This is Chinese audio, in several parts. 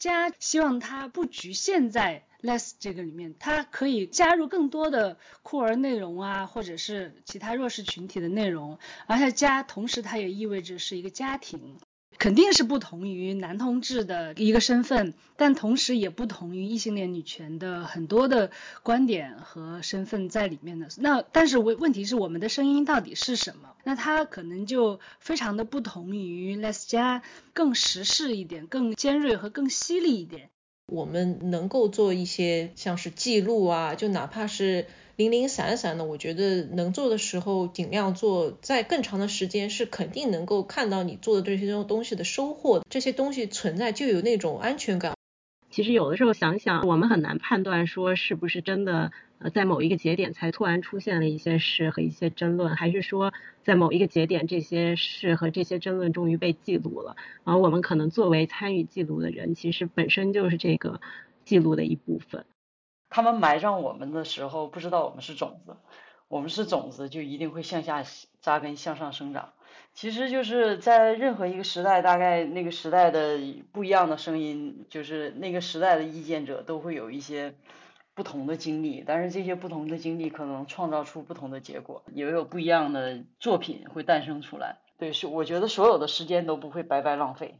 家希望它不局限在 less 这个里面，它可以加入更多的酷儿内容啊，或者是其他弱势群体的内容，而且家同时它也意味着是一个家庭。肯定是不同于男同志的一个身份，但同时也不同于异性恋女权的很多的观点和身份在里面的。那但是问问题是我们的声音到底是什么？那它可能就非常的不同于 less 加更时事一点、更尖锐和更犀利一点。我们能够做一些像是记录啊，就哪怕是。零零散散的，我觉得能做的时候尽量做，在更长的时间是肯定能够看到你做的这些东西的收获，这些东西存在就有那种安全感。其实有的时候想想，我们很难判断说是不是真的，呃，在某一个节点才突然出现了一些事和一些争论，还是说在某一个节点这些事和这些争论终于被记录了，而我们可能作为参与记录的人，其实本身就是这个记录的一部分。他们埋葬我们的时候，不知道我们是种子，我们是种子就一定会向下扎根、向上生长。其实就是在任何一个时代，大概那个时代的不一样的声音，就是那个时代的意见者都会有一些不同的经历，但是这些不同的经历可能创造出不同的结果，也有不一样的作品会诞生出来。对，是我觉得所有的时间都不会白白浪费。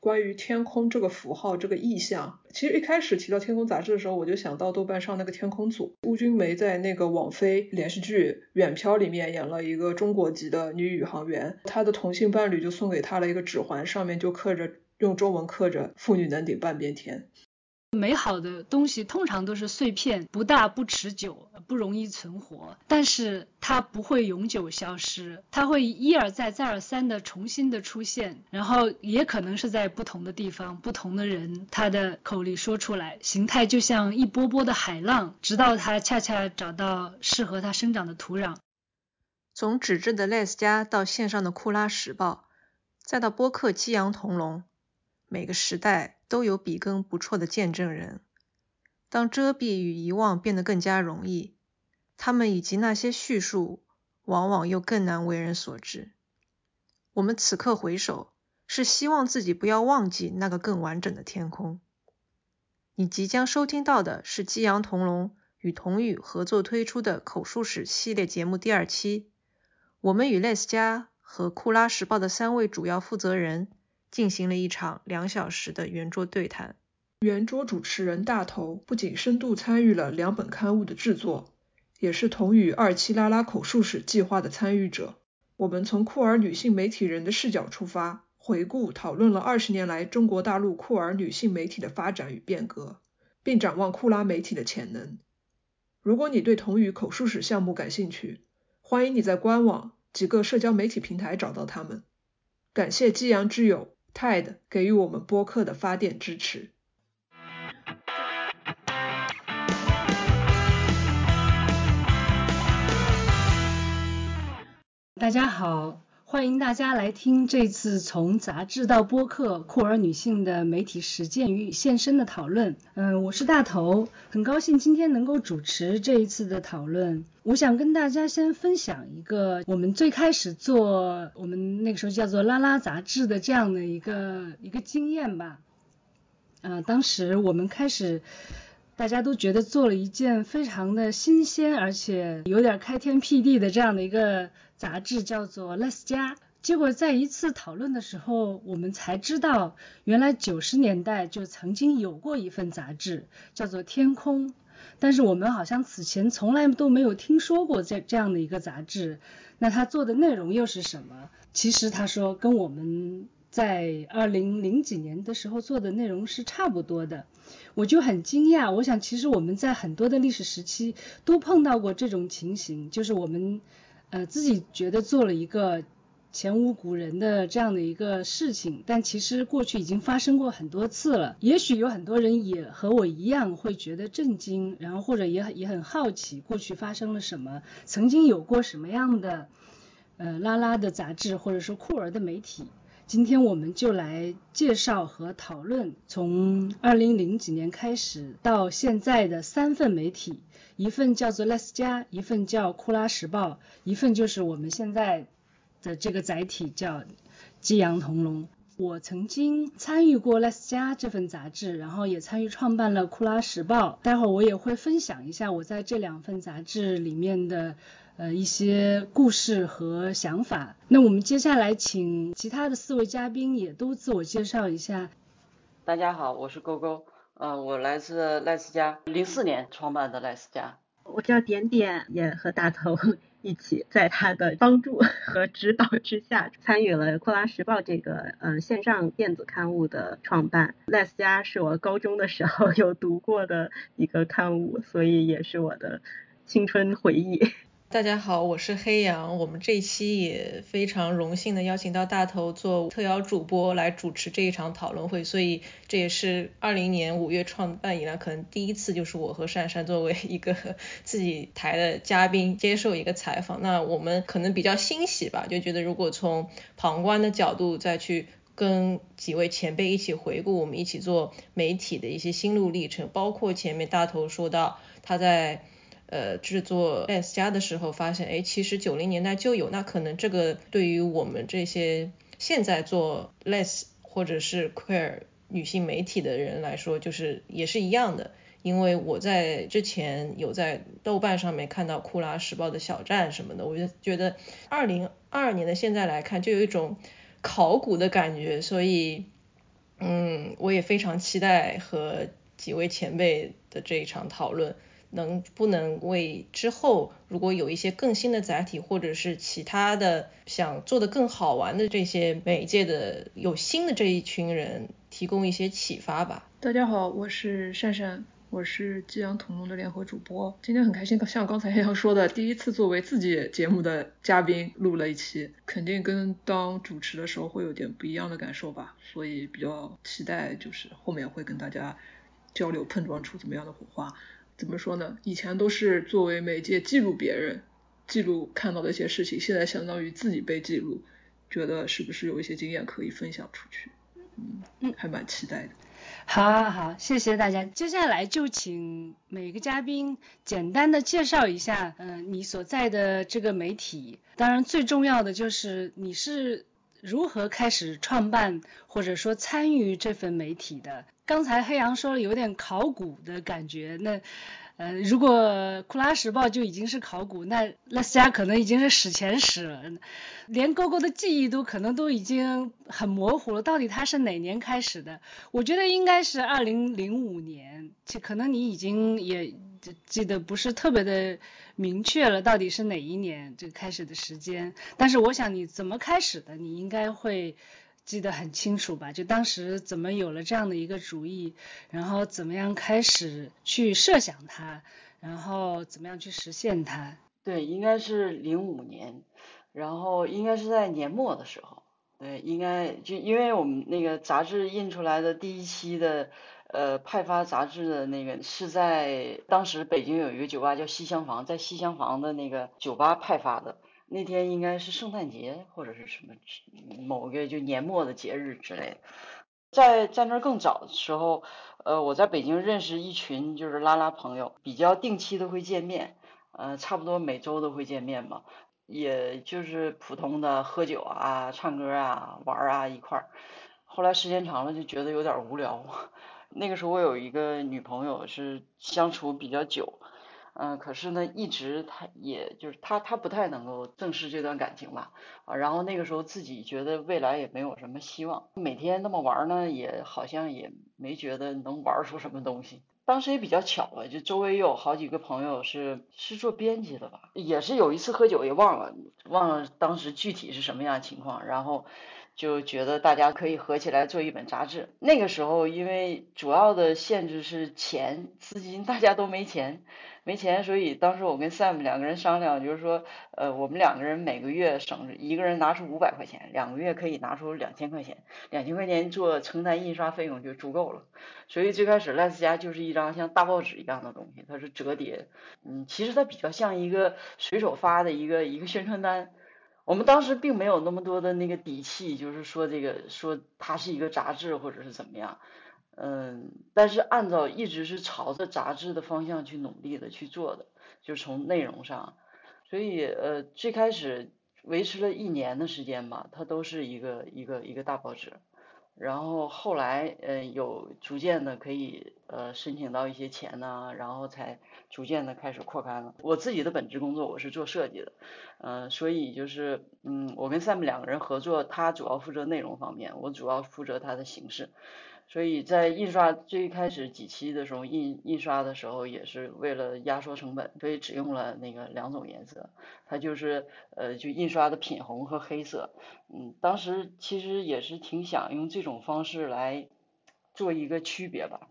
关于天空这个符号、这个意象，其实一开始提到《天空》杂志的时候，我就想到豆瓣上那个天空组，邬君梅在那个网飞连续剧《远漂》里面演了一个中国籍的女宇航员，她的同性伴侣就送给她了一个指环，上面就刻着用中文刻着“妇女能顶半边天”。美好的东西通常都是碎片，不大不持久，不容易存活。但是它不会永久消失，它会一而再、再而三的重新的出现，然后也可能是在不同的地方、不同的人他的口里说出来，形态就像一波波的海浪，直到它恰恰找到适合它生长的土壤。从纸质的 Les 家到线上的库拉时报，再到播客激扬同笼，每个时代。都有笔耕不辍的见证人。当遮蔽与遗忘变得更加容易，他们以及那些叙述往往又更难为人所知。我们此刻回首，是希望自己不要忘记那个更完整的天空。你即将收听到的是激扬同龙与童宇合作推出的口述史系列节目第二期。我们与 Les 家和库拉时报的三位主要负责人。进行了一场两小时的圆桌对谈。圆桌主持人大头不仅深度参与了两本刊物的制作，也是同与二七拉拉口述史计划的参与者。我们从酷儿女性媒体人的视角出发，回顾讨论了二十年来中国大陆酷儿女性媒体的发展与变革，并展望库拉媒体的潜能。如果你对同语口述史项目感兴趣，欢迎你在官网几个社交媒体平台找到他们。感谢激扬之友。Tide 给予我们播客的发电支持。大家好，欢迎大家来听这次从杂志到播客酷儿女性的媒体实践与现身的讨论。嗯，我是大头，很高兴今天能够主持这一次的讨论。我想跟大家先分享一个我们最开始做我们那个时候叫做拉拉杂志的这样的一个一个经验吧。啊，当时我们开始，大家都觉得做了一件非常的新鲜，而且有点开天辟地的这样的一个杂志，叫做 Less 家。结果在一次讨论的时候，我们才知道，原来九十年代就曾经有过一份杂志，叫做天空。但是我们好像此前从来都没有听说过这这样的一个杂志，那他做的内容又是什么？其实他说跟我们在二零零几年的时候做的内容是差不多的，我就很惊讶。我想其实我们在很多的历史时期都碰到过这种情形，就是我们呃自己觉得做了一个。前无古人的这样的一个事情，但其实过去已经发生过很多次了。也许有很多人也和我一样会觉得震惊，然后或者也很也很好奇过去发生了什么，曾经有过什么样的呃拉拉的杂志或者说酷儿的媒体。今天我们就来介绍和讨论从二零零几年开始到现在的三份媒体，一份叫做 Less 加，一份叫库拉时报，一份就是我们现在。的这个载体叫激扬同龙。我曾经参与过《Less 加》这份杂志，然后也参与创办了《库拉时报》。待会儿我也会分享一下我在这两份杂志里面的呃一些故事和想法。那我们接下来请其他的四位嘉宾也都自我介绍一下。大家好，我是勾勾，呃，我来自赖斯家，零四年创办的赖斯家。我叫点点，也和大头一起在他的帮助和指导之下，参与了《库拉时报》这个呃线上电子刊物的创办。赖斯家是我高中的时候有读过的一个刊物，所以也是我的青春回忆。大家好，我是黑羊。我们这一期也非常荣幸的邀请到大头做特邀主播来主持这一场讨论会，所以这也是二零年五月创办以来可能第一次，就是我和珊珊作为一个 自己台的嘉宾接受一个采访。那我们可能比较欣喜吧，就觉得如果从旁观的角度再去跟几位前辈一起回顾我们一起做媒体的一些心路历程，包括前面大头说到他在。呃，制作 S 加的时候发现，哎，其实九零年代就有，那可能这个对于我们这些现在做 less 或者是 queer 女性媒体的人来说，就是也是一样的。因为我在之前有在豆瓣上面看到库拉时报的小站什么的，我就觉得二零二二年的现在来看，就有一种考古的感觉，所以，嗯，我也非常期待和几位前辈的这一场讨论。能不能为之后如果有一些更新的载体，或者是其他的想做的更好玩的这些媒介的有新的这一群人提供一些启发吧？大家好，我是善善，我是激昂同盟的联合主播。今天很开心，像刚才一样说的，第一次作为自己节目的嘉宾录了一期，肯定跟当主持的时候会有点不一样的感受吧，所以比较期待，就是后面会跟大家交流碰撞出怎么样的火花。怎么说呢？以前都是作为媒介记录别人，记录看到的一些事情，现在相当于自己被记录，觉得是不是有一些经验可以分享出去？嗯嗯，还蛮期待的。好，好，好，谢谢大家。接下来就请每个嘉宾简单的介绍一下，嗯，你所在的这个媒体。当然，最重要的就是你是如何开始创办或者说参与这份媒体的。刚才黑羊说了有点考古的感觉，那呃，如果库拉时报就已经是考古，那那家可能已经是史前史了，连勾勾的记忆都可能都已经很模糊了。到底它是哪年开始的？我觉得应该是二零零五年，就可能你已经也就记得不是特别的明确了，到底是哪一年这个开始的时间。但是我想你怎么开始的，你应该会。记得很清楚吧？就当时怎么有了这样的一个主意，然后怎么样开始去设想它，然后怎么样去实现它？对，应该是零五年，然后应该是在年末的时候。对，应该就因为我们那个杂志印出来的第一期的呃派发杂志的那个是在当时北京有一个酒吧叫西厢房，在西厢房的那个酒吧派发的。那天应该是圣诞节或者是什么某个就年末的节日之类的，在在那儿更早的时候，呃，我在北京认识一群就是拉拉朋友，比较定期的会见面，呃，差不多每周都会见面嘛，也就是普通的喝酒啊、唱歌啊、玩啊一块儿。后来时间长了就觉得有点无聊，那个时候我有一个女朋友是相处比较久。嗯，可是呢，一直他也就是他他不太能够正视这段感情吧，啊，然后那个时候自己觉得未来也没有什么希望，每天那么玩呢，也好像也没觉得能玩出什么东西。当时也比较巧吧，就周围有好几个朋友是是做编辑的吧，也是有一次喝酒也忘了忘了当时具体是什么样的情况，然后就觉得大家可以合起来做一本杂志。那个时候因为主要的限制是钱资金，大家都没钱。没钱，所以当时我跟 Sam 两个人商量，就是说，呃，我们两个人每个月省，一个人拿出五百块钱，两个月可以拿出两千块钱，两千块钱做承担印刷费用就足够了。所以最开始赖斯家就是一张像大报纸一样的东西，它是折叠，嗯，其实它比较像一个随手发的一个一个宣传单。我们当时并没有那么多的那个底气，就是说这个说它是一个杂志或者是怎么样。嗯，但是按照一直是朝着杂志的方向去努力的去做的，就从内容上，所以呃最开始维持了一年的时间吧，它都是一个一个一个大报纸，然后后来呃有逐渐的可以呃申请到一些钱呢，然后才逐渐的开始扩刊了。我自己的本职工作我是做设计的，嗯，所以就是嗯我跟 Sam 两个人合作，他主要负责内容方面，我主要负责他的形式。所以在印刷最开始几期的时候，印印刷的时候也是为了压缩成本，所以只用了那个两种颜色，它就是呃就印刷的品红和黑色，嗯，当时其实也是挺想用这种方式来做一个区别吧，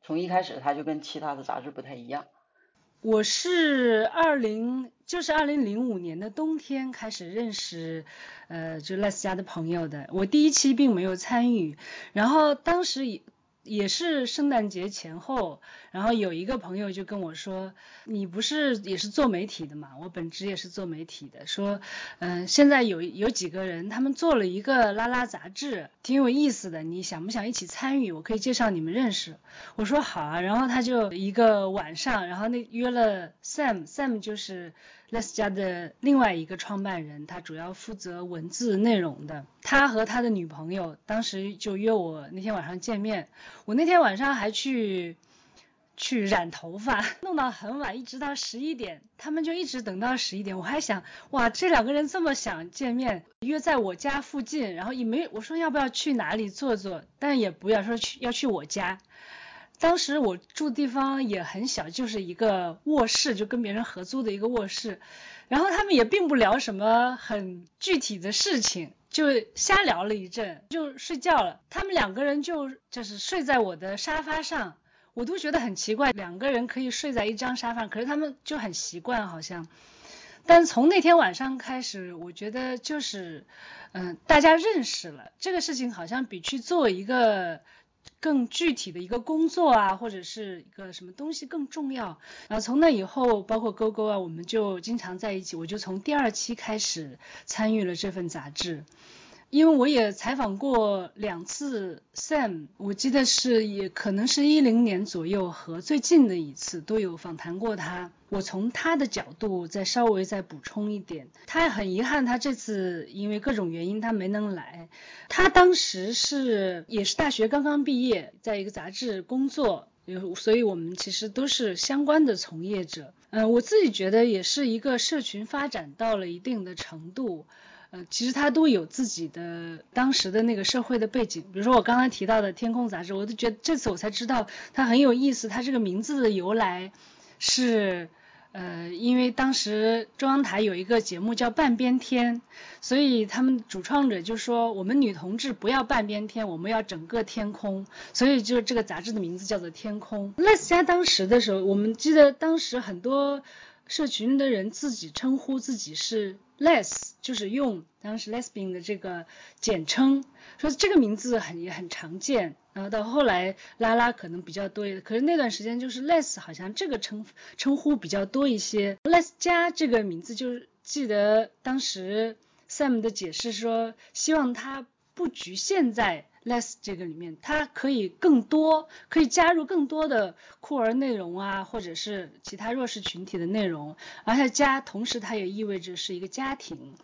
从一开始它就跟其他的杂志不太一样。我是二零，就是二零零五年的冬天开始认识，呃，就赖斯家的朋友的。我第一期并没有参与，然后当时也。也是圣诞节前后，然后有一个朋友就跟我说：“你不是也是做媒体的嘛？我本职也是做媒体的。说，嗯，现在有有几个人，他们做了一个拉拉杂志，挺有意思的。你想不想一起参与？我可以介绍你们认识。”我说好啊。然后他就一个晚上，然后那约了 Sam，Sam 就是。Les 家的另外一个创办人，他主要负责文字内容的。他和他的女朋友当时就约我那天晚上见面。我那天晚上还去去染头发，弄到很晚，一直到十一点。他们就一直等到十一点。我还想，哇，这两个人这么想见面，约在我家附近，然后也没我说要不要去哪里坐坐，但也不要说去要去我家。当时我住地方也很小，就是一个卧室，就跟别人合租的一个卧室。然后他们也并不聊什么很具体的事情，就瞎聊了一阵，就睡觉了。他们两个人就就是睡在我的沙发上，我都觉得很奇怪，两个人可以睡在一张沙发上，可是他们就很习惯好像。但从那天晚上开始，我觉得就是，嗯，大家认识了这个事情，好像比去做一个。更具体的一个工作啊，或者是一个什么东西更重要。然后从那以后，包括勾勾啊，我们就经常在一起。我就从第二期开始参与了这份杂志。因为我也采访过两次 Sam，我记得是也可能是一零年左右和最近的一次都有访谈过他。我从他的角度再稍微再补充一点，他很遗憾他这次因为各种原因他没能来。他当时是也是大学刚刚毕业，在一个杂志工作，所以我们其实都是相关的从业者。嗯，我自己觉得也是一个社群发展到了一定的程度。呃，其实它都有自己的当时的那个社会的背景，比如说我刚才提到的《天空》杂志，我都觉得这次我才知道它很有意思。它这个名字的由来是，呃，因为当时中央台有一个节目叫《半边天》，所以他们主创者就说我们女同志不要半边天，我们要整个天空，所以就是这个杂志的名字叫做《天空》。Les 家当时的时候，我们记得当时很多社群的人自己称呼自己是。Les 就是用当时 Lesbian 的这个简称，说这个名字很也很常见，然后到后来拉拉可能比较多，可是那段时间就是 Les 好像这个称称呼比较多一些，Les 加这个名字就是记得当时 Sam 的解释说，希望它不局限在。Less 这个里面，它可以更多，可以加入更多的酷儿内容啊，或者是其他弱势群体的内容，而且加，同时它也意味着是一个家庭，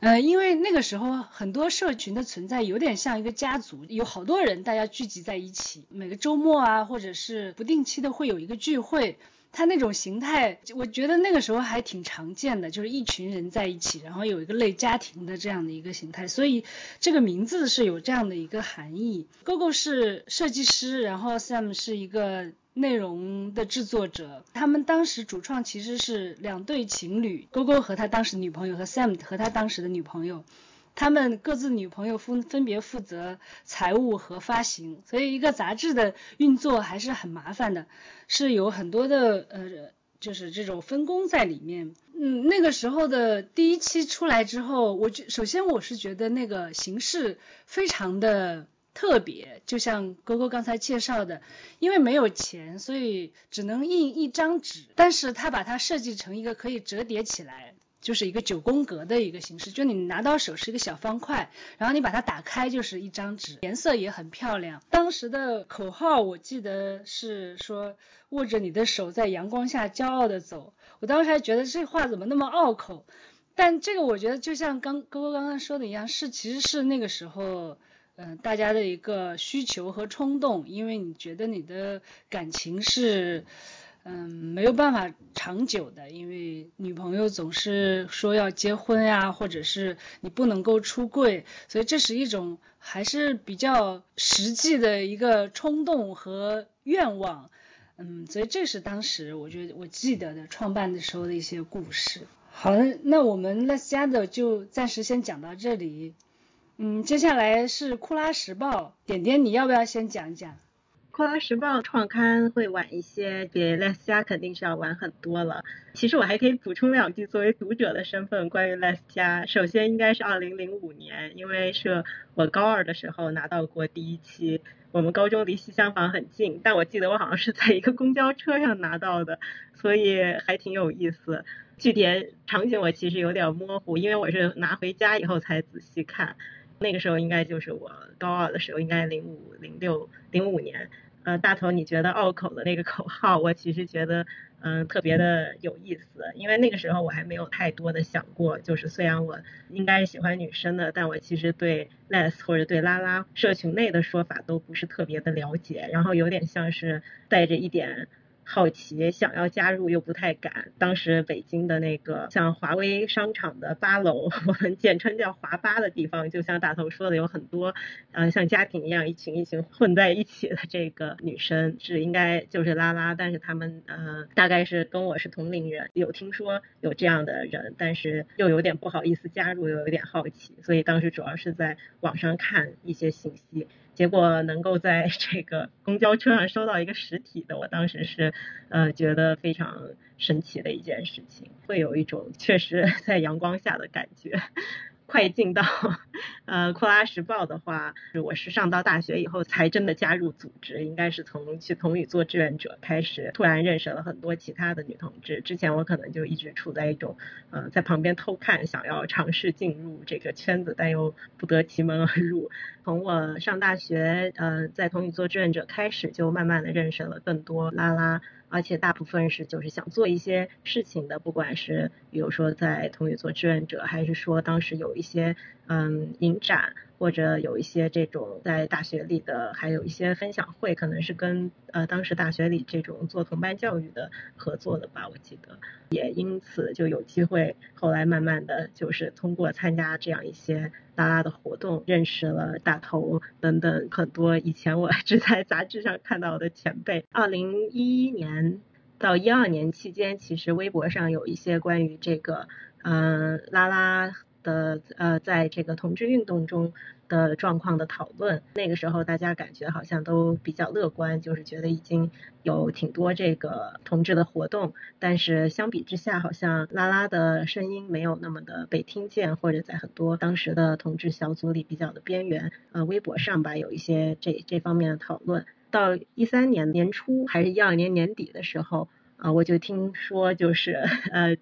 呃，因为那个时候很多社群的存在有点像一个家族，有好多人大家聚集在一起，每个周末啊，或者是不定期的会有一个聚会。他那种形态，我觉得那个时候还挺常见的，就是一群人在一起，然后有一个类家庭的这样的一个形态，所以这个名字是有这样的一个含义。GoGo 是设计师，然后 Sam 是一个内容的制作者。他们当时主创其实是两对情侣，GoGo 和他当时女朋友和 Sam 和他当时的女朋友。他们各自女朋友分分别负责财务和发行，所以一个杂志的运作还是很麻烦的，是有很多的呃，就是这种分工在里面。嗯，那个时候的第一期出来之后，我觉首先我是觉得那个形式非常的特别，就像勾勾刚才介绍的，因为没有钱，所以只能印一张纸，但是他把它设计成一个可以折叠起来。就是一个九宫格的一个形式，就你拿到手是一个小方块，然后你把它打开就是一张纸，颜色也很漂亮。当时的口号我记得是说握着你的手在阳光下骄傲的走，我当时还觉得这话怎么那么拗口，但这个我觉得就像刚哥哥刚刚说的一样，是其实是那个时候嗯，大家的一个需求和冲动，因为你觉得你的感情是，嗯，没有办法长久的，因为女朋友总是说要结婚呀，或者是你不能够出柜，所以这是一种还是比较实际的一个冲动和愿望，嗯，所以这是当时我觉得我记得的创办的时候的一些故事。好的，那我们 Let's 家的就暂时先讲到这里。嗯，接下来是库拉时报，点点你要不要先讲讲？库拉时报创刊会晚一些，比 Les 家肯定是要晚很多了。其实我还可以补充两句，作为读者的身份，关于 Les 家，首先应该是二零零五年，因为是我高二的时候拿到过第一期。我们高中离西厢房很近，但我记得我好像是在一个公交车上拿到的，所以还挺有意思。具体场景我其实有点模糊，因为我是拿回家以后才仔细看。那个时候应该就是我高二的时候，应该零五、零六、零五年。呃，大头，你觉得拗口的那个口号，我其实觉得嗯特别的有意思，因为那个时候我还没有太多的想过，就是虽然我应该是喜欢女生的，但我其实对 les 或者对拉拉社群内的说法都不是特别的了解，然后有点像是带着一点。好奇想要加入又不太敢。当时北京的那个像华威商场的八楼，我们简称叫华八的地方，就像大头说的，有很多，呃，像家庭一样一群一群混在一起的这个女生，是应该就是拉拉，但是他们呃大概是跟我是同龄人，有听说有这样的人，但是又有点不好意思加入，又有点好奇，所以当时主要是在网上看一些信息。结果能够在这个公交车上收到一个实体的，我当时是呃觉得非常神奇的一件事情，会有一种确实 在阳光下的感觉。快进到呃库拉时报的话，我是上到大学以后才真的加入组织，应该是从去同语做志愿者开始，突然认识了很多其他的女同志。之前我可能就一直处在一种呃在旁边偷看，想要尝试进入这个圈子，但又不得其门而入。从我上大学呃在同语做志愿者开始，就慢慢的认识了更多拉拉。而且大部分是就是想做一些事情的，不管是比如说在同里做志愿者，还是说当时有一些嗯影展，或者有一些这种在大学里的，还有一些分享会，可能是跟呃当时大学里这种做同伴教育的合作的吧，我记得。也因此就有机会，后来慢慢的就是通过参加这样一些拉拉的活动，认识了大头等等很多以前我只在杂志上看到的前辈。二零一一年到一二年期间，其实微博上有一些关于这个嗯拉拉的呃在这个同志运动中。的状况的讨论，那个时候大家感觉好像都比较乐观，就是觉得已经有挺多这个同志的活动，但是相比之下，好像拉拉的声音没有那么的被听见，或者在很多当时的同志小组里比较的边缘。呃，微博上吧有一些这这方面的讨论。到一三年年初还是一二年年底的时候，啊，我就听说就是呃，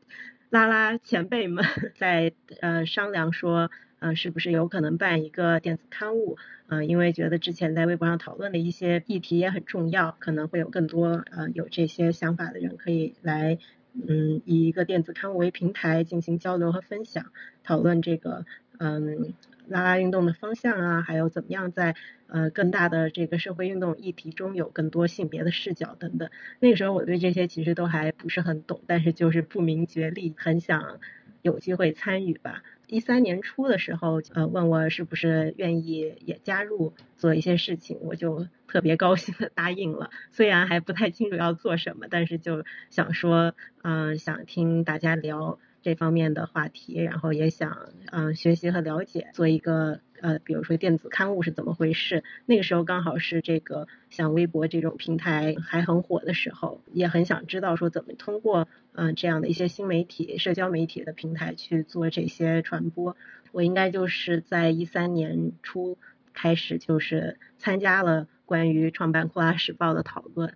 拉拉前辈们 在呃商量说。嗯，是不是有可能办一个电子刊物？嗯，因为觉得之前在微博上讨论的一些议题也很重要，可能会有更多呃有这些想法的人可以来，嗯，以一个电子刊物为平台进行交流和分享，讨论这个嗯拉拉运动的方向啊，还有怎么样在呃更大的这个社会运动议题中有更多性别的视角等等。那个时候我对这些其实都还不是很懂，但是就是不明觉厉，很想有机会参与吧。一三年初的时候，呃，问我是不是愿意也加入做一些事情，我就特别高兴的答应了。虽然还不太清楚要做什么，但是就想说，嗯，想听大家聊。这方面的话题，然后也想嗯学习和了解，做一个呃比如说电子刊物是怎么回事。那个时候刚好是这个像微博这种平台还很火的时候，也很想知道说怎么通过嗯这样的一些新媒体、社交媒体的平台去做这些传播。我应该就是在一三年初开始就是参加了关于创办库拉时报的讨论，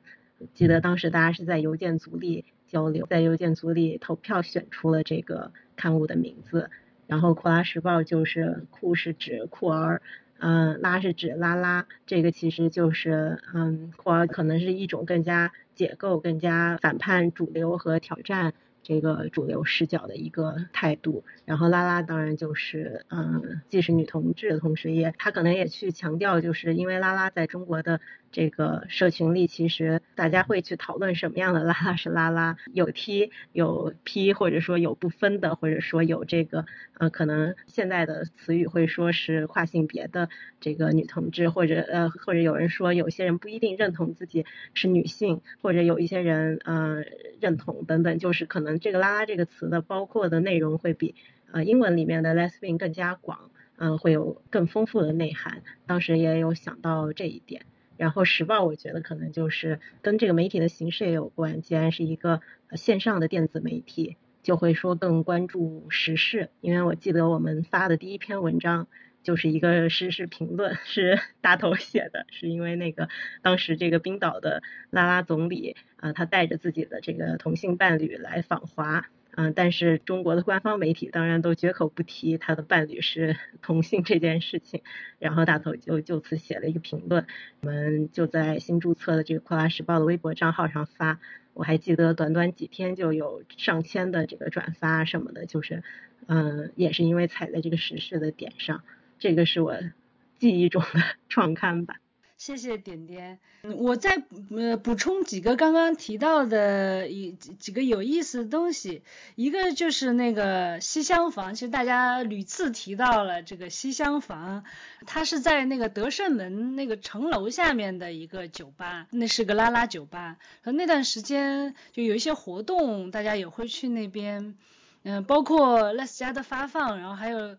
记得当时大家是在邮件组里。交流在邮件组里投票选出了这个刊物的名字，然后库拉时报就是库是指库儿，嗯拉是指拉拉，这个其实就是嗯库儿可能是一种更加解构、更加反叛主流和挑战。这个主流视角的一个态度，然后拉拉当然就是，嗯，既是女同志同时，也她可能也去强调，就是因为拉拉在中国的这个社群里，其实大家会去讨论什么样的拉拉是拉拉，有 T 有 P，或者说有不分的，或者说有这个，呃，可能现在的词语会说是跨性别的这个女同志，或者呃，或者有人说有些人不一定认同自己是女性，或者有一些人呃认同等等，就是可能。这个“拉拉”这个词的包括的内容会比呃英文里面的 “lesbian” 更加广，嗯，会有更丰富的内涵。当时也有想到这一点。然后《时报》我觉得可能就是跟这个媒体的形式也有关，既然是一个线上的电子媒体，就会说更关注时事。因为我记得我们发的第一篇文章。就是一个时事评论，是大头写的，是因为那个当时这个冰岛的拉拉总理啊，他带着自己的这个同性伴侣来访华，嗯，但是中国的官方媒体当然都绝口不提他的伴侣是 同性这件事情，然后大头就就此写了一个评论，我们就在新注册的这个《库拉时报》的微博账号上发，我还记得短短几天就有上千的这个转发什么的，就是嗯，也是因为踩在这个时事的点上。这个是我记忆中的 创刊吧。谢谢点点，我再呃补充几个刚刚提到的一几个有意思的东西。一个就是那个西厢房，其实大家屡次提到了这个西厢房，它是在那个德胜门那个城楼下面的一个酒吧，那是个拉拉酒吧。和那段时间就有一些活动，大家也会去那边，嗯，包括 Les 家的发放，然后还有。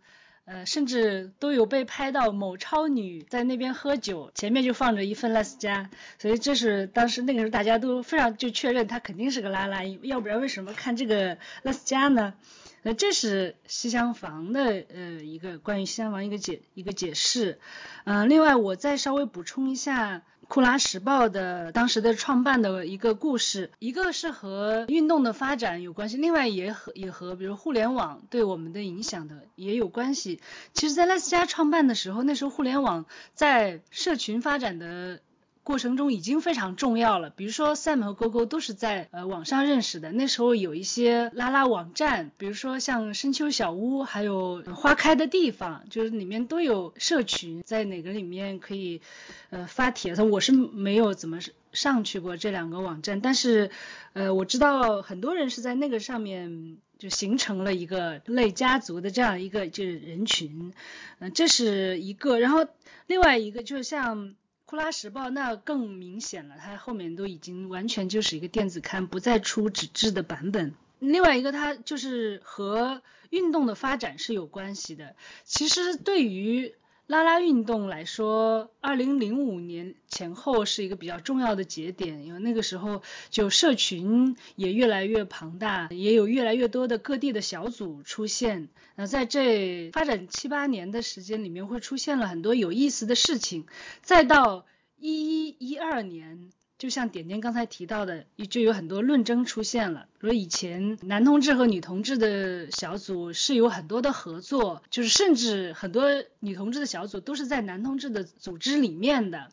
呃，甚至都有被拍到某超女在那边喝酒，前面就放着一份拉斯加，所以这是当时那个时候大家都非常就确认她肯定是个拉拉，要不然为什么看这个拉斯加呢？那这是西厢房的呃一个关于西厢房一个解一个解释，嗯，另外我再稍微补充一下。库拉时报的当时的创办的一个故事，一个是和运动的发展有关系，另外也和也和比如互联网对我们的影响的也有关系。其实，在拉斯加创办的时候，那时候互联网在社群发展的。过程中已经非常重要了，比如说 Sam 和勾勾都是在呃网上认识的，那时候有一些拉拉网站，比如说像深秋小屋，还有花开的地方，就是里面都有社群，在哪个里面可以呃发帖。子，我是没有怎么上去过这两个网站，但是呃我知道很多人是在那个上面就形成了一个类家族的这样一个就是人群，嗯这是一个，然后另外一个就是像。库拉时报那更明显了，它后面都已经完全就是一个电子刊，不再出纸质的版本。另外一个，它就是和运动的发展是有关系的。其实对于拉拉运动来说，二零零五年前后是一个比较重要的节点，因为那个时候就社群也越来越庞大，也有越来越多的各地的小组出现。那在这发展七八年的时间里面，会出现了很多有意思的事情。再到一一一二年。就像点点刚才提到的，就有很多论争出现了。比如以前男同志和女同志的小组是有很多的合作，就是甚至很多女同志的小组都是在男同志的组织里面的。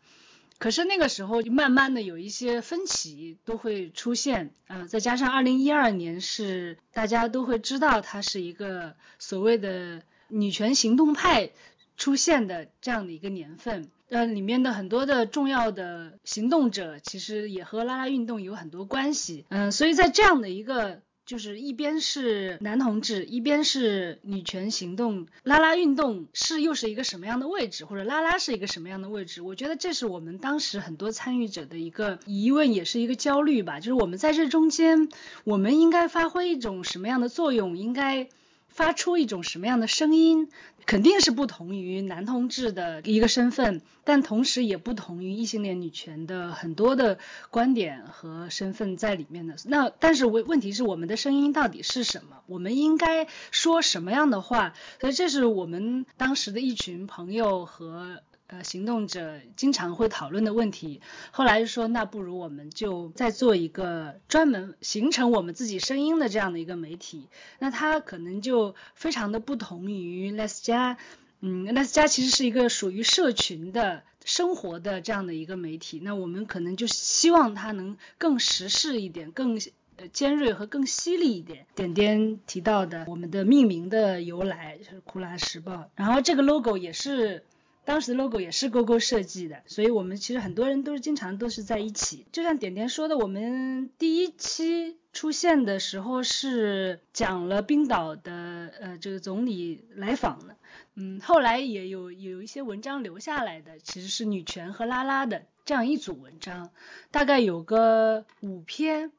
可是那个时候就慢慢的有一些分歧都会出现，啊，再加上二零一二年是大家都会知道它是一个所谓的女权行动派出现的这样的一个年份。呃，里面的很多的重要的行动者，其实也和拉拉运动有很多关系。嗯，所以在这样的一个，就是一边是男同志，一边是女权行动，拉拉运动是又是一个什么样的位置，或者拉拉是一个什么样的位置？我觉得这是我们当时很多参与者的一个疑问，也是一个焦虑吧。就是我们在这中间，我们应该发挥一种什么样的作用？应该。发出一种什么样的声音，肯定是不同于男同志的一个身份，但同时也不同于异性恋女权的很多的观点和身份在里面的。那但是问问题是我们的声音到底是什么？我们应该说什么样的话？所以这是我们当时的一群朋友和。呃，行动者经常会讨论的问题，后来就说，那不如我们就再做一个专门形成我们自己声音的这样的一个媒体，那它可能就非常的不同于 Les 加，嗯，Les 加其实是一个属于社群的。生活的这样的一个媒体，那我们可能就希望它能更时事一点，更呃尖锐和更犀利一点。点点提到的我们的命名的由来是《库拉时报》，然后这个 logo 也是。当时 logo 也是勾勾设计的，所以我们其实很多人都是经常都是在一起。就像点点说的，我们第一期出现的时候是讲了冰岛的呃这个总理来访的，嗯，后来也有有一些文章留下来的，其实是女权和拉拉的这样一组文章，大概有个五篇，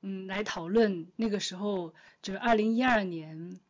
嗯，来讨论那个时候就是二零一二年。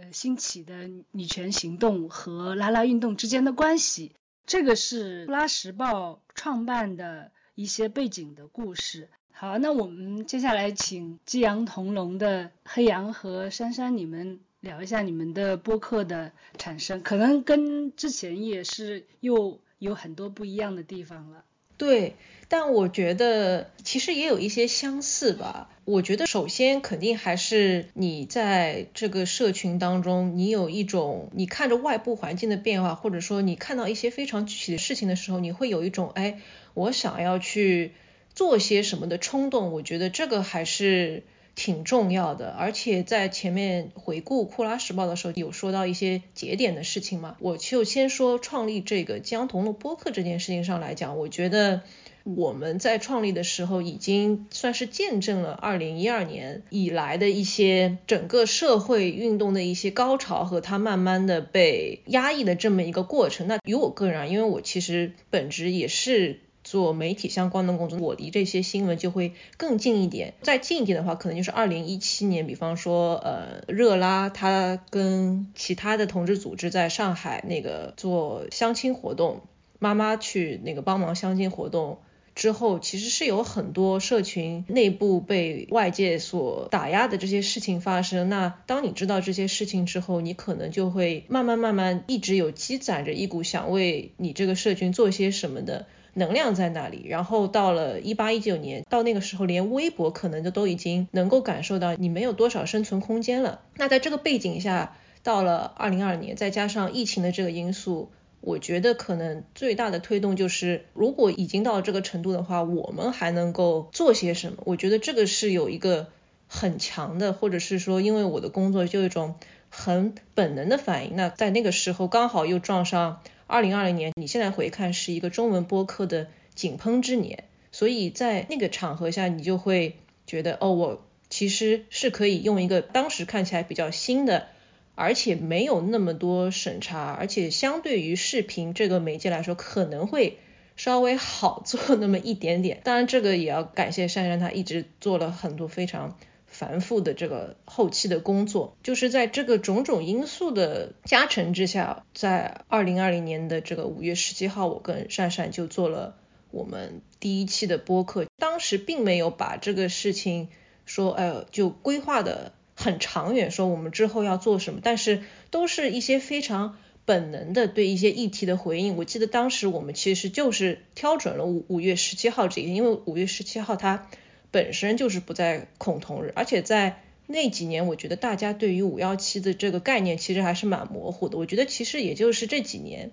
呃，兴起的女权行动和拉拉运动之间的关系，这个是《拉时报》创办的一些背景的故事。好，那我们接下来请激扬同龙的黑羊和珊珊，你们聊一下你们的播客的产生，可能跟之前也是又有很多不一样的地方了。对，但我觉得其实也有一些相似吧。我觉得首先肯定还是你在这个社群当中，你有一种你看着外部环境的变化，或者说你看到一些非常具体的事情的时候，你会有一种哎，我想要去做些什么的冲动。我觉得这个还是。挺重要的，而且在前面回顾库拉时报的时候，有说到一些节点的事情嘛。我就先说创立这个江同路播客这件事情上来讲，我觉得我们在创立的时候已经算是见证了二零一二年以来的一些整个社会运动的一些高潮和它慢慢的被压抑的这么一个过程。那于我个人，因为我其实本职也是。做媒体相关的工作，我离这些新闻就会更近一点。再近一点的话，可能就是二零一七年，比方说，呃，热拉他跟其他的同志组织在上海那个做相亲活动，妈妈去那个帮忙相亲活动之后，其实是有很多社群内部被外界所打压的这些事情发生。那当你知道这些事情之后，你可能就会慢慢慢慢一直有积攒着一股想为你这个社群做些什么的。能量在那里，然后到了一八一九年，到那个时候，连微博可能就都已经能够感受到你没有多少生存空间了。那在这个背景下，到了二零二年，再加上疫情的这个因素，我觉得可能最大的推动就是，如果已经到这个程度的话，我们还能够做些什么？我觉得这个是有一个很强的，或者是说，因为我的工作就一种很本能的反应。那在那个时候，刚好又撞上。二零二零年，你现在回看是一个中文播客的井喷之年，所以在那个场合下，你就会觉得，哦，我其实是可以用一个当时看起来比较新的，而且没有那么多审查，而且相对于视频这个媒介来说，可能会稍微好做那么一点点。当然，这个也要感谢珊珊，她一直做了很多非常。繁复的这个后期的工作，就是在这个种种因素的加成之下，在二零二零年的这个五月十七号，我跟善善就做了我们第一期的播客。当时并没有把这个事情说，呃，就规划的很长远，说我们之后要做什么，但是都是一些非常本能的对一些议题的回应。我记得当时我们其实就是挑准了五五月十七号这一天，因为五月十七号它。本身就是不在恐同日，而且在那几年，我觉得大家对于五幺七的这个概念其实还是蛮模糊的。我觉得其实也就是这几年，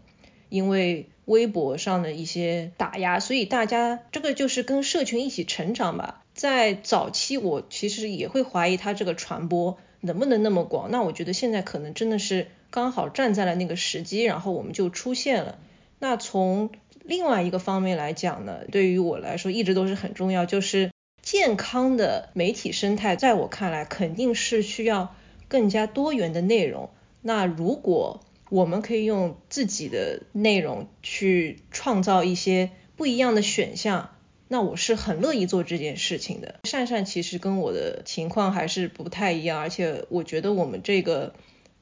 因为微博上的一些打压，所以大家这个就是跟社群一起成长吧。在早期，我其实也会怀疑它这个传播能不能那么广。那我觉得现在可能真的是刚好站在了那个时机，然后我们就出现了。那从另外一个方面来讲呢，对于我来说一直都是很重要，就是。健康的媒体生态，在我看来，肯定是需要更加多元的内容。那如果我们可以用自己的内容去创造一些不一样的选项，那我是很乐意做这件事情的。善善其实跟我的情况还是不太一样，而且我觉得我们这个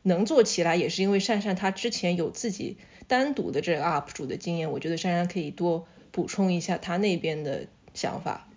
能做起来，也是因为善善他之前有自己单独的这个 UP 主的经验。我觉得善善可以多补充一下他那边的想法。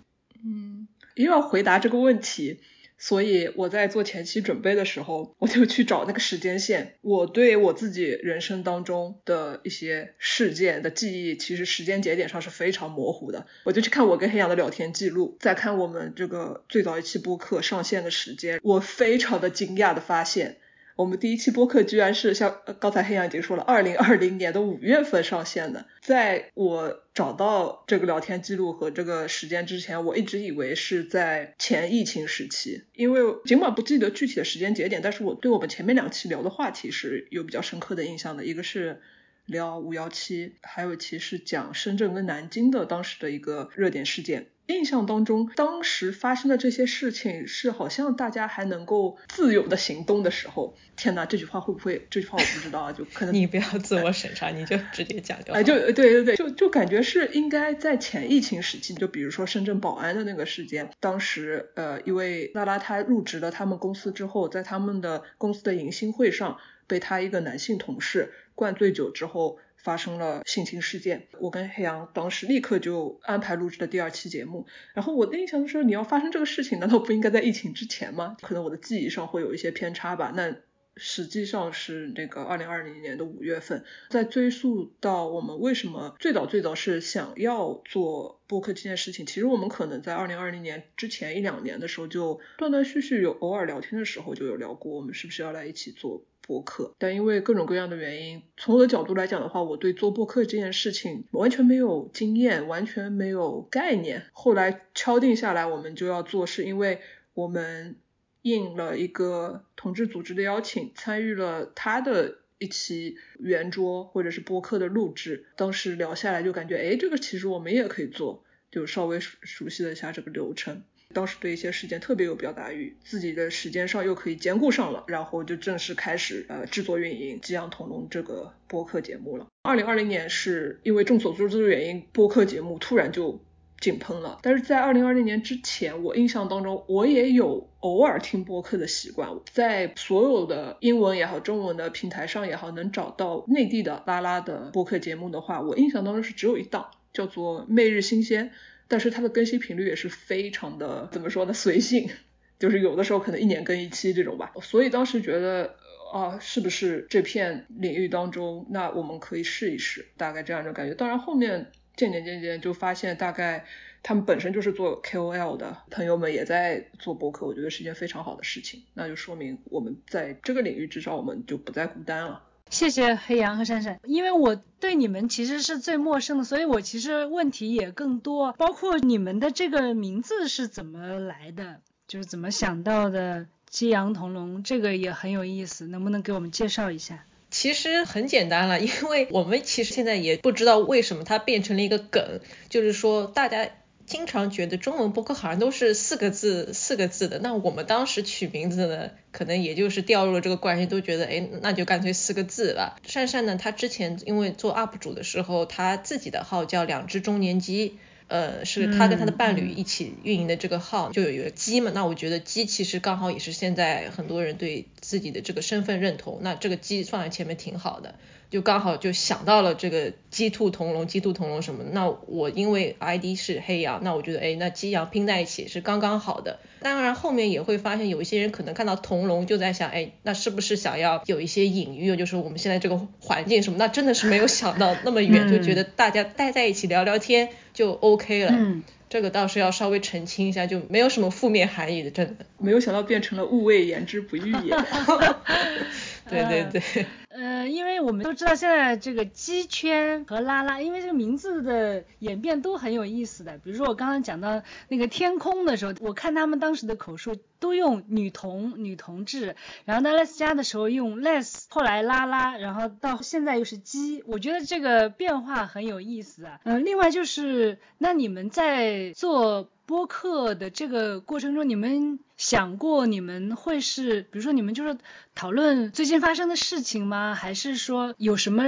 嗯，因为要回答这个问题，所以我在做前期准备的时候，我就去找那个时间线。我对我自己人生当中的一些事件的记忆，其实时间节点上是非常模糊的。我就去看我跟黑羊的聊天记录，再看我们这个最早一期播客上线的时间，我非常的惊讶的发现，我们第一期播客居然是像刚才黑羊已经说了，二零二零年的五月份上线的。在我找到这个聊天记录和这个时间之前，我一直以为是在前疫情时期，因为尽管不记得具体的时间节点，但是我对我们前面两期聊的话题是有比较深刻的印象的，一个是。聊五幺七，还有一期是讲深圳跟南京的当时的一个热点事件。印象当中，当时发生的这些事情是好像大家还能够自由的行动的时候。天呐，这句话会不会？这句话我不知道啊，就可能 你不要自我审查，你就直接讲就好。哎，就对对对，就就感觉是应该在前疫情时期，就比如说深圳宝安的那个事件，当时呃，一位拉拉他入职了他们公司之后，在他们的公司的迎新会上，被他一个男性同事。灌醉酒之后发生了性侵事件，我跟黑羊当时立刻就安排录制了第二期节目。然后我的印象就是，你要发生这个事情，难道不应该在疫情之前吗？可能我的记忆上会有一些偏差吧。那实际上是那个二零二零年的五月份。再追溯到我们为什么最早最早是想要做播客这件事情，其实我们可能在二零二零年之前一两年的时候，就断断续续有偶尔聊天的时候就有聊过，我们是不是要来一起做。播客，但因为各种各样的原因，从我的角度来讲的话，我对做播客这件事情完全没有经验，完全没有概念。后来敲定下来，我们就要做，是因为我们应了一个同志组织的邀请，参与了他的一期圆桌或者是播客的录制。当时聊下来就感觉，哎，这个其实我们也可以做，就稍微熟悉了一下这个流程。当时对一些事件特别有表达欲，自己的时间上又可以兼顾上了，然后就正式开始呃制作运营《激扬同龙》这个播客节目了。二零二零年是因为众所周知的原因，播客节目突然就井喷了。但是在二零二零年之前，我印象当中我也有偶尔听播客的习惯，在所有的英文也好、中文的平台上也好，能找到内地的拉拉的播客节目的话，我印象当中是只有一档，叫做《媚日新鲜》。但是它的更新频率也是非常的，怎么说呢？随性，就是有的时候可能一年更一期这种吧。所以当时觉得啊，是不是这片领域当中，那我们可以试一试，大概这样一种感觉。当然后面渐渐渐渐就发现，大概他们本身就是做 KOL 的朋友们也在做博客，我觉得是一件非常好的事情。那就说明我们在这个领域至少我们就不再孤单了。谢谢黑羊和珊珊，因为我对你们其实是最陌生的，所以我其实问题也更多，包括你们的这个名字是怎么来的，就是怎么想到的“激扬同龙”，这个也很有意思，能不能给我们介绍一下？其实很简单了，因为我们其实现在也不知道为什么它变成了一个梗，就是说大家。经常觉得中文播客好像都是四个字四个字的，那我们当时取名字呢，可能也就是掉入了这个惯性，都觉得哎，那就干脆四个字吧。珊珊呢，她之前因为做 UP 主的时候，她自己的号叫两只中年鸡，呃，是她跟她的伴侣一起运营的这个号，就有一个鸡嘛。那我觉得鸡其实刚好也是现在很多人对自己的这个身份认同，那这个鸡放在前面挺好的。就刚好就想到了这个鸡兔同笼，鸡兔同笼什么？那我因为 ID 是黑羊，那我觉得哎，那鸡羊拼在一起是刚刚好的。当然后面也会发现有一些人可能看到同笼就在想，哎，那是不是想要有一些隐喻，就是我们现在这个环境什么？那真的是没有想到那么远，就觉得大家待在一起聊聊天就 OK 了。嗯，这个倒是要稍微澄清一下，就没有什么负面含义的，真的。没有想到变成了物谓言之不欲也。对对对。呃，因为我们都知道现在这个鸡圈和拉拉，因为这个名字的演变都很有意思的。比如说我刚刚讲到那个天空的时候，我看他们当时的口述都用女同、女同志，然后到 less 加的时候用 less，后来拉拉，然后到现在又是鸡，我觉得这个变化很有意思啊。嗯，另外就是那你们在做。播客的这个过程中，你们想过你们会是，比如说你们就是讨论最近发生的事情吗？还是说有什么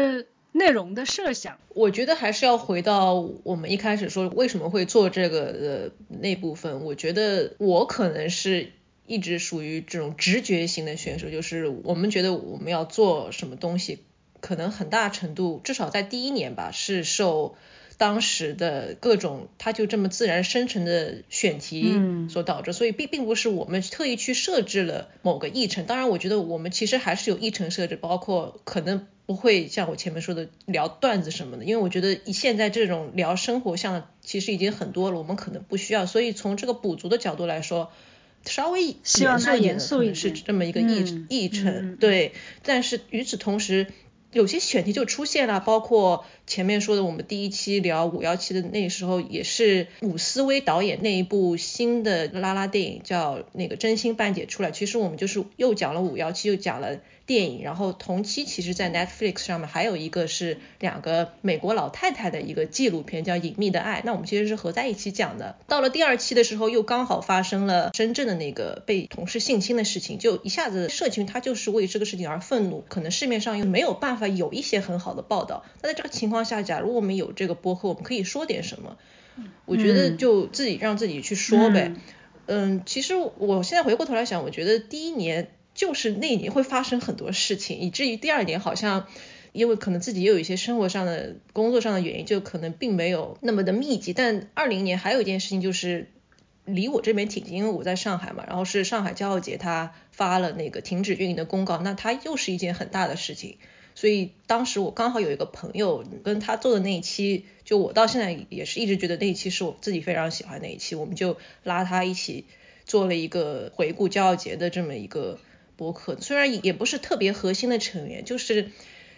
内容的设想？我觉得还是要回到我们一开始说为什么会做这个的那部分。我觉得我可能是一直属于这种直觉型的选手，就是我们觉得我们要做什么东西，可能很大程度，至少在第一年吧，是受。当时的各种，它就这么自然生成的选题所导致，所以并并不是我们特意去设置了某个议程。当然，我觉得我们其实还是有议程设置，包括可能不会像我前面说的聊段子什么的，因为我觉得现在这种聊生活向的其实已经很多了，我们可能不需要。所以从这个补足的角度来说，稍微希望它严严肃一点是这么一个议嗯议程，对。但是与此同时，有些选题就出现了，包括前面说的我们第一期聊五幺七的那时候，也是伍思威导演那一部新的拉拉电影叫那个《真心半解》出来，其实我们就是又讲了五幺七，又讲了电影，然后同期其实在 Netflix 上面还有一个是两个美国老太太的一个纪录片叫《隐秘的爱》，那我们其实是合在一起讲的。到了第二期的时候，又刚好发生了深圳的那个被同事性侵的事情，就一下子社群它就是为这个事情而愤怒，可能市面上又没有办法有一些很好的报道。那在这个情况下，假如我们有这个播客，我们可以说点什么？我觉得嗯就自己让自己去说呗。嗯嗯，其实我现在回过头来想，我觉得第一年就是那一年会发生很多事情，以至于第二年好像因为可能自己也有一些生活上的、工作上的原因，就可能并没有那么的密集。但二零年还有一件事情就是离我这边挺近，因为我在上海嘛，然后是上海骄傲节他发了那个停止运营的公告，那他又是一件很大的事情。所以当时我刚好有一个朋友跟他做的那一期，就我到现在也是一直觉得那一期是我自己非常喜欢那一期，我们就拉他一起做了一个回顾骄傲节的这么一个播客，虽然也不是特别核心的成员，就是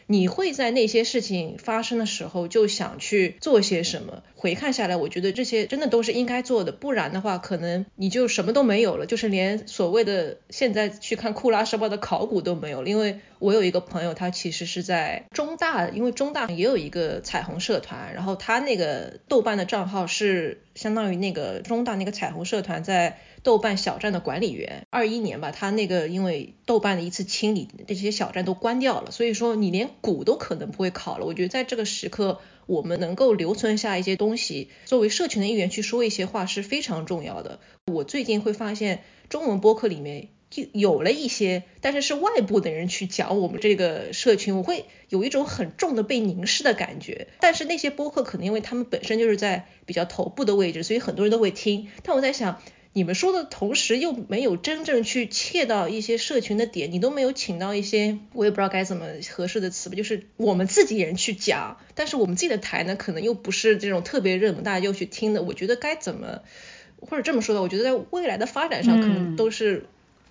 你会在那些事情发生的时候就想去做些什么。回看下来，我觉得这些真的都是应该做的，不然的话，可能你就什么都没有了，就是连所谓的现在去看库拉时报的考古都没有了。因为我有一个朋友，他其实是在中大，因为中大也有一个彩虹社团，然后他那个豆瓣的账号是相当于那个中大那个彩虹社团在豆瓣小站的管理员。二一年吧，他那个因为豆瓣的一次清理，这些小站都关掉了，所以说你连股都可能不会考了。我觉得在这个时刻，我们能够留存下一些东西，作为社群的一员去说一些话是非常重要的。我最近会发现，中文播客里面就有了一些，但是是外部的人去讲我们这个社群，我会有一种很重的被凝视的感觉。但是那些播客可能因为他们本身就是在比较头部的位置，所以很多人都会听。但我在想，你们说的同时又没有真正去切到一些社群的点，你都没有请到一些我也不知道该怎么合适的词吧，就是我们自己人去讲，但是我们自己的台呢，可能又不是这种特别热门大家又去听的。我觉得该怎么，或者这么说的，我觉得在未来的发展上，可能嗯都是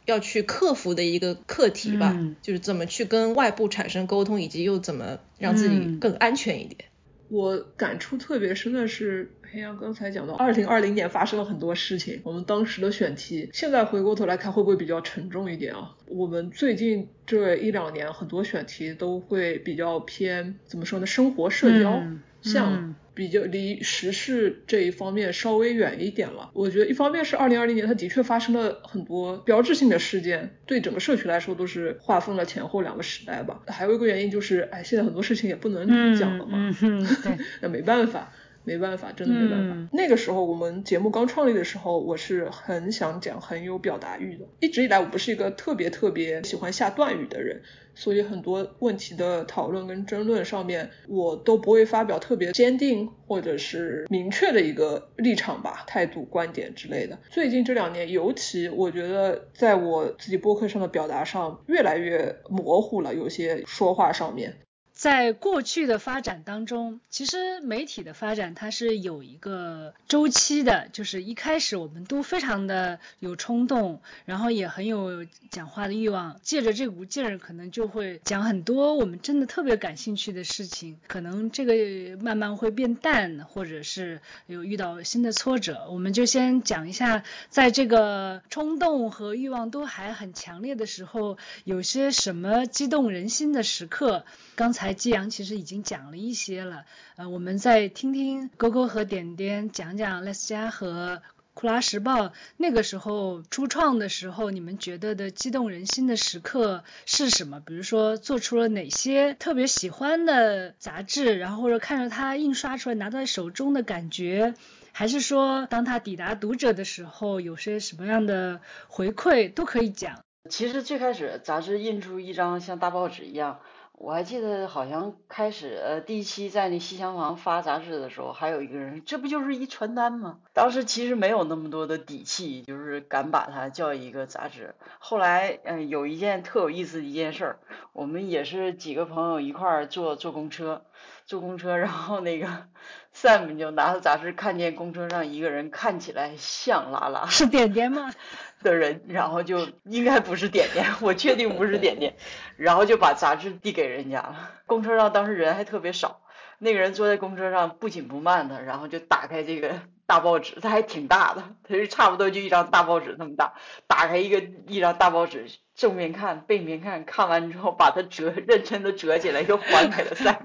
要去克服的一个课题吧，嗯就是怎么去跟外部产生沟通，以及又怎么让自己嗯更安全一点。我感触特别深的是，黑羊刚才讲到，二零二零年发生了很多事情。我们当时的选题，现在回过头来看，会不会比较沉重一点啊？我们最近这一两年，很多选题都会比较偏，怎么说呢？生活社交嗯向，嗯比较离时事这一方面稍微远一点了。我觉得一方面是二零二零年，它的确发生了很多标志性的事件，对整个社区来说都是划分了前后两个时代吧。还有一个原因就是，哎，现在很多事情也不能嗯讲了嘛。嗯嗯对 那没办法，没办法，真的没办法。嗯那个时候我们节目刚创立的时候，我是很想讲，很有表达欲的。一直以来，我不是一个特别特别喜欢下断语的人，所以很多问题的讨论跟争论上面，我都不会发表特别坚定或者是明确的一个立场吧、态度、观点之类的。最近这两年，尤其我觉得在我自己播客上的表达上越来越模糊了，有些说话上面。在过去的发展当中，其实媒体的发展它是有一个周期的，就是一开始我们都非常的有冲动，然后也很有讲话的欲望，借着这股劲儿，可能就会讲很多我们真的特别感兴趣的事情，可能这个慢慢会变淡，或者是有遇到新的挫折，我们就先讲一下，在这个冲动和欲望都还很强烈的时候，有些什么激动人心的时刻。刚才季阳其实已经讲了一些了，呃，我们再听听勾勾和点点讲讲 Les 加和库拉时报那个时候初创的时候，你们觉得的激动人心的时刻是什么？比如说做出了哪些特别喜欢的杂志，然后或者看着它印刷出来拿在手中的感觉，还是说当它抵达读者的时候有些什么样的回馈都可以讲。其实最开始杂志印出一张像大报纸一样，我还记得好像开始呃第一期在那西厢房发杂志的时候，还有一个人，这不就是一传单吗？当时其实没有那么多的底气，就是敢把它叫一个杂志。后来嗯、呃有一件特有意思的一件事儿，我们也是几个朋友一块儿坐坐公车，坐公车，然后那个 Sam 就拿着杂志看见公车上一个人看起来像拉拉，是点点吗？的人，然后就应该不是点点，我确定不是点点，然后就把杂志递给人家了。公车上当时人还特别少，那个人坐在公车上不紧不慢的，然后就打开这个大报纸，它还挺大的，它就差不多就一张大报纸那么大，打开一个一张大报纸，正面看背面看，看完之后把它折认真的折起来又还给了 Sam。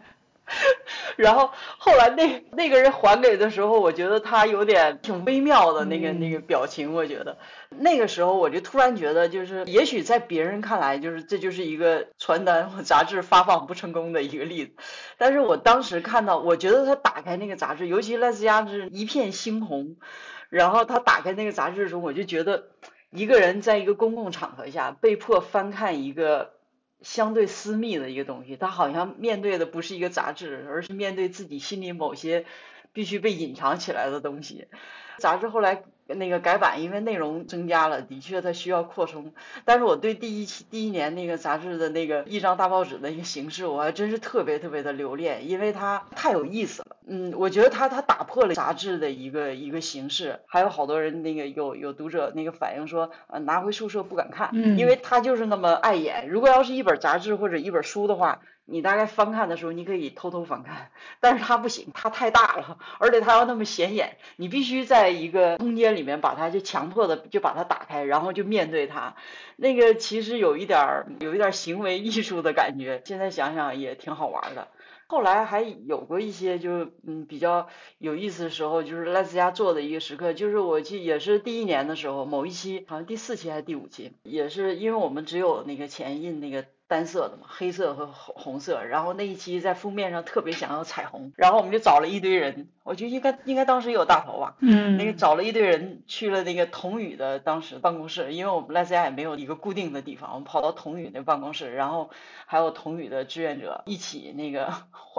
然后后来那那个人还给的时候，我觉得他有点挺微妙的那个那个表情，我觉得那个时候我就突然觉得，就是也许在别人看来，就是这就是一个传单或杂志发放不成功的一个例子，但是我当时看到，我觉得他打开那个杂志，尤其赖斯加是一片猩红，然后他打开那个杂志的时候，我就觉得一个人在一个公共场合下被迫翻看一个。相对私密的一个东西，他好像面对的不是一个杂志，而是面对自己心里某些必须被隐藏起来的东西。杂志后来。那个改版，因为内容增加了，的确它需要扩充。但是我对第一期第一年那个杂志的那个一张大报纸的一个形式，我还真是特别特别的留恋，因为它太有意思了。嗯，我觉得它它打破了杂志的一个一个形式。还有好多人那个有有读者那个反映说，呃，拿回宿舍不敢看，因为它就是那么碍眼。如果要是一本杂志或者一本书的话。你大概翻看的时候，你可以偷偷翻看，但是它不行，它太大了，而且它要那么显眼，你必须在一个空间里面把它就强迫的就把它打开，然后就面对它，那个其实有一点儿有一点行为艺术的感觉，现在想想也挺好玩的。后来还有过一些就嗯比较有意思的时候，就是赖斯家做的一个时刻，就是我记也是第一年的时候，某一期好像第四期还是第五期，也是因为我们只有那个前印那个。单色的嘛，黑色和红红色，然后那一期在封面上特别想要彩虹，然后我们就找了一堆人，我觉得应该应该当时有大头吧，嗯，那个找了一堆人去了那个童宇的当时办公室，因为我们赖斯家也没有一个固定的地方，我们跑到童宇那办公室，然后还有童宇的志愿者一起那个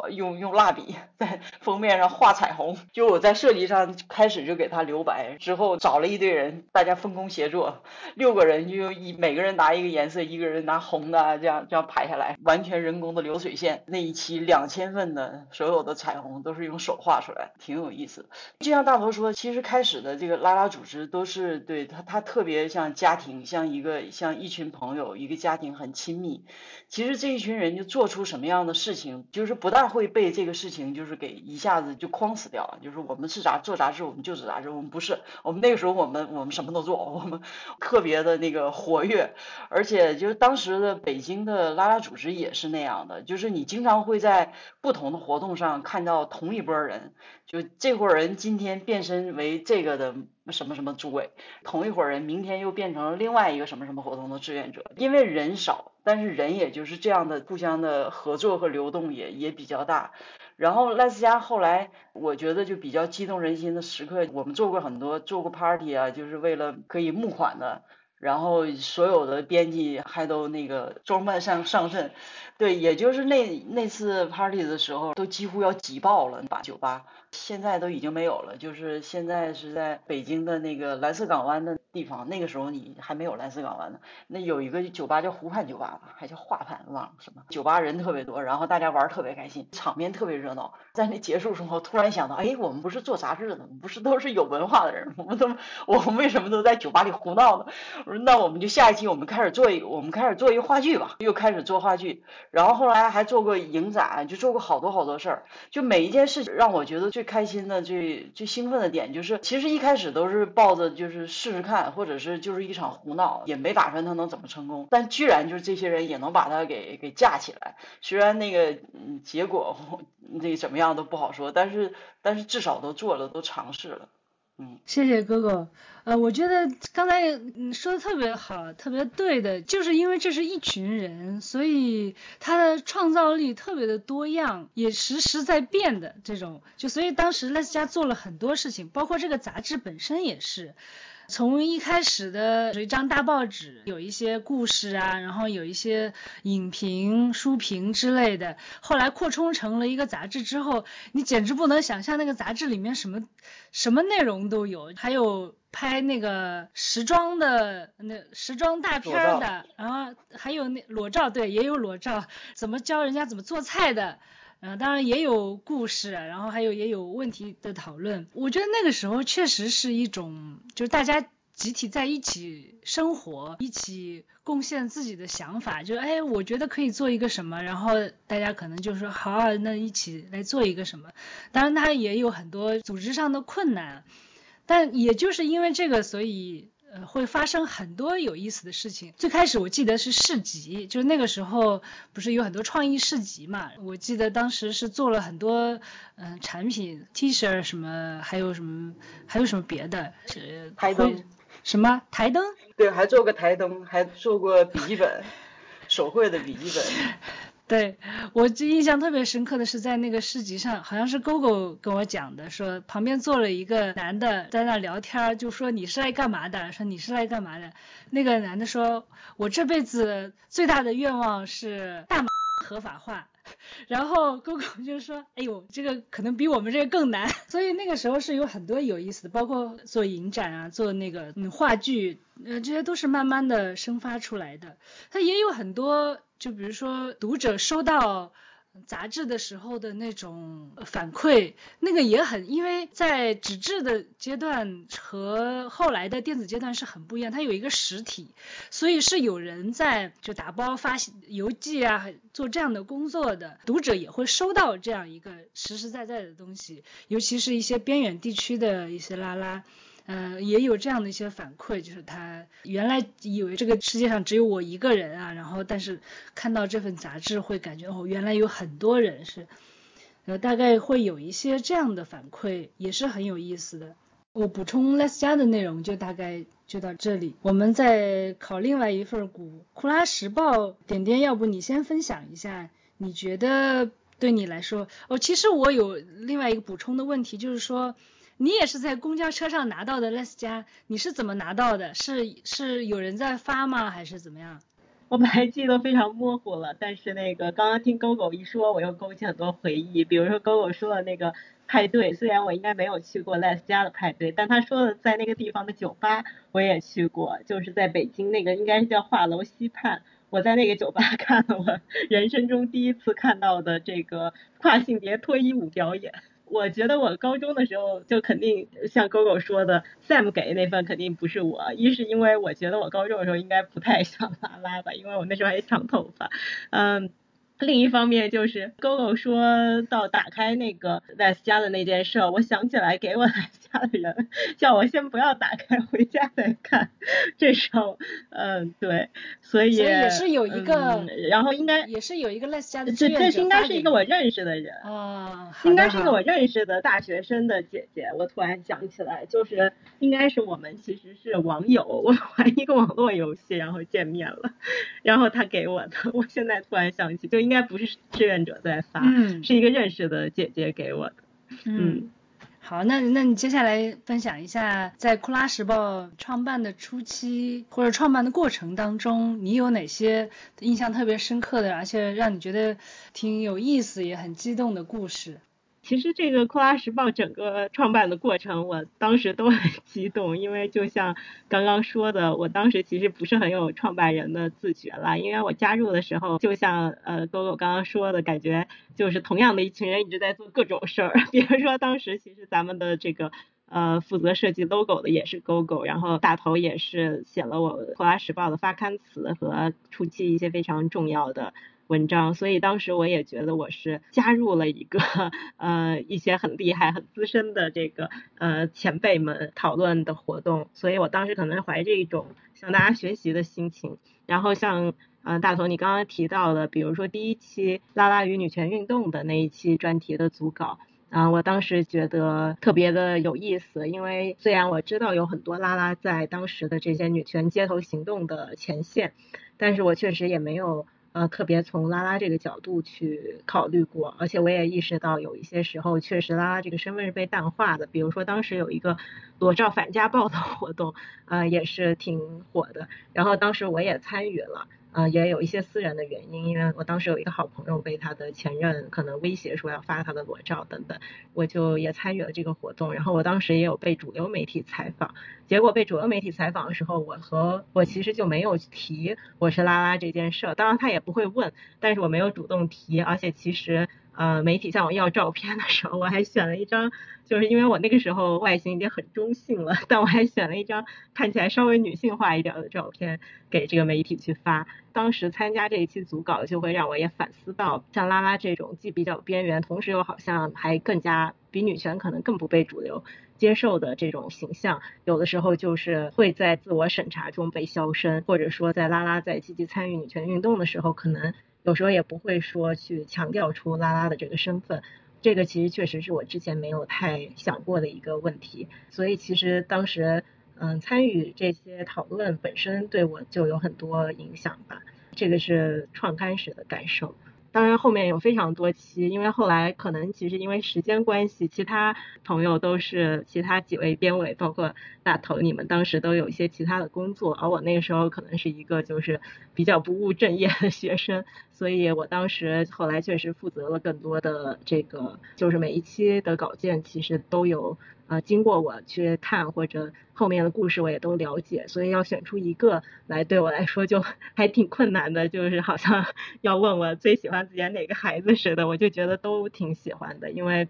用用蜡笔在封面上画彩虹，就我在设计上开始就给他留白，之后找了一堆人，大家分工协作，六个人就一每个人拿一个颜色，一个人拿红的这样。这样排下来，完全人工的流水线。那一期两千份的所有的彩虹都是用手画出来，挺有意思。就像大头说，其实开始的这个拉拉组织都是对他，他特别像家庭，像一个像一群朋友，一个家庭很亲密。其实这一群人就做出什么样的事情，就是不大会被这个事情就是给一下子就框死掉。就是我们是杂做杂志，我们就是杂志，我们不是。我们那个时候我们我们什么都做，我们 特别的那个活跃，而且就是当时的北京。的拉拉组织也是那样的，就是你经常会在不同的活动上看到同一波人，就这伙人今天变身为这个的什么什么组委，同一伙人明天又变成了另外一个什么什么活动的志愿者，因为人少，但是人也就是这样的互相的合作和流动也也比较大。然后赖斯加后来我觉得就比较激动人心的时刻，我们做过很多做过 party 啊，就是为了可以募款的。然后所有的编辑还都那个装扮上上阵，对，也就是那那次 party 的时候，都几乎要挤爆了把酒吧。现在都已经没有了，就是现在是在北京的那个蓝色港湾的地方。那个时候你还没有蓝色港湾呢，那有一个酒吧叫湖畔酒吧吧，还叫画畔，忘了什么。酒吧人特别多，然后大家玩特别开心，场面特别热闹。在那结束时候，突然想到，哎，我们不是做杂志的，我们不是都是有文化的人，我们怎么我们为什么都在酒吧里胡闹呢？我说那我们就下一期我们开始做一，我们开始做一个话剧吧，又开始做话剧。然后后来还做过影展，就做过好多好多事儿。就每一件事情让我觉得最。开心的最最兴奋的点就是，其实一开始都是抱着就是试试看，或者是就是一场胡闹，也没打算他能怎么成功。但居然就是这些人也能把他给给架起来，虽然那个结果那怎么样都不好说，但是但是至少都做了，都尝试了。嗯，谢谢哥哥。呃，我觉得刚才你说的特别好，特别对的，就是因为这是一群人，所以他的创造力特别的多样，也时时在变的这种。就所以当时赖斯家做了很多事情，包括这个杂志本身也是。从一开始的有一张大报纸，有一些故事啊，然后有一些影评、书评之类的，后来扩充成了一个杂志之后，你简直不能想象那个杂志里面什么什么内容都有，还有拍那个时装的那时装大片的，然后还有那裸照，对，也有裸照，怎么教人家怎么做菜的。呃，当然也有故事，然后还有也有问题的讨论。我觉得那个时候确实是一种，就是大家集体在一起生活，一起贡献自己的想法，就哎，我觉得可以做一个什么，然后大家可能就说好啊，那一起来做一个什么。当然，它也有很多组织上的困难，但也就是因为这个，所以。呃，会发生很多有意思的事情。最开始我记得是市集，就是那个时候不是有很多创意市集嘛？我记得当时是做了很多嗯产品，T 恤什么，还有什么还有什么别的，是台灯，什么台灯？对，还做过台灯，还做过笔记本，手绘的笔记本。对我就印象特别深刻的是在那个市集上，好像是 GoGo 跟我讲的，说旁边坐了一个男的在那聊天，就说你是来干嘛的？说你是来干嘛的？那个男的说，我这辈子最大的愿望是大麻合法化。然后 GoGo 就说，哎呦，这个可能比我们这个更难。所以那个时候是有很多有意思的，包括做影展啊，做那个嗯话剧，呃，这些都是慢慢的生发出来的。它也有很多。就比如说，读者收到杂志的时候的那种反馈，那个也很，因为在纸质的阶段和后来的电子阶段是很不一样，它有一个实体，所以是有人在就打包发邮寄啊，做这样的工作的，读者也会收到这样一个实实在在的东西，尤其是一些边远地区的一些拉拉。嗯，也有这样的一些反馈，就是他原来以为这个世界上只有我一个人啊，然后但是看到这份杂志会感觉哦，原来有很多人是，呃，大概会有一些这样的反馈，也是很有意思的。我补充 less 加的内容就大概就到这里，我们再考另外一份股库拉时报，点点，要不你先分享一下，你觉得对你来说，哦，其实我有另外一个补充的问题，就是说。你也是在公交车上拿到的 less 加，你是怎么拿到的？是是有人在发吗？还是怎么样？我本来记得非常模糊了，但是那个刚刚听 GoGo 一说，我又勾起很多回忆。比如说 GoGo 说的那个派对，虽然我应该没有去过 less 加的派对，但他说的在那个地方的酒吧我也去过，就是在北京那个应该是叫画楼西畔，我在那个酒吧看了我人生中第一次看到的这个跨性别脱衣舞表演。我觉得我高中的时候就肯定像 GoGo 说的，Sam 给的那份肯定不是我。一是因为我觉得我高中的时候应该不太像拉拉吧，因为我那时候还长头发，嗯。另一方面就是 GoGo 说到打开那个 Les 家的那件事，我想起来给我家的人 叫我先不要打开，回家再看。这时候，嗯，对，所以也是有一个，然后应该也是有一个 Les 家的这这应该是一个我认识的人啊，应该是一个我认识的大学生的姐姐。我突然想起来，就是应该是我们其实是网友，我玩一个网络游戏然后见面了，然后他给我的。我现在突然想起，就。应该不是志愿者在发，是一个认识的姐姐给我的。嗯，好，那那你接下来分享一下，在库拉时报创办的初期或者创办的过程当中，你有哪些印象特别深刻的，而且让你觉得挺有意思也很激动的故事？其实这个《库拉时报》整个创办的过程，我当时都很 激动，因为就像刚刚说的，我当时其实不是很有创办人的自觉了，因为我加入的时候，就像呃，GoGo 刚刚说的，感觉就是同样的一群人一直在做各种事儿，比如说当时其实咱们的这个呃负责设计 logo 的也是 GoGo，然后大头也是写了我《库拉时报》的发刊词和初期一些非常重要的。文章，所以当时我也觉得我是加入了一个 呃一些很厉害、很资深的这个呃前辈们讨论的活动，所以我当时可能怀着一种向大家学习的心情。然后像呃大头你刚刚提到的，比如说第一期拉拉与女权运动的那一期专题的组稿，啊，我当时觉得特别的有意思，因为虽然我知道有很多拉拉在当时的这些女权街头行动的前线，但是我确实也没有。呃，特别从拉拉这个角度去考虑过，而且我也意识到有一些时候确实拉拉这个身份是被淡化的，比如说当时有一个裸照反家暴的活动，呃，也是挺火的，然后当时我也参与了。呃，也有一些私人的原因，因为我当时有一个好朋友被他的前任可能威胁说要发他的裸照等等，我就也参与了这个活动。然后我当时也有被主流媒体采访，结果被主流媒体采访的时候，我和我其实就没有提我是拉拉这件事，当然他也不会问，但是我没有主动提，而且其实。呃媒体向我要照片的时候，我还选了一张，就是因为我那个时候外形已经很中性了，但我还选了一张看起来稍微女性化一点的照片给这个媒体去发。当时参加这一期组稿，就会让我也反思到，像拉拉这种既比较边缘，同时又好像还更加比女权可能更不被主流接受的这种形象，有的时候就是会在自我审查中被消声，或者说在拉拉在积极参与女权运动的时候，可能。有时候也不会说去强调出拉拉的这个身份，这个其实确实是我之前没有太想过的一个问题。所以其实当时嗯参与这些讨论本身对我就有很多影响吧，这个是创刊时的感受。当然后面有非常多期，因为后来可能其实因为时间关系，其他朋友都是其他几位编委，包括大头，你们当时都有一些其他的工作，而我那个时候可能是一个就是比较不务正业的学生，所以我当时后来确实负责了更多的这个，就是每一期的稿件其实都有。呃，经过我去看或者后面的故事我也都了解，所以要选出一个来对我来说就 还挺困难的，就是好像 要问我最喜欢自己哪个孩子似的，我就觉得都挺喜欢的，因为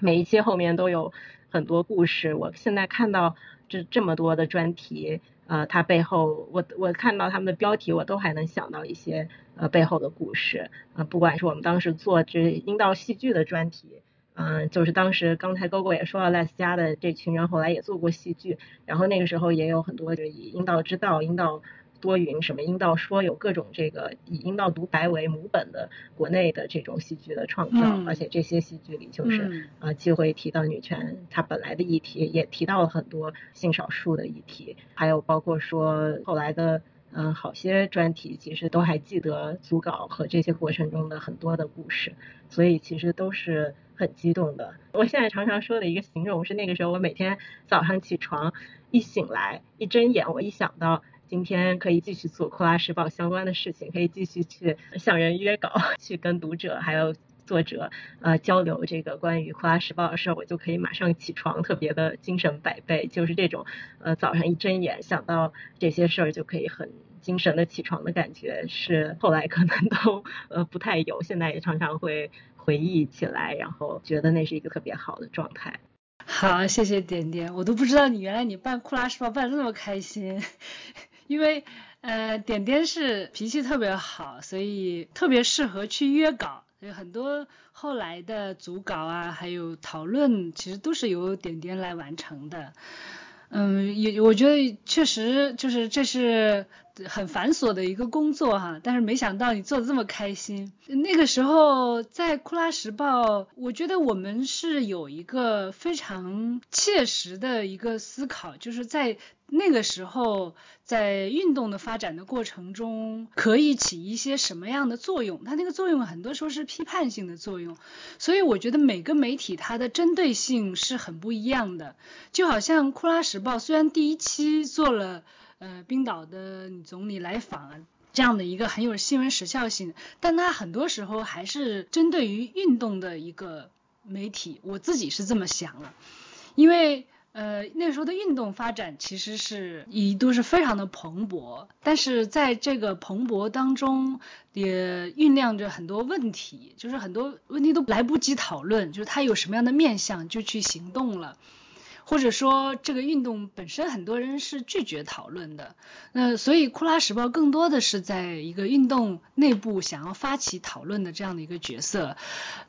每一期后面都有很多故事。我现在看到这这么多的专题，呃，它背后我我看到他们的标题，我都还能想到一些呃背后的故事，呃，不管是我们当时做这阴道戏剧的专题。嗯，就是当时刚才高高也说了，赖斯家的这群人后来也做过戏剧，然后那个时候也有很多就以阴道之道、阴道多云什么阴道说，有各种这个以阴道独白为母本的国内的这种戏剧的创造，而且这些戏剧里就是啊既会提到女权它本来的议题，也提到了很多性少数的议题，还有包括说后来的。嗯，好些专题其实都还记得组稿和这些过程中的很多的故事，所以其实都是很激动的。我现在常常说的一个形容是，那个时候我每天早上起床一醒来一睁眼，我一想到今天可以继续做《库拉时报》相关的事情，可以继续去向人约稿，去跟读者还有作者呃交流这个关于《库拉时报》的事儿，我就可以马上起床，特别的精神百倍。就是这种呃早上一睁眼想到这些事儿就可以很。精神的起床的感觉是后来可能都呃不太有，现在也常常会回忆起来，然后觉得那是一个特别好的状态。好，谢谢点点，我都不知道你原来你办库拉时报办的那么开心，因为呃点点是脾气特别好，所以特别适合去约稿，有很多后来的组稿啊，还有讨论，其实都是由点点来完成的。嗯，也我觉得确实就是这是很繁琐的一个工作哈，但是没想到你做的这么开心。那个时候在库拉时报，我觉得我们是有一个非常切实的一个思考，就是在。那个时候，在运动的发展的过程中，可以起一些什么样的作用？它那个作用很多时候是批判性的作用，所以我觉得每个媒体它的针对性是很不一样的。就好像《库拉时报》，虽然第一期做了呃冰岛的总理来访这样的一个很有新闻时效性，但它很多时候还是针对于运动的一个媒体。我自己是这么想的，因为。呃，那时候的运动发展其实是一度是非常的蓬勃，但是在这个蓬勃当中，也酝酿着很多问题，就是很多问题都来不及讨论，就是它有什么样的面向就去行动了，或者说这个运动本身很多人是拒绝讨论的，那所以库拉时报更多的是在一个运动内部想要发起讨论的这样的一个角色，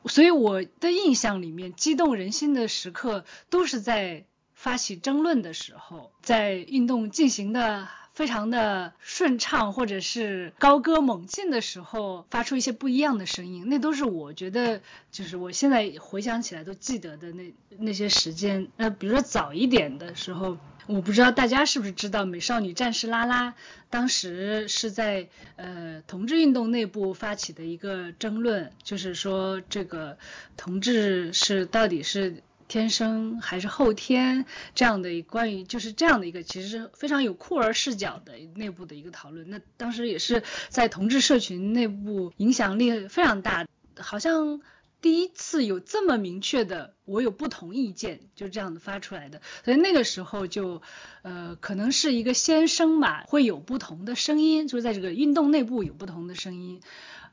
所以我的印象里面激动人心的时刻都是在。发起争论的时候，在运动进行的非常的顺畅，或者是高歌猛进的时候，发出一些不一样的声音，那都是我觉得，就是我现在回想起来都记得的那那些时间。那比如说早一点的时候，我不知道大家是不是知道，美少女战士拉拉当时是在呃同志运动内部发起的一个争论，就是说这个同志是到底是。天生还是后天这样的关于就是这样的一个其实非常有酷儿视角的内部的一个讨论。那当时也是在同志社群内部影响力非常大，好像第一次有这么明确的，我有不同意见，就这样子发出来的。所以那个时候就，呃，可能是一个先声嘛，会有不同的声音，就是在这个运动内部有不同的声音。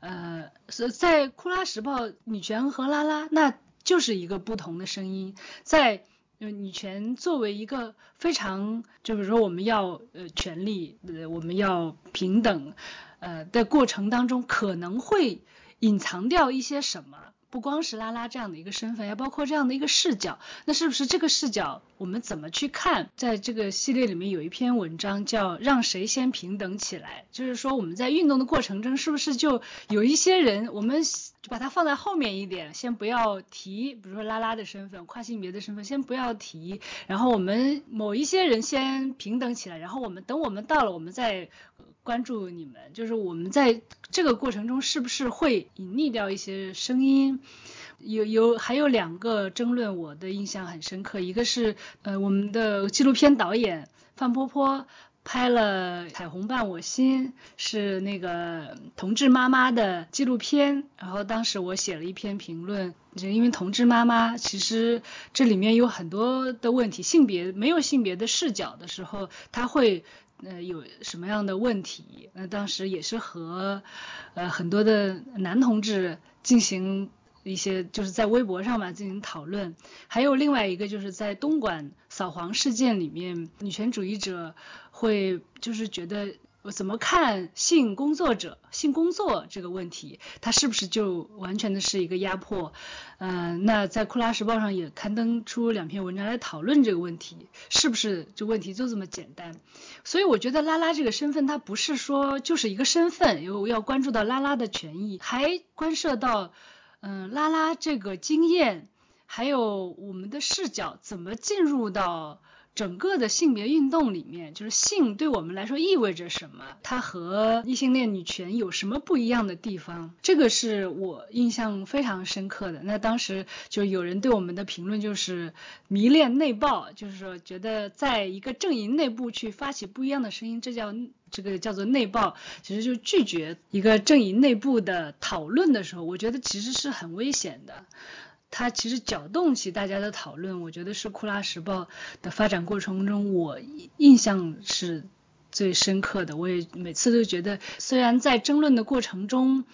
呃，是在库拉时报女权和拉拉，那就是一个不同的声音。在女权作为一个非常，就比如说我们要呃权利，呃我们要平等，呃的过程当中，可能会隐藏掉一些什么。不光是拉拉这样的一个身份，也包括这样的一个视角。那是不是这个视角我们怎么去看？在这个系列里面有一篇文章叫“让谁先平等起来”，就是说我们在运动的过程中，是不是就有一些人，我们就把它放在后面一点，先不要提，比如说拉拉的身份、跨性别的身份，先不要提。然后我们某一些人先平等起来，然后我们等我们到了，我们再。关注你们，就是我们在这个过程中是不是会隐匿掉一些声音？有有还有两个争论，我的印象很深刻。一个是呃我们的纪录片导演范波波拍了《彩虹伴我心》，是那个同志妈妈的纪录片。然后当时我写了一篇评论，就因为同志妈妈其实这里面有很多的问题，性别没有性别的视角的时候，他会。呃，有什么样的问题？那当时也是和呃很多的男同志进行一些，就是在微博上嘛进行讨论。还有另外一个，就是在东莞扫黄事件里面，女权主义者会就是觉得。我怎么看性工作者性工作这个问题？它是不是就完全的是一个压迫？嗯，那在库拉时报上也刊登出两篇文章来讨论这个问题，是不是这问题就这么简单？所以我觉得拉拉这个身份，它不是说就是一个身份，有要关注到拉拉的权益，还关涉到嗯拉拉这个经验，还有我们的视角怎么进入到。整个的性别运动里面，就是性对我们来说意味着什么？它和异性恋女权有什么不一样的地方？这个是我印象非常深刻的。那当时就有人对我们的评论就是迷恋内爆，就是说觉得在一个阵营内部去发起不一样的声音，这叫这个叫做内爆。其实就拒绝一个阵营内部的讨论的时候，我觉得其实是很危险的。它其实搅动起大家的讨论，我觉得是库拉时报的发展过程中，我印象是最深刻的。我也每次都觉得，虽然在争论的过程中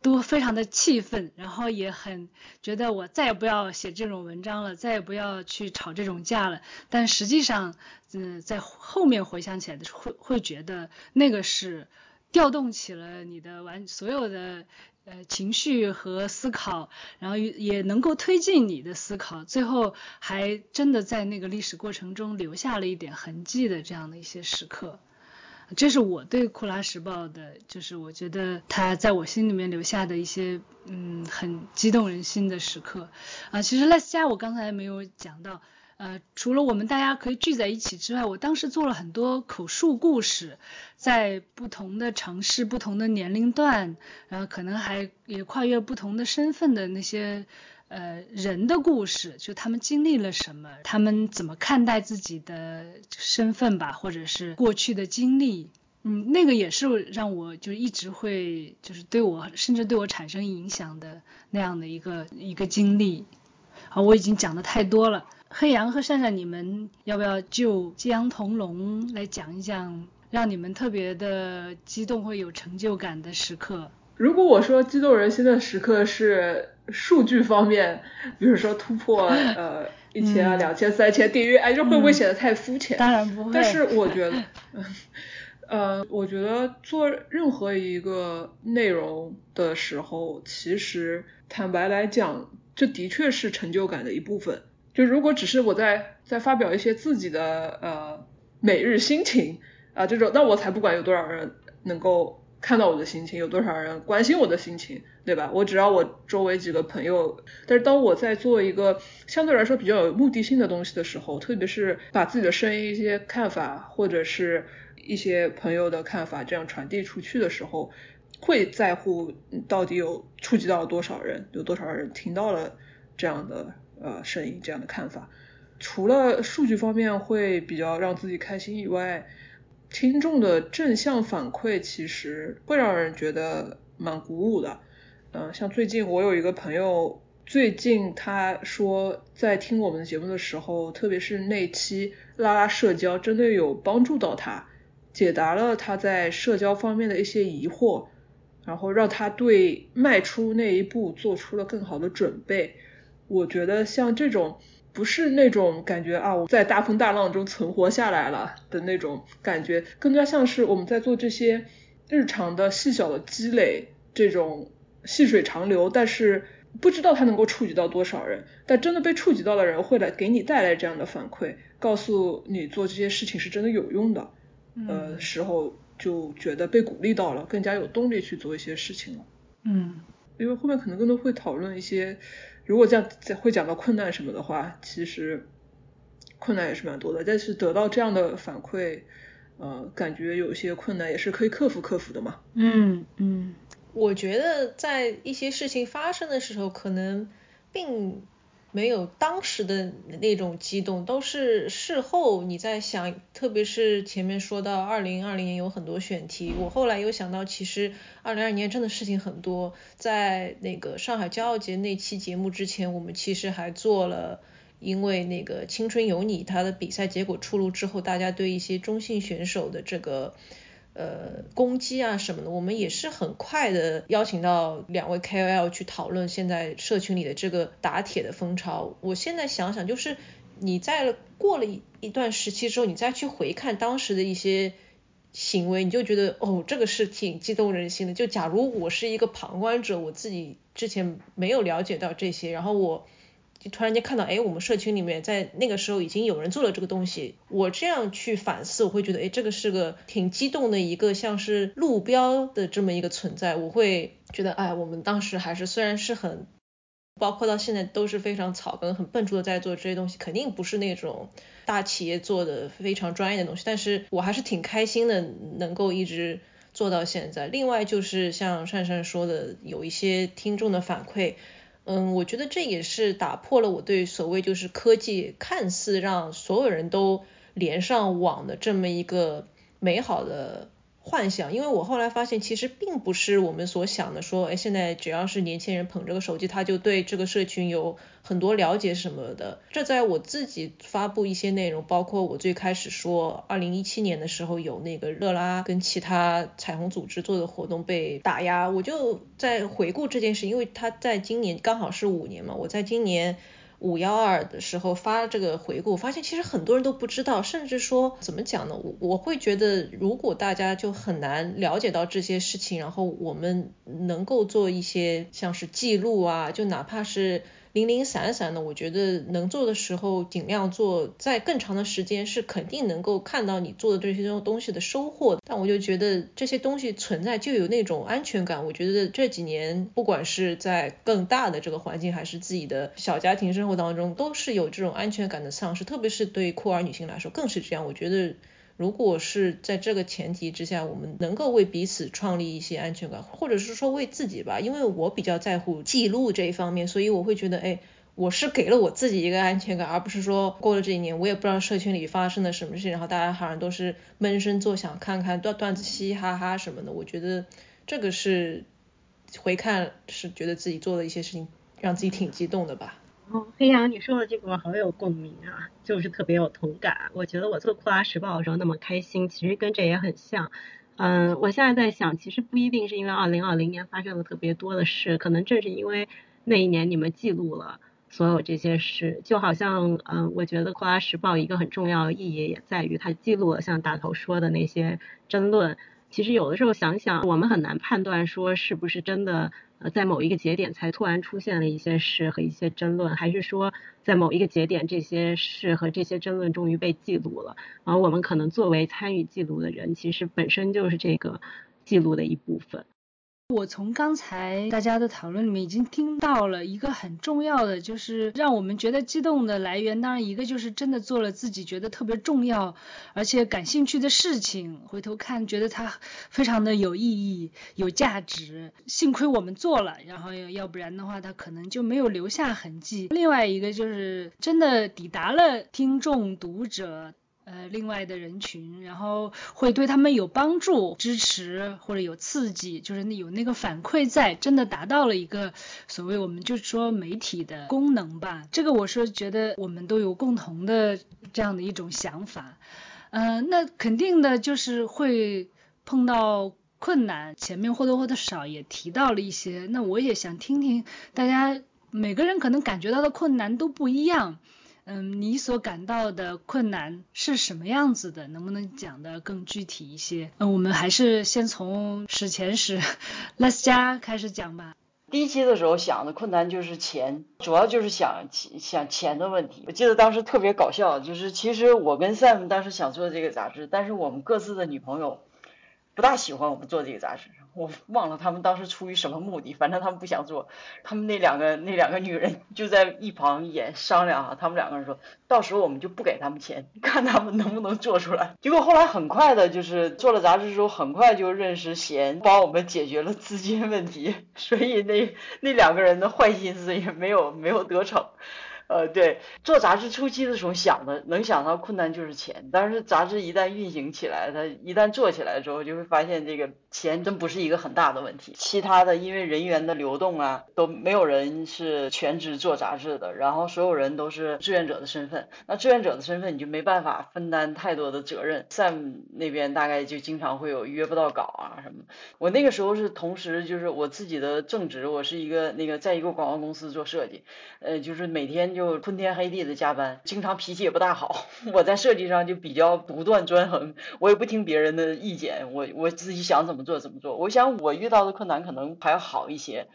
都非常的气愤，然后也很觉得我再也不要写这种文章了，再也不要去吵这种架了。但实际上，嗯，在后面回想起来的时候，会会觉得那个是调动起了你的完所有的。呃，情绪和思考，然后也能够推进你的思考，最后还真的在那个历史过程中留下了一点痕迹的这样的一些时刻，这是我对库拉时报的，就是我觉得他在我心里面留下的一些嗯很激动人心的时刻啊。其实赖斯加我刚才没有讲到。呃，除了我们大家可以聚在一起之外，我当时做了很多口述故事，在不同的城市、不同的年龄段，然后可能还也跨越不同的身份的那些呃人的故事，就他们经历了什么，他们怎么看待自己的身份吧，或者是过去的经历，嗯，那个也是让我就一直会就是对我甚至对我产生影响的那样的一个一个经历。好，我已经讲的太多了。黑羊和善善，你们要不要就激昂同龙来讲一讲，让你们特别的激动或有成就感的时刻？如果我说激动人心的时刻是数据方面，比如说突破 呃一千啊、两千、三千订阅，哎，这会不会显得太肤浅？当然不会。但是我觉得，呃，我觉得做任何一个内容的时候，其实坦白来讲，这的确是成就感的一部分。就如果只是我在在发表一些自己的呃每日心情啊这种，那我才不管有多少人能够看到我的心情，有多少人关心我的心情，对吧？我只要我周围几个朋友。但是当我在做一个相对来说比较有目的性的东西的时候，特别是把自己的声音、一些看法或者是一些朋友的看法这样传递出去的时候，会在乎到底有触及到多少人，有多少人听到了这样的。呃，声音这样的看法，除了数据方面会比较让自己开心以外，听众的正向反馈其实会让人觉得蛮鼓舞的。嗯，像最近我有一个朋友最近他说在听我们的节目的时候，特别是那期拉拉社交，真的有帮助到他，解答了他在社交方面的一些疑惑，然后让他对迈出那一步做出了更好的准备。我觉得像这种不是那种感觉啊，我在大风大浪中存活下来了的那种感觉，更加像是我们在做这些日常的细小的积累，这种细水长流，但是不知道它能够触及到多少人，但真的被触及到的人会来给你带来这样的反馈，告诉你做这些事情是真的有用的，呃时候就觉得被鼓励到了，更加有动力去做一些事情了。嗯，因为后面可能更多会讨论一些。如果这样会讲到困难什么的话，其实困难也是蛮多的。但是得到这样的反馈，呃，感觉有些困难也是可以克服克服的嘛。嗯嗯，我觉得在一些事情发生的时候，可能并。没有当时的那种激动，都是事后你在想，特别是前面说到二零二零年有很多选题，我后来又想到，其实二零二零年真的事情很多。在那个上海骄傲节那期节目之前，我们其实还做了，因为那个青春有你，他的比赛结果出炉之后，大家对一些中性选手的这个。呃，攻击啊什么的，我们也是很快的邀请到两位 KOL 去讨论现在社群里的这个打铁的风潮。我现在想想，就是你在过了一一段时期之后，你再去回看当时的一些行为，你就觉得哦，这个是挺激动人心的。就假如我是一个旁观者，我自己之前没有了解到这些，然后我。突然间看到，哎，我们社群里面在那个时候已经有人做了这个东西。我这样去反思，我会觉得，哎，这个是个挺激动的一个像是路标的这么一个存在。我会觉得，哎，我们当时还是虽然是很，包括到现在都是非常草根、很笨拙的在做这些东西，肯定不是那种大企业做的非常专业的东西。但是我还是挺开心的，能够一直做到现在。另外就是像善善说的，有一些听众的反馈。嗯，我觉得这也是打破了我对所谓就是科技看似让所有人都连上网的这么一个美好的。幻想，因为我后来发现，其实并不是我们所想的，说，哎，现在只要是年轻人捧着个手机，他就对这个社群有很多了解什么的。这在我自己发布一些内容，包括我最开始说，二零一七年的时候有那个热拉跟其他彩虹组织做的活动被打压，我就在回顾这件事，因为他在今年刚好是五年嘛，我在今年。五幺二的时候发这个回顾，发现其实很多人都不知道，甚至说怎么讲呢？我我会觉得，如果大家就很难了解到这些事情，然后我们能够做一些像是记录啊，就哪怕是。零零散散的，我觉得能做的时候尽量做，在更长的时间是肯定能够看到你做的这些东西的收获。但我就觉得这些东西存在就有那种安全感。我觉得这几年不管是在更大的这个环境，还是自己的小家庭生活当中，都是有这种安全感的丧失。特别是对酷儿女性来说更是这样。我觉得。如果是在这个前提之下，我们能够为彼此创立一些安全感，或者是说为自己吧，因为我比较在乎记录这一方面，所以我会觉得，哎，我是给了我自己一个安全感，而不是说过了这一年，我也不知道社群里发生了什么事情，然后大家好像都是闷声作响，看看段段子嘻嘻哈哈什么的。我觉得这个是回看是觉得自己做的一些事情，让自己挺激动的吧。哦，黑羊，你说的这个好有共鸣啊，就是特别有同感。我觉得我做库拉时报的时候那么开心，其实跟这也很像。嗯，我现在在想，其实不一定是因为二零二零年发生了特别多的事，可能正是因为那一年你们记录了所有这些事。就好像，嗯，我觉得库拉时报一个很重要的意义也在于它记录了像大头说的那些争论。其实有的时候想想，我们很难判断说是不是真的。在某一个节点才突然出现了一些事和一些争论，还是说在某一个节点这些事和这些争论终于被记录了？而我们可能作为参与记录的人，其实本身就是这个记录的一部分。我从刚才大家的讨论里面已经听到了一个很重要的，就是让我们觉得激动的来源。当然，一个就是真的做了自己觉得特别重要而且感兴趣的事情，回头看觉得它非常的有意义、有价值。幸亏我们做了，然后要不然的话，它可能就没有留下痕迹。另外一个就是真的抵达了听众、读者。呃另外的人群，然后会对他们有帮助、支持或者有刺激，就是有那个反馈在，真的达到了一个所谓我们就说媒体的功能吧。这个我是觉得我们都有共同的这样的一种想法。嗯，那肯定的就是会碰到困难，前面或多或少也提到了一些。那我也想听听大家每个人可能感觉到的困难都不一样。嗯，你所感到的困难是什么样子的？能不能讲的更具体一些？嗯，我们还是先从史前史 Les 家开始讲吧。第一期的时候想的困难就是钱，主要就是想想钱的问题。我记得当时特别搞笑，就是其实我跟 Sam 当时想做这个杂志，但是我们各自的女朋友不大喜欢我们做这个杂志。我忘了他们当时出于什么目的，反正他们不想做。他们那两个那两个女人就在一旁演商量啊，他们两个人说，到时候我们就不给他们钱，看他们能不能做出来。结果后来很快的，就是做了杂志之后，很快就认识贤，帮我们解决了资金问题，所以那那两个人的坏心思也没有没有得逞。呃，对，做杂志初期的时候想的，能想到困难就是钱。但是杂志一旦运行起来，它一旦做起来之后，就会发现这个钱真不是一个很大的问题。其他的，因为人员的流动啊，都没有人是全职做杂志的，然后所有人都是志愿者的身份。那志愿者的身份，你就没办法分担太多的责任。Sam 那边大概就经常会有约不到稿啊什么。我那个时候是同时就是我自己的正职，我是一个那个在一个广告公司做设计，呃，就是每天。就昏天黑地的加班，经常脾气也不大好。我在设计上就比较独断专横，我也不听别人的意见，我我自己想怎么做怎么做。我想我遇到的困难可能还要好一些。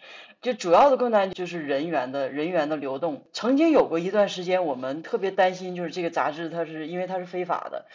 就主要的困难就是人员的人员的流动。曾经有过一段时间，我们特别担心，就是这个杂志它是因为它是非法的，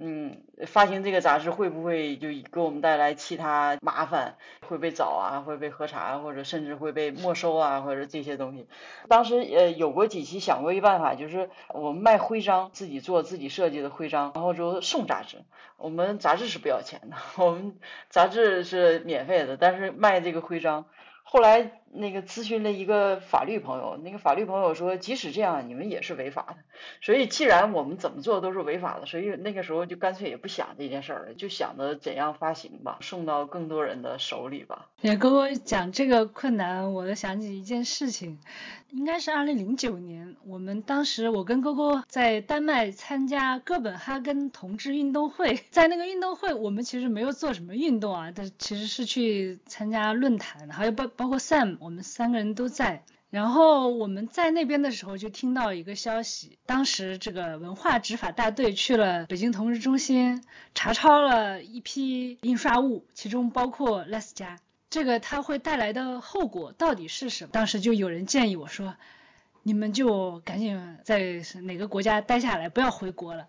嗯，发行这个杂志会不会就给我们带来其他麻烦？会被找啊，会被核查，或者甚至会被没收啊，或者这些东西。当时呃有过几期想过一办法，就是我们卖徽章，自己做自己设计的徽章，然后就送杂志。我们杂志是不要钱的，我们杂志是免费的，但是卖这个徽章。后来那个咨询了一个法律朋友，那个法律朋友说，即使这样，你们也是违法的。所以既然我们怎么做都是违法的，所以那个时候就干脆也不想这件事儿了，就想着怎样发行吧，送到更多人的手里吧。也跟我讲这个困难，我就想起一件事情。应该是二零零九年，我们当时我跟哥哥在丹麦参加哥本哈根同志运动会，在那个运动会，我们其实没有做什么运动啊，但其实是去参加论坛，还有包包括 Sam，我们三个人都在。然后我们在那边的时候就听到一个消息，当时这个文化执法大队去了北京同志中心，查抄了一批印刷物，其中包括 Les 家。这个它会带来的后果到底是什么？当时就有人建议我说，你们就赶紧在哪个国家待下来，不要回国了。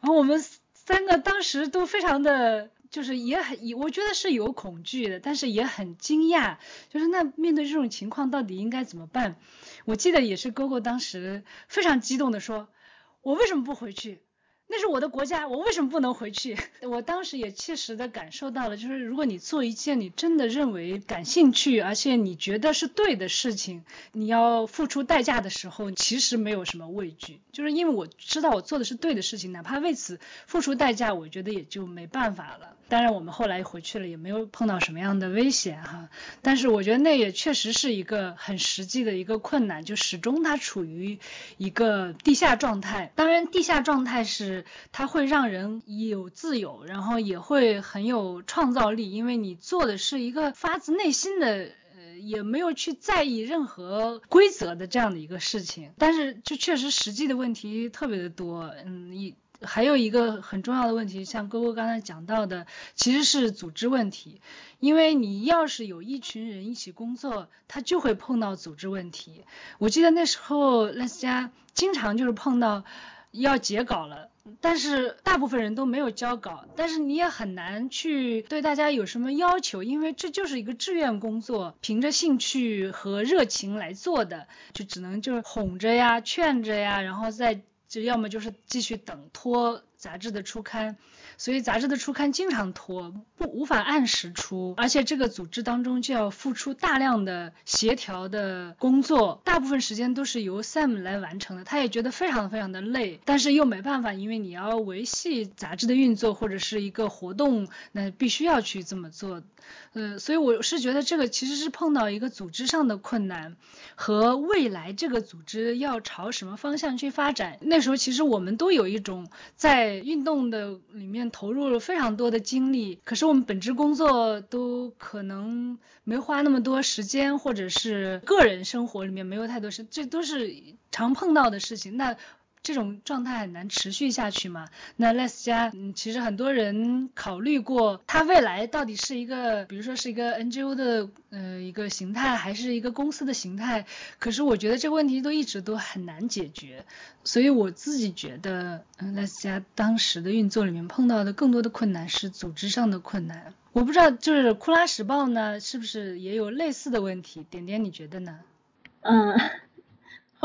然后我们三个当时都非常的，就是也很，我觉得是有恐惧的，但是也很惊讶，就是那面对这种情况到底应该怎么办？我记得也是哥哥当时非常激动的说，我为什么不回去？那是我的国家，我为什么不能回去？我当时也切实的感受到了，就是如果你做一件你真的认为感兴趣，而且你觉得是对的事情，你要付出代价的时候，其实没有什么畏惧，就是因为我知道我做的是对的事情，哪怕为此付出代价，我觉得也就没办法了。当然，我们后来回去了，也没有碰到什么样的危险哈。但是我觉得那也确实是一个很实际的一个困难，就始终它处于一个地下状态。当然，地下状态是。它会让人有自由，然后也会很有创造力，因为你做的是一个发自内心的，呃，也没有去在意任何规则的这样的一个事情。但是，就确实实际的问题特别的多，嗯，一还有一个很重要的问题，像哥哥刚才讲到的，其实是组织问题，因为你要是有一群人一起工作，他就会碰到组织问题。我记得那时候那家经常就是碰到要截稿了。但是大部分人都没有交稿，但是你也很难去对大家有什么要求，因为这就是一个志愿工作，凭着兴趣和热情来做的，就只能就是哄着呀、劝着呀，然后再就要么就是继续等拖杂志的出刊。所以杂志的出刊经常拖，不无法按时出，而且这个组织当中就要付出大量的协调的工作，大部分时间都是由 Sam 来完成的，他也觉得非常非常的累，但是又没办法，因为你要维系杂志的运作或者是一个活动，那必须要去这么做，呃，所以我是觉得这个其实是碰到一个组织上的困难和未来这个组织要朝什么方向去发展，那时候其实我们都有一种在运动的里面投入了非常多的精力，可是我们本职工作都可能没花那么多时间，或者是个人生活里面没有太多事，这都是常碰到的事情。那这种状态很难持续下去嘛？那 Les 家，嗯，其实很多人考虑过，它未来到底是一个，比如说是一个 NGO 的呃一个形态，还是一个公司的形态？可是我觉得这个问题都一直都很难解决，所以我自己觉得，嗯，less 家当时的运作里面碰到的更多的困难是组织上的困难。我不知道，就是库拉时报呢，是不是也有类似的问题？点点，你觉得呢？嗯。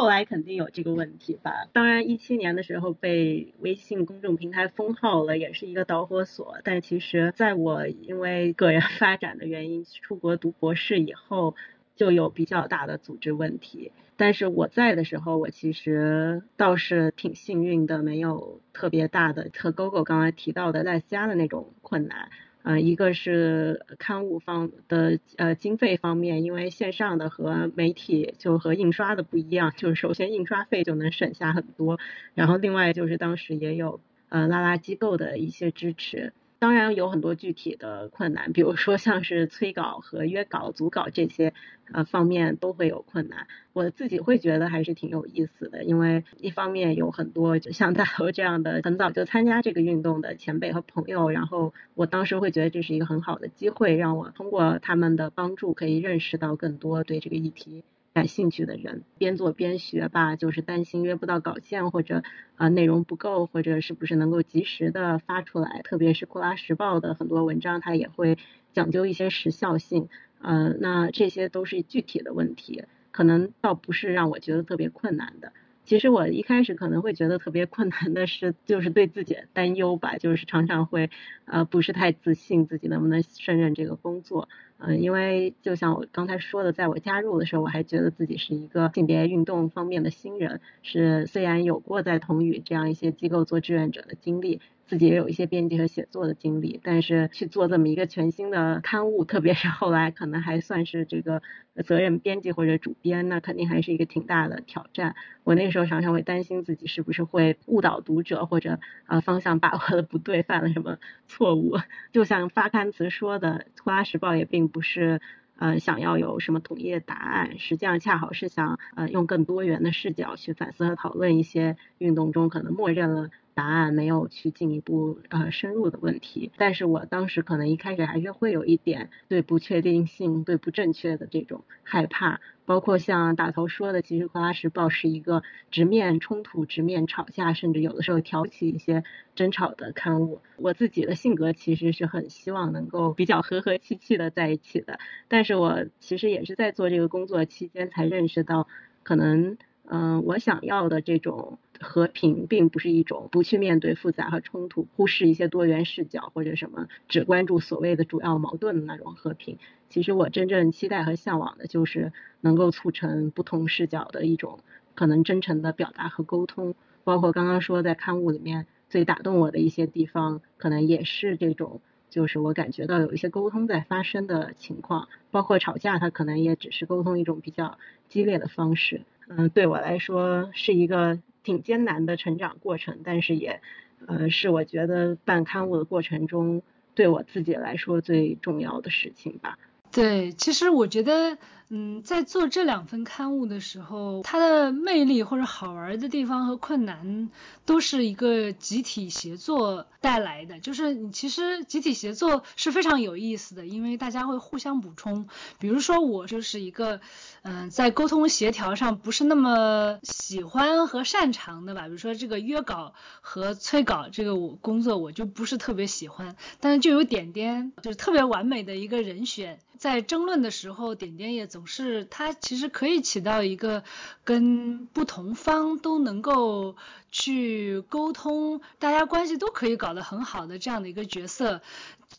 后来肯定有这个问题吧。当然，一七年的时候被微信公众平台封号了，也是一个导火索。但其实，在我因为个人发展的原因出国读博士以后，就有比较大的组织问题。但是我在的时候，我其实倒是挺幸运的，没有特别大的和 GoGo 刚才提到的在家的那种困难。呃，一个是刊物方的呃经费方面，因为线上的和媒体就和印刷的不一样，就是首先印刷费就能省下很多，然后另外就是当时也有呃拉拉机构的一些支持。当然有很多具体的困难，比如说像是催稿和约稿、组稿这些呃方面都会有困难。我自己会觉得还是挺有意思的，因为一方面有很多就像大头这样的很早就参加这个运动的前辈和朋友，然后我当时会觉得这是一个很好的机会，让我通过他们的帮助可以认识到更多对这个议题。感兴趣的人边做边学吧，就是担心约不到稿件或者啊内容不够，或者是不是能够及时的发出来。特别是库拉时报的很多文章，它也会讲究一些时效性。呃，那这些都是具体的问题，可能倒不是让我觉得特别困难的。其实我一开始可能会觉得特别困难的是，就是对自己的担忧吧，就是常常会呃不是太自信自己能不能胜任这个工作。嗯，因为就像我刚才说的，在我加入的时候，我还觉得自己是一个性别运动方面的新人，是虽然有过在童语这样一些机构做志愿者的经历。自己也有一些编辑和写作的经历，但是去做这么一个全新的刊物，特别是后来可能还算是这个责任编辑或者主编，那肯定还是一个挺大的挑战。我那个时候常常会担心自己是不是会误导读者，或者啊方向把握的不对，犯了什么错误。就像发刊词说的，《图拉时报》也并不是呃想要有什么统一的答案，实际上恰好是想呃用更多元的视角去反思和讨论一些运动中可能默认了。答案没有去进一步呃深入的问题，但是我当时可能一开始还是会有一点对不确定性、对不正确的这种害怕，包括像大头说的，其实《夸拉时报》是一个直面冲突、直面吵架，甚至有的时候挑起一些争吵的刊物。我自己的性格其实是很希望能够比较和和气气的在一起的，但是我其实也是在做这个工作期间才认识到，可能嗯我想要的这种。和平并不是一种不去面对复杂和冲突，忽视一些多元视角或者什么，只关注所谓的主要矛盾的那种和平。其实我真正期待和向往的就是能够促成不同视角的一种可能真诚的表达和沟通。包括刚刚说在刊物里面最打动我的一些地方，可能也是这种，就是我感觉到有一些沟通在发生的情况。包括吵架，它可能也只是沟通一种比较激烈的方式。嗯，对我来说是一个。挺艰难的成长过程，但是也，呃，是我觉得办刊物的过程中对我自己来说最重要的事情吧。对，其实我觉得。嗯，在做这两份刊物的时候，它的魅力或者好玩的地方和困难，都是一个集体协作带来的。就是你其实集体协作是非常有意思的，因为大家会互相补充。比如说我就是一个，嗯，在沟通协调上不是那么喜欢和擅长的吧。比如说这个约稿和催稿这个我工作我就不是特别喜欢，但是就有点点就是特别完美的一个人选。在争论的时候，点点也总是他其实可以起到一个跟不同方都能够去沟通，大家关系都可以搞得很好的这样的一个角色。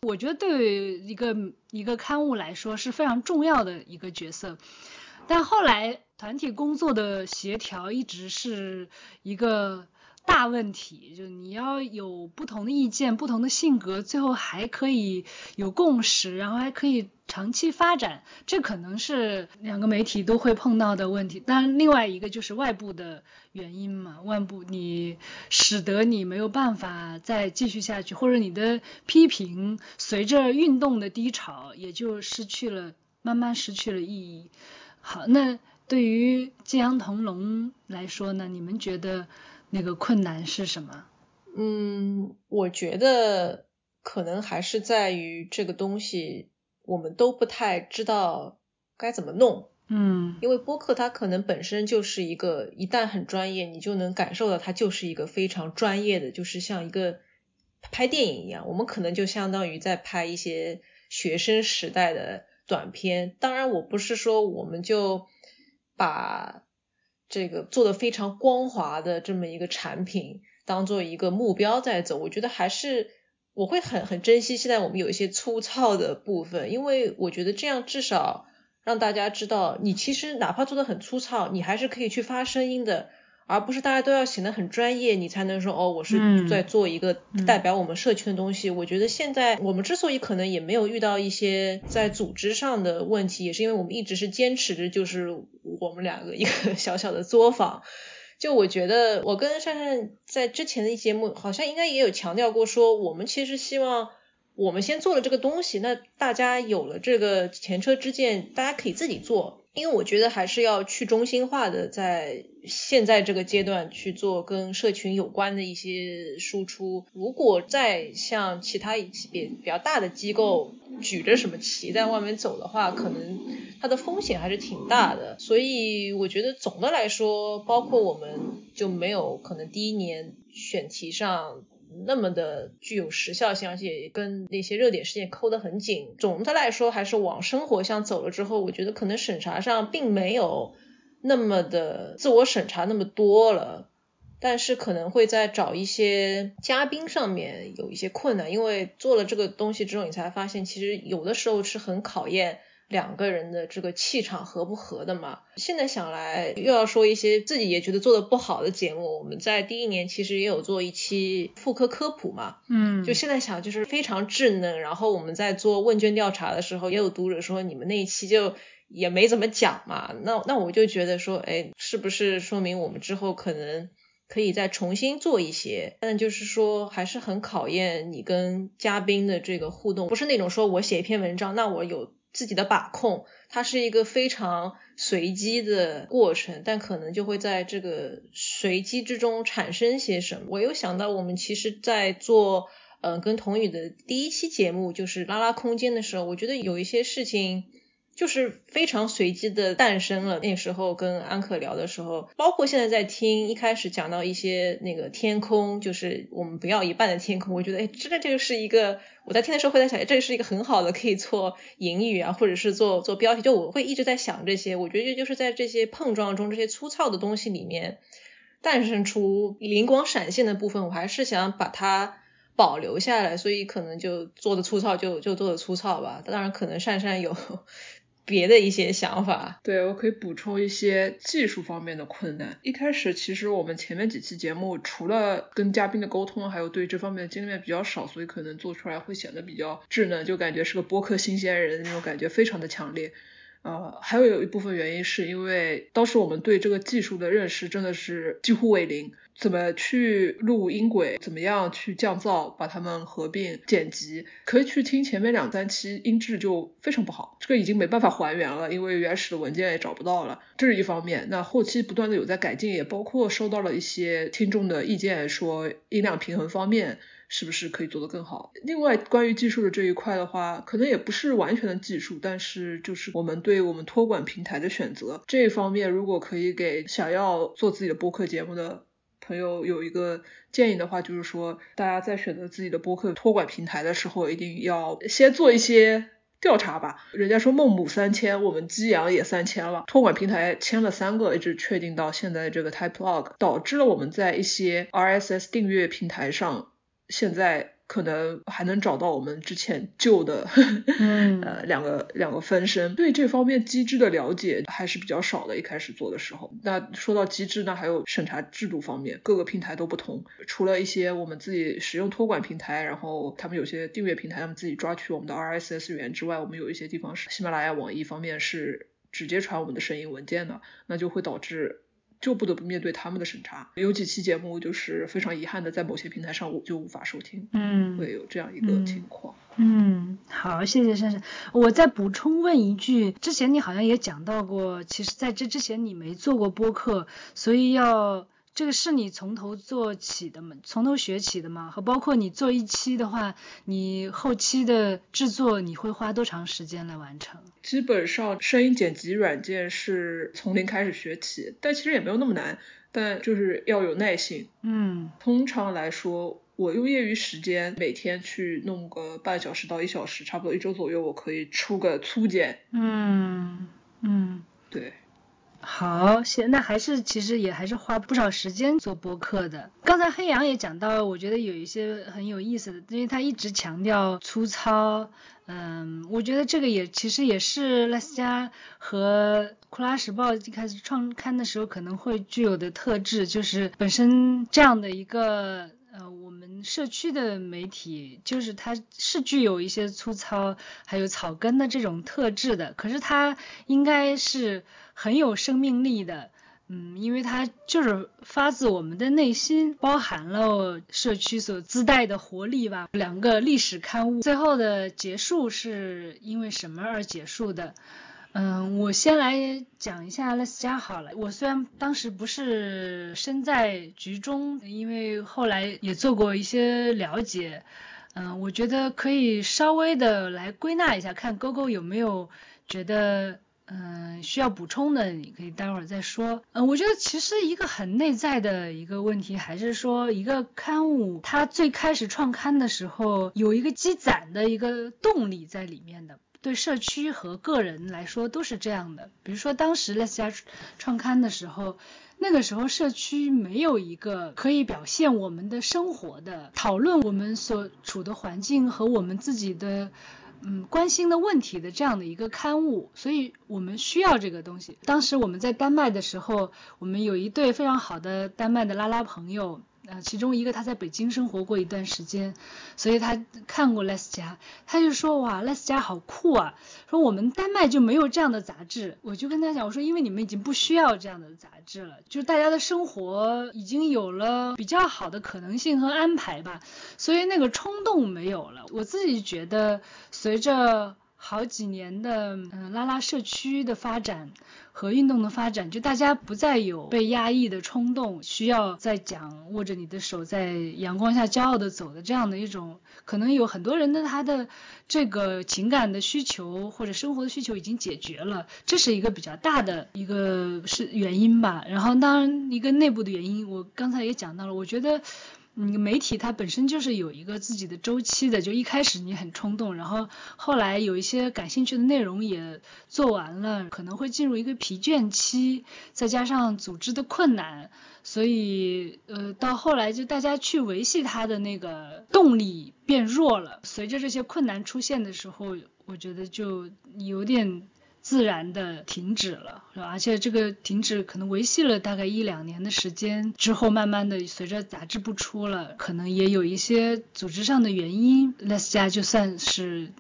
我觉得对于一个一个刊物来说是非常重要的一个角色。但后来团体工作的协调一直是一个。大问题就你要有不同的意见、不同的性格，最后还可以有共识，然后还可以长期发展，这可能是两个媒体都会碰到的问题。当然，另外一个就是外部的原因嘛，外部你使得你没有办法再继续下去，或者你的批评随着运动的低潮也就失去了，慢慢失去了意义。好，那对于金阳同龙来说呢，你们觉得？那个困难是什么？嗯，我觉得可能还是在于这个东西，我们都不太知道该怎么弄。嗯，因为播客它可能本身就是一个，一旦很专业，你就能感受到它就是一个非常专业的，就是像一个拍电影一样。我们可能就相当于在拍一些学生时代的短片。当然，我不是说我们就把。这个做的非常光滑的这么一个产品，当做一个目标在走，我觉得还是我会很很珍惜现在我们有一些粗糙的部分，因为我觉得这样至少让大家知道，你其实哪怕做的很粗糙，你还是可以去发声音的。而不是大家都要显得很专业，你才能说哦，我是在做一个代表我们社区的东西。我觉得现在我们之所以可能也没有遇到一些在组织上的问题，也是因为我们一直是坚持着，就是我们两个一个小小的作坊。就我觉得，我跟珊珊在之前的一节目好像应该也有强调过，说我们其实希望我们先做了这个东西，那大家有了这个前车之鉴，大家可以自己做。因为我觉得还是要去中心化的，在现在这个阶段去做跟社群有关的一些输出。如果再像其他一些比比较大的机构举着什么旗在外面走的话，可能它的风险还是挺大的。所以我觉得总的来说，包括我们就没有可能第一年选题上。那么的具有时效性，而且跟那些热点事件抠得很紧。总的来说，还是往生活向走了之后，我觉得可能审查上并没有那么的自我审查那么多了，但是可能会在找一些嘉宾上面有一些困难，因为做了这个东西之后，你才发现其实有的时候是很考验。两个人的这个气场合不合的嘛？现在想来又要说一些自己也觉得做的不好的节目。我们在第一年其实也有做一期妇科科普嘛，嗯，就现在想就是非常稚嫩。然后我们在做问卷调查的时候，也有读者说你们那一期就也没怎么讲嘛。那那我就觉得说，哎，是不是说明我们之后可能可以再重新做一些？但就是说还是很考验你跟嘉宾的这个互动，不是那种说我写一篇文章，那我有。自己的把控，它是一个非常随机的过程，但可能就会在这个随机之中产生些什么。我又想到，我们其实，在做嗯跟童宇的第一期节目，就是拉拉空间的时候，我觉得有一些事情。就是非常随机的诞生了。那时候跟安可聊的时候，包括现在在听，一开始讲到一些那个天空，就是我们不要一半的天空。我觉得，哎，真的这个是一个，我在听的时候会在想，这是一个很好的可以做引语啊，或者是做做标题。就我会一直在想这些。我觉得就是在这些碰撞中，这些粗糙的东西里面诞生出灵光闪现的部分，我还是想把它保留下来。所以可能就做的粗糙，就就做的粗糙吧。当然，可能善善有。别的一些想法，对我可以补充一些技术方面的困难。一开始其实我们前面几期节目，除了跟嘉宾的沟通，还有对这方面的经验比较少，所以可能做出来会显得比较稚嫩，就感觉是个播客新鲜人那种感觉，非常的强烈。呃，还有有一部分原因是因为当时我们对这个技术的认识真的是几乎为零。怎么去录音轨？怎么样去降噪？把它们合并剪辑？可以去听前面两三期，音质就非常不好。这个已经没办法还原了，因为原始的文件也找不到了。这是一方面。那后期不断的有在改进，也包括收到了一些听众的意见，说音量平衡方面是不是可以做得更好？另外，关于技术的这一块的话，可能也不是完全的技术，但是就是我们对我们托管平台的选择这一方面，如果可以给想要做自己的播客节目的。朋友有一个建议的话，就是说大家在选择自己的播客托管平台的时候，一定要先做一些调查吧。人家说孟母三迁，我们激扬也三迁了，托管平台签了三个，一直确定到现在这个 Typelog，导致了我们在一些 RSS 订阅平台上现在。可能还能找到我们之前旧的，嗯 呃，两个两个分身，对这方面机制的了解还是比较少的。一开始做的时候，那说到机制呢，还有审查制度方面，各个平台都不同。除了一些我们自己使用托管平台，然后他们有些订阅平台，他们自己抓取我们的 RSS 源之外，我们有一些地方是喜马拉雅、网易方面是直接传我们的声音文件的，那就会导致。就不得不面对他们的审查，有几期节目就是非常遗憾的，在某些平台上我就无法收听，嗯，会有这样一个情况。嗯，好，谢谢珊珊。我再补充问一句，之前你好像也讲到过，其实在这之前你没做过播客，所以要。这个是你从头做起的吗？从头学起的吗？和包括你做一期的话，你后期的制作你会花多长时间来完成？基本上声音剪辑软件是从零开始学起，但其实也没有那么难，但就是要有耐心。嗯，通常来说，我用业余时间每天去弄个半小时到一小时，差不多一周左右，我可以出个粗剪。嗯嗯，对。好，现那还是其实也还是花不少时间做播客的。刚才黑羊也讲到，我觉得有一些很有意思的，因为他一直强调粗糙。嗯，我觉得这个也其实也是拉斯加和库拉时报一开始创刊的时候可能会具有的特质，就是本身这样的一个社区的媒体，就是它是具有一些粗糙还有草根的这种特质的，可是它应该是。很有生命力的，嗯，因为它就是发自我们的内心，包含了社区所自带的活力吧。两个历史刊物最后的结束是因为什么而结束的？嗯，我先来讲一下勒斯加好了。我虽然当时不是身在局中，因为后来也做过一些了解，嗯，我觉得可以稍微的来归纳一下，看勾勾有没有觉得。嗯，需要补充的你可以待会儿再说。嗯，我觉得其实一个很内在的一个问题，还是说一个刊物它最开始创刊的时候有一个积攒的一个动力在里面的。对社区和个人来说都是这样的。比如说当时 Let's 家创刊的时候，那个时候社区没有一个可以表现我们的生活的、讨论我们所处的环境和我们自己的。嗯，关心的问题的这样的一个刊物，所以我们需要这个东西。当时我们在丹麦的时候，我们有一对非常好的丹麦的拉拉朋友。啊，其中一个他在北京生活过一段时间，所以他看过 Les 家，他就说哇，Les 家好酷啊，说我们丹麦就没有这样的杂志。我就跟他讲，我说因为你们已经不需要这样的杂志了，就是大家的生活已经有了比较好的可能性和安排吧，所以那个冲动没有了。我自己觉得随着。好几年的嗯拉拉社区的发展和运动的发展，就大家不再有被压抑的冲动，需要再讲握着你的手在阳光下骄傲的走的这样的一种，可能有很多人的他的这个情感的需求或者生活的需求已经解决了，这是一个比较大的一个是原因吧。然后当然一个内部的原因，我刚才也讲到了，我觉得。嗯，媒体它本身就是有一个自己的周期的，就一开始你很冲动，然后后来有一些感兴趣的内容也做完了，可能会进入一个疲倦期，再加上组织的困难，所以呃到后来就大家去维系它的那个动力变弱了。随着这些困难出现的时候，我觉得就有点。自然的停止了，是吧？而且这个停止可能维系了大概一两年的时间之后，慢慢的随着杂志不出了，可能也有一些组织上的原因，Less 家就算是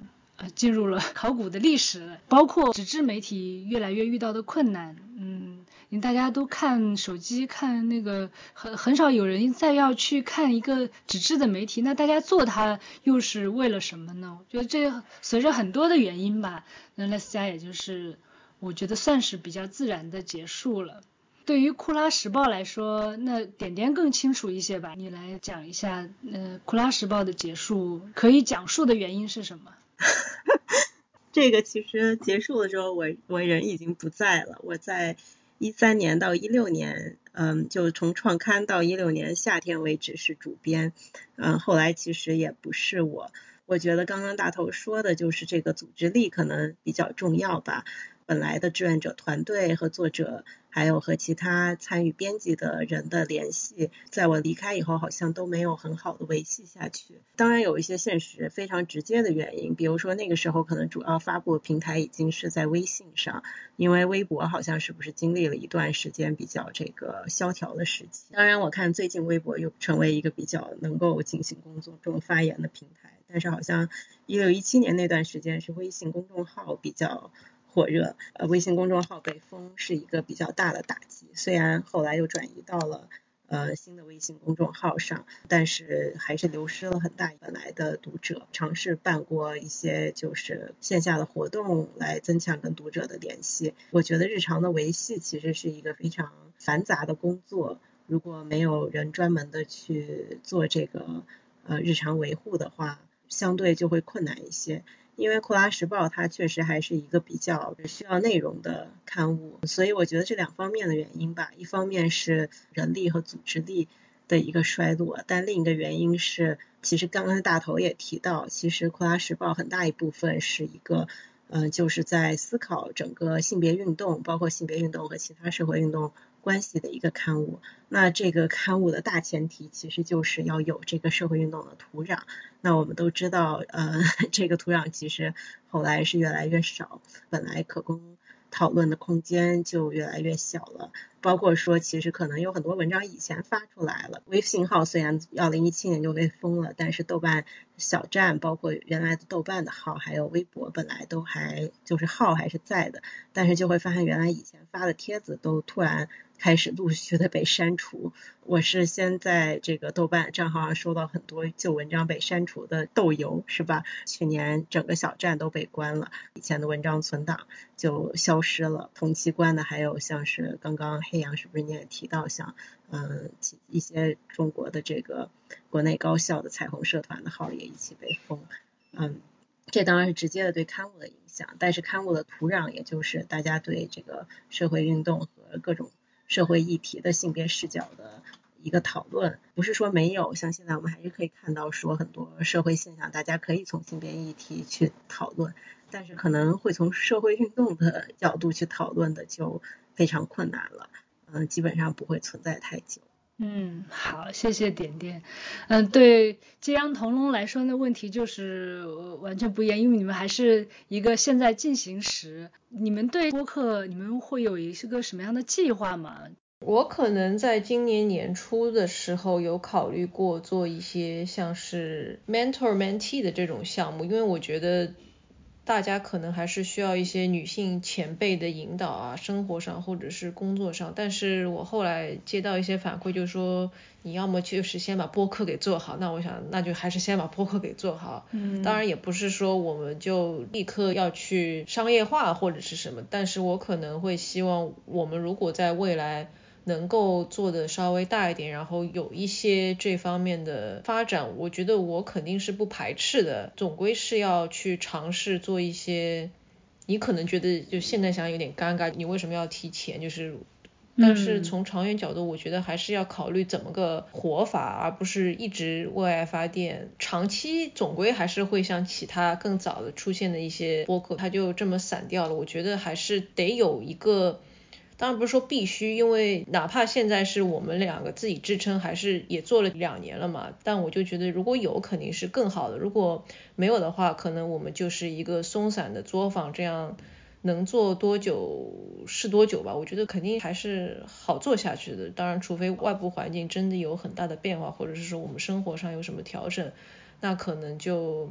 进入了 考古的历史，包括纸质媒体越来越遇到的困难，嗯。大家都看手机，看那个很很少有人再要去看一个纸质的媒体。那大家做它又是为了什么呢？我觉得这随着很多的原因吧，那 Les 家也就是我觉得算是比较自然的结束了。对于库拉时报来说，那点点更清楚一些吧，你来讲一下，呃，库拉时报的结束可以讲述的原因是什么？这个其实结束的时候，我我人已经不在了，我在。一三年到一六年，嗯，就从创刊到一六年夏天为止是主编，嗯，后来其实也不是我。我觉得刚刚大头说的就是这个组织力可能比较重要吧。本来的志愿者团队和作者，还有和其他参与编辑的人的联系，在我离开以后，好像都没有很好的维系下去。当然有一些现实非常直接的原因，比如说那个时候可能主要发布平台已经是在微信上，因为微博好像是不是经历了一段时间比较这个萧条的时期。当然我看最近微博又成为一个比较能够进行工作中发言的平台，但是好像一六一七年那段时间是微信公众号比较。火热，呃，微信公众号被封是一个比较大的打击。虽然后来又转移到了呃新的微信公众号上，但是还是流失了很大本来的读者。尝试办过一些就是线下的活动来增强跟读者的联系。我觉得日常的维系其实是一个非常繁杂的工作，如果没有人专门的去做这个呃日常维护的话，相对就会困难一些。因为《库拉时报》它确实还是一个比较需要内容的刊物，所以我觉得这两方面的原因吧，一方面是人力和组织力的一个衰落，但另一个原因是，其实刚刚大头也提到，其实《库拉时报》很大一部分是一个，嗯，就是在思考整个性别运动，包括性别运动和其他社会运动。关系的一个刊物，那这个刊物的大前提其实就是要有这个社会运动的土壤。那我们都知道，呃，这个土壤其实后来是越来越少，本来可供讨论的空间就越来越小了。包括说，其实可能有很多文章以前发出来了，微信号虽然二零一七年就被封了，但是豆瓣小站，包括原来的豆瓣的号，还有微博，本来都还就是号还是在的，但是就会发现原来以前发的帖子都突然。开始陆续的被删除，我是先在这个豆瓣账号上收到很多旧文章被删除的豆油，是吧？去年整个小站都被关了，以前的文章存档就消失了。同期关的还有像是刚刚黑羊是不是你也提到像嗯一些中国的这个国内高校的彩虹社团的号也一起被封，嗯，这当然是直接的对刊物的影响，但是刊物的土壤也就是大家对这个社会运动和各种。社会议题的性别视角的一个讨论，不是说没有，像现在我们还是可以看到说很多社会现象，大家可以从性别议题去讨论，但是可能会从社会运动的角度去讨论的就非常困难了，嗯，基本上不会存在太久。嗯，好，谢谢点点。嗯，对揭阳同龙来说，那问题就是完全不一样，因为你们还是一个现在进行时。你们对播客，你们会有一个什么样的计划吗？我可能在今年年初的时候有考虑过做一些像是 mentor mentee 的这种项目，因为我觉得。大家可能还是需要一些女性前辈的引导啊，生活上或者是工作上。但是我后来接到一些反馈，就是说你要么就是先把播客给做好。那我想，那就还是先把播客给做好。嗯。当然也不是说我们就立刻要去商业化或者是什么，但是我可能会希望我们如果在未来。能够做的稍微大一点，然后有一些这方面的发展，我觉得我肯定是不排斥的。总归是要去尝试做一些，你可能觉得就现在想有点尴尬，你为什么要提前？就是，但是从长远角度，我觉得还是要考虑怎么个活法，而不是一直为爱发电。长期总归还是会像其他更早的出现的一些播客，它就这么散掉了。我觉得还是得有一个。当然不是说必须，因为哪怕现在是我们两个自己支撑，还是也做了两年了嘛。但我就觉得如果有肯定是更好的，如果没有的话，可能我们就是一个松散的作坊，这样能做多久是多久吧。我觉得肯定还是好做下去的。当然，除非外部环境真的有很大的变化，或者是说我们生活上有什么调整，那可能就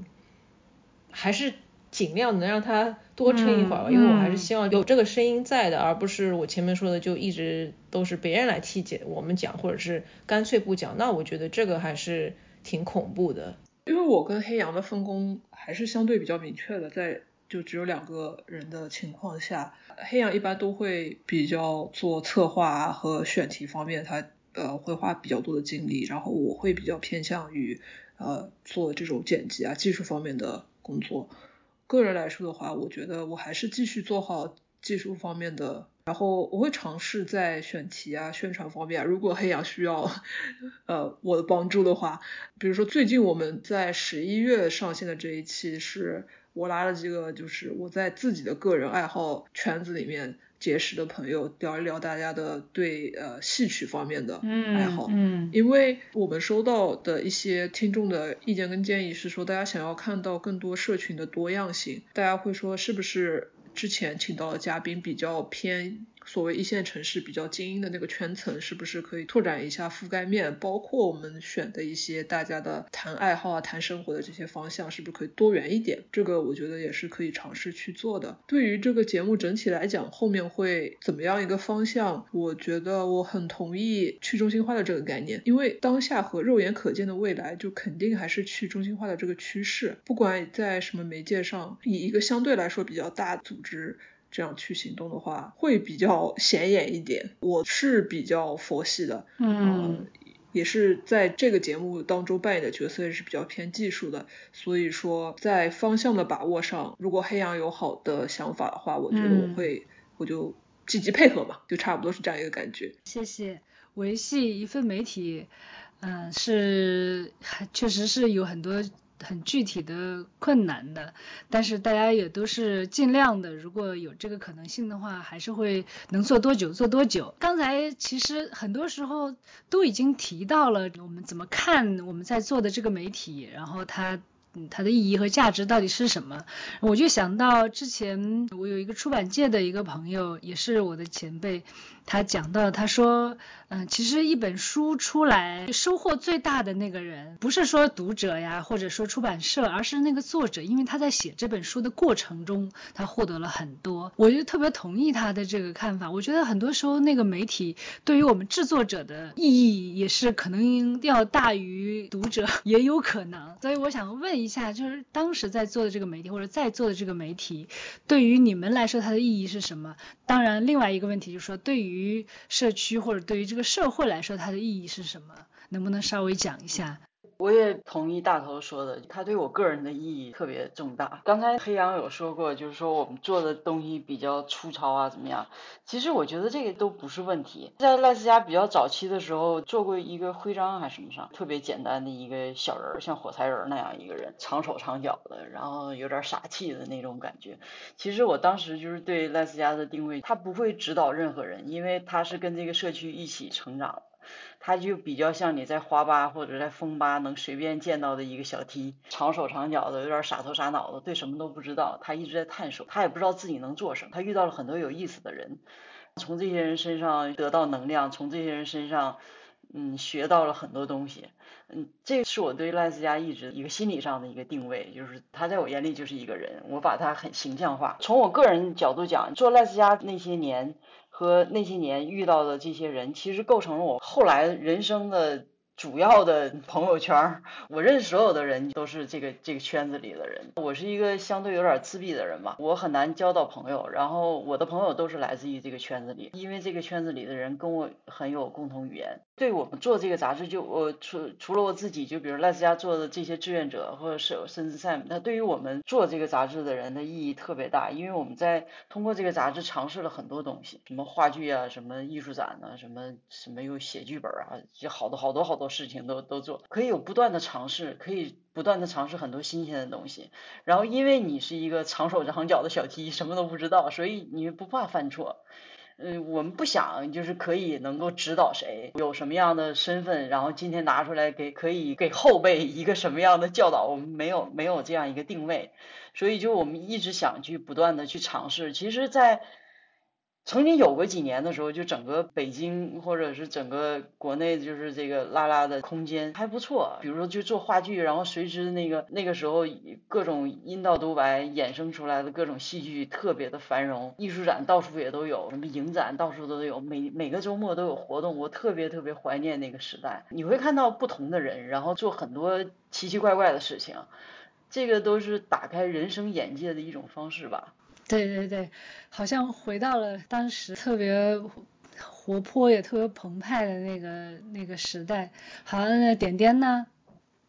还是。尽量能让他多撑一会儿吧，因为我还是希望有这个声音在的，而不是我前面说的就一直都是别人来替解我们讲，或者是干脆不讲。那我觉得这个还是挺恐怖的。因为我跟黑羊的分工还是相对比较明确的，在就只有两个人的情况下，黑羊一般都会比较做策划和选题方面，他呃会花比较多的精力，然后我会比较偏向于呃做这种剪辑啊技术方面的工作。个人来说的话，我觉得我还是继续做好技术方面的然后我会尝试在选题啊、宣传方面，如果黑羊需要呃我的帮助的话，比如说最近我们在十一月上线的这一期，是我拉了几个就是我在自己的个人爱好圈子里面结识的朋友，聊一聊大家的对呃戏曲方面的爱好。嗯，因为我们收到的一些听众的意见跟建议是说，大家想要看到更多社群的多样性，大家会说是不是之前请到的嘉宾比较偏所谓一线城市比较精英的那个圈层，是不是可以拓展一下覆盖面？包括我们选的一些大家的谈爱好啊、谈生活的这些方向，是不是可以多元一点？这个我觉得也是可以尝试去做的。对于这个节目整体来讲，后面会怎么样一个方向？我觉得我很同意去中心化的这个概念，因为当下和肉眼可见的未来，就肯定还是去中心化的这个趋势。不管在什么媒介上，以一个相对来说比较大组织。这样去行动的话，会比较显眼一点。我是比较佛系的，嗯，也是在这个节目当中扮演的角色也是比较偏技术的，所以说在方向的把握上，如果黑羊有好的想法的话，我觉得我会，我就积极配合嘛，就差不多是这样一个感觉。谢谢。维系一份媒体，嗯，是确实是有很多。很具体的困难的，但是大家也都是尽量的，如果有这个可能性的话，还是会能做多久做多久。刚才其实很多时候都已经提到了我们怎么看我们在做的这个媒体，然后它。嗯，它的意义和价值到底是什么？我就想到之前我有一个出版界的一个朋友，也是我的前辈，他讲到，他说，嗯，其实一本书出来，收获最大的那个人，不是说读者呀，或者说出版社，而是那个作者，因为他在写这本书的过程中，他获得了很多。我就特别同意他的这个看法。我觉得很多时候那个媒体对于我们制作者的意义，也是可能要大于读者，也有可能。所以我想问。一下，就是当时在做的这个媒体，或者在做的这个媒体，对于你们来说，它的意义是什么？当然，另外一个问题就是说，对于社区或者对于这个社会来说，它的意义是什么？能不能稍微讲一下？我也同意大头说的，他对我个人的意义特别重大。刚才黑羊有说过，就是说我们做的东西比较粗糙啊，怎么样？其实我觉得这个都不是问题。在赖斯家比较早期的时候，做过一个徽章还是什么上，特别简单的一个小人，像火柴人那样一个人，长手长脚的，然后有点傻气的那种感觉。其实我当时就是对赖斯家的定位，他不会指导任何人，因为他是跟这个社区一起成长。他就比较像你在花吧或者在风吧能随便见到的一个小 T，长手长脚的，有点傻头傻脑的，对什么都不知道。他一直在探索，他也不知道自己能做什么。他遇到了很多有意思的人，从这些人身上得到能量，从这些人身上，嗯，学到了很多东西。嗯，这是我对赖斯家一直一个心理上的一个定位，就是他在我眼里就是一个人，我把他很形象化。从我个人角度讲，做赖斯家那些年。和那些年遇到的这些人，其实构成了我后来人生的。主要的朋友圈，我认识所有的人都是这个这个圈子里的人。我是一个相对有点自闭的人吧，我很难交到朋友。然后我的朋友都是来自于这个圈子里，因为这个圈子里的人跟我很有共同语言。对我们做这个杂志，就我除除了我自己，就比如赖斯家做的这些志愿者，或者是甚至 Sam，那对于我们做这个杂志的人的意义特别大，因为我们在通过这个杂志尝试了很多东西，什么话剧啊，什么艺术展啊，什么什么又写剧本啊，就好多好多好多。事情都都做，可以有不断的尝试，可以不断的尝试很多新鲜的东西。然后因为你是一个长手长脚的小 T，什么都不知道，所以你不怕犯错。嗯，我们不想就是可以能够指导谁，有什么样的身份，然后今天拿出来给可以给后辈一个什么样的教导，我们没有没有这样一个定位，所以就我们一直想去不断的去尝试。其实，在曾经有过几年的时候，就整个北京或者是整个国内，就是这个拉拉的空间还不错。比如说，就做话剧，然后随之那个那个时候各种阴道独白衍生出来的各种戏剧特别的繁荣，艺术展到处也都有，什么影展到处都有，每每个周末都有活动。我特别特别怀念那个时代，你会看到不同的人，然后做很多奇奇怪怪的事情，这个都是打开人生眼界的一种方式吧。对对对，好像回到了当时特别活泼也特别澎湃的那个那个时代。好，那点点呢？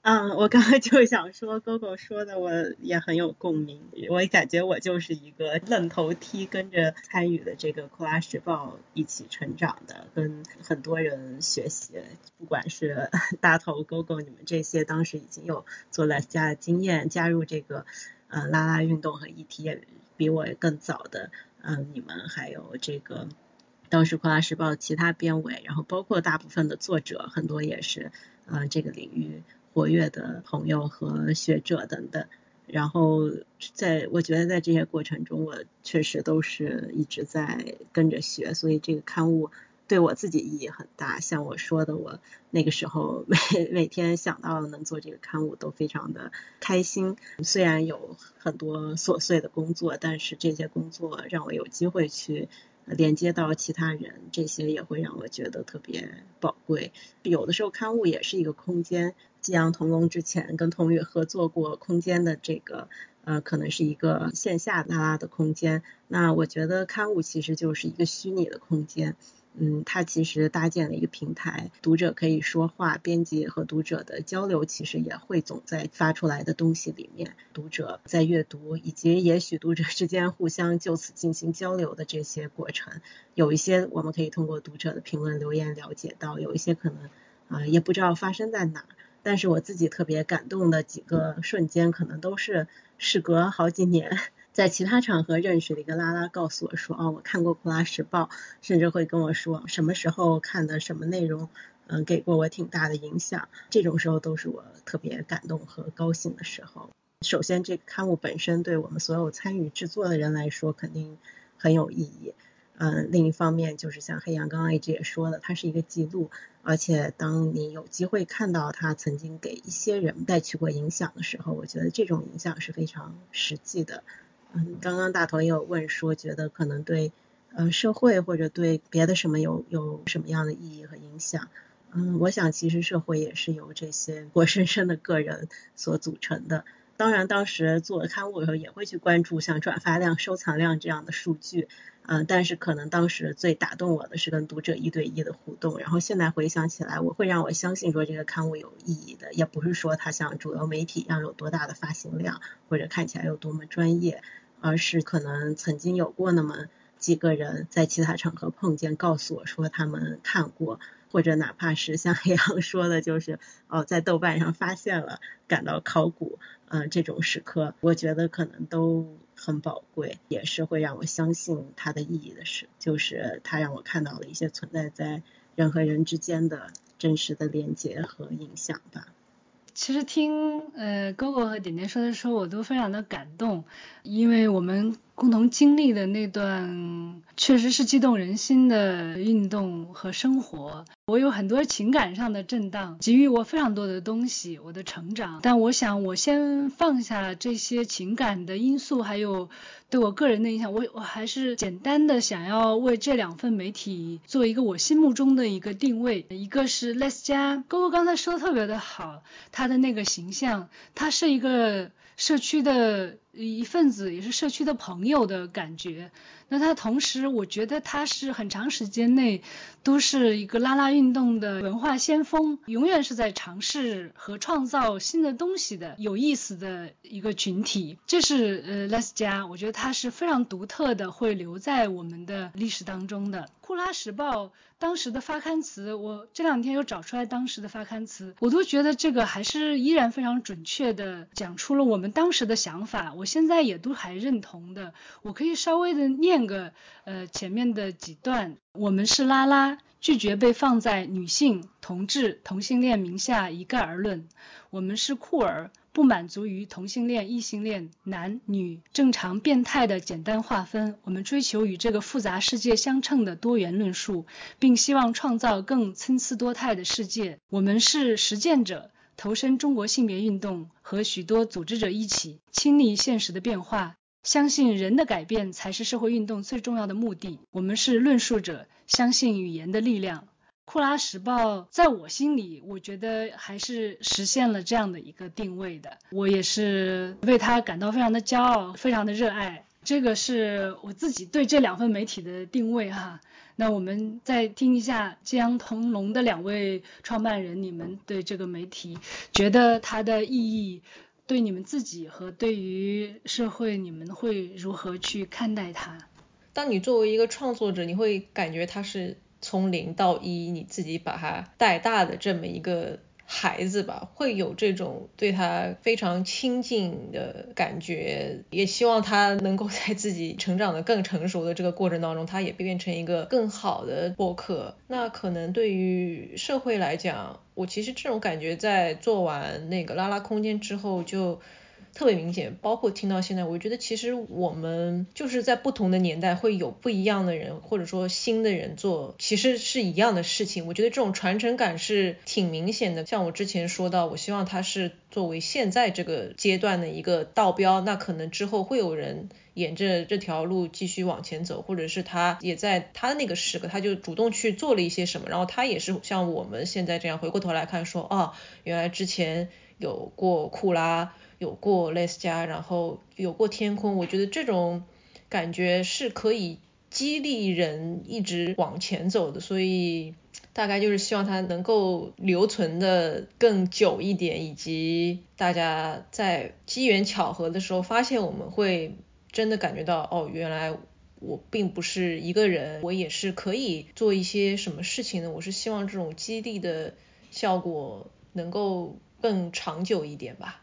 嗯，我刚刚就想说，GoGo 说的我也很有共鸣。我感觉我就是一个愣头踢，跟着参与的这个《库拉时报》一起成长的，跟很多人学习。不管是 大头 GoGo，你们这些当时已经有做了加经验，加入这个呃拉拉运动和议题也比我更早的，嗯，你们还有这个当时《库拉时报》其他编委，然后包括大部分的作者，很多也是呃这个领域。活跃的朋友和学者等等，然后在我觉得在这些过程中，我确实都是一直在跟着学，所以这个刊物对我自己意义很大。像我说的，我那个时候每 每天想到能做这个刊物都非常的开心。虽然有很多琐碎的工作，但是这些工作让我有机会去连接到其他人，这些也会让我觉得特别宝贵。有的时候刊物也是一个空间。激昂同龙之前跟童宇合作过空间的这个，呃，可能是一个线下拉拉的空间。那我觉得刊物其实就是一个虚拟的空间，嗯，它其实搭建了一个平台，读者可以说话，编辑和读者的交流其实也汇总在发出来的东西里面。读者在阅读，以及也许读者之间互相就此进行交流的这些过程，有一些我们可以通过读者的评论留言了解到，有一些可能啊也不知道发生在哪。但是我自己特别感动的几个瞬间，可能都是事隔好几年，在其他场合认识的一个拉拉告诉我说，哦，我看过《库拉时报》，甚至会跟我说什么时候看的什么内容，嗯，给过我挺大的影响。这种时候都是我特别感动和高兴的时候。首先，这个刊物本身对我们所有参与制作的人来说肯定很有意义。嗯，另一方面就是像黑羊刚刚一直也说的，它是一个记录，而且当你有机会看到它曾经给一些人带去过影响的时候，我觉得这种影响是非常实际的。嗯，刚刚大头也有问说，觉得可能对呃社会或者对别的什么有有什么样的意义和影响？嗯，我想其实社会也是由这些活生生的个人所组成的。当然，当时做刊物的时候也会去关注像转发量、收藏量这样的数据，嗯，但是可能当时最打动我的是跟读者一对一的互动。然后现在回想起来，我会让我相信说这个刊物有意义的，也不是说它像主流媒体一样有多大的发行量或者看起来有多么专业，而是可能曾经有过那么几个人在其他场合碰见，告诉我说他们看过。或者哪怕是像 黑羊说的，就是哦，在豆瓣上发现了，感到考古，嗯，这种时刻，我觉得可能都很宝贵，也是会让我相信它的意义的事，就是它让我看到了一些存在在人和人之间的真实的连接和影响吧。其实听呃哥哥和点点说的时候，我都非常的感动，因为我们。共同经历的那段确实是激动人心的运动和生活，我有很多情感上的震荡，给予我非常多的东西，我的成长。但我想，我先放下这些情感的因素，还有对我个人的影响，我我还是简单的想要为这两份媒体做一个我心目中的一个定位。一个是 Less 加，哥哥刚才说的特别的好，他的那个形象，他是一个。社区的一份子，也是社区的朋友的感觉。那他同时，我觉得他是很长时间内都是一个拉拉运动的文化先锋，永远是在尝试和创造新的东西的有意思的一个群体。这是呃 Les 加，我觉得他是非常独特的，会留在我们的历史当中的。库拉时报当时的发刊词，我这两天又找出来当时的发刊词，我都觉得这个还是依然非常准确的讲出了我们当时的想法，我现在也都还认同的。我可以稍微的念个呃前面的几段，我们是拉拉，拒绝被放在女性、同志、同性恋名下一概而论。我们是酷儿。不满足于同性恋、异性恋、男女、正常、变态的简单划分，我们追求与这个复杂世界相称的多元论述，并希望创造更参差多态的世界。我们是实践者，投身中国性别运动，和许多组织者一起亲历现实的变化，相信人的改变才是社会运动最重要的目的。我们是论述者，相信语言的力量。库拉时报在我心里，我觉得还是实现了这样的一个定位的。我也是为他感到非常的骄傲，非常的热爱。这个是我自己对这两份媒体的定位哈。那我们再听一下激扬同龙的两位创办人，你们对这个媒体觉得它的意义，对你们自己和对于社会，你们会如何去看待它？当你作为一个创作者，你会感觉它是从零到一，你自己把它带大的这么一个。孩子吧，会有这种对他非常亲近的感觉，也希望他能够在自己成长的更成熟的这个过程当中，他也变成一个更好的播客。那可能对于社会来讲，我其实这种感觉在做完那个拉拉空间之后就。特别明显，包括听到现在，我觉得其实我们就是在不同的年代会有不一样的人，或者说新的人做，其实是一样的事情。我觉得这种传承感是挺明显的。像我之前说到，我希望他是作为现在这个阶段的一个道标，那可能之后会有人沿着这条路继续往前走，或者是他也在他的那个时刻，他就主动去做了一些什么，然后他也是像我们现在这样回过头来看，说哦，原来之前有过库拉。有过类似家，然后有过天空，我觉得这种感觉是可以激励人一直往前走的，所以大概就是希望它能够留存的更久一点，以及大家在机缘巧合的时候发现我们会真的感觉到，哦，原来我并不是一个人，我也是可以做一些什么事情的。我是希望这种激励的效果能够更长久一点吧。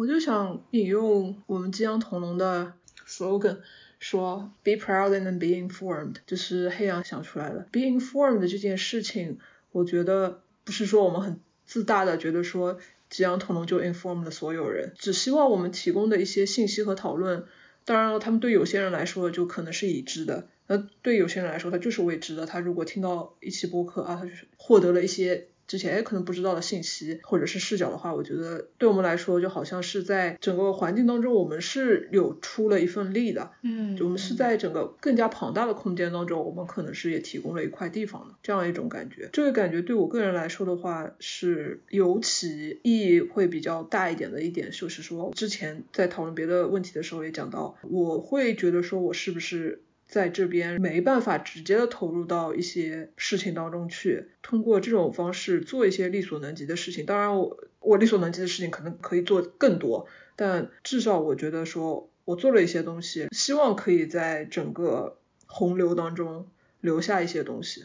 我就想引用我们激扬同龙的 slogan，说 Be proud and be informed，就是黑羊想出来的。Be informed 这件事情，我觉得不是说我们很自大的觉得说激扬同龙就 inform 了所有人，只希望我们提供的一些信息和讨论，当然了，他们对有些人来说就可能是已知的，那对有些人来说他就是未知的。他如果听到一期播客啊，他就是获得了一些。之前哎可能不知道的信息或者是视角的话，我觉得对我们来说就好像是在整个环境当中，我们是有出了一份力的。嗯，我们是在整个更加庞大的空间当中，我们可能是也提供了一块地方的这样一种感觉。这个感觉对我个人来说的话，是尤其意义会比较大一点的一点，就是说之前在讨论别的问题的时候也讲到，我会觉得说我是不是。在这边没办法直接的投入到一些事情当中去，通过这种方式做一些力所能及的事情。当然，我我力所能及的事情可能可以做更多，但至少我觉得说我做了一些东西，希望可以在整个洪流当中留下一些东西。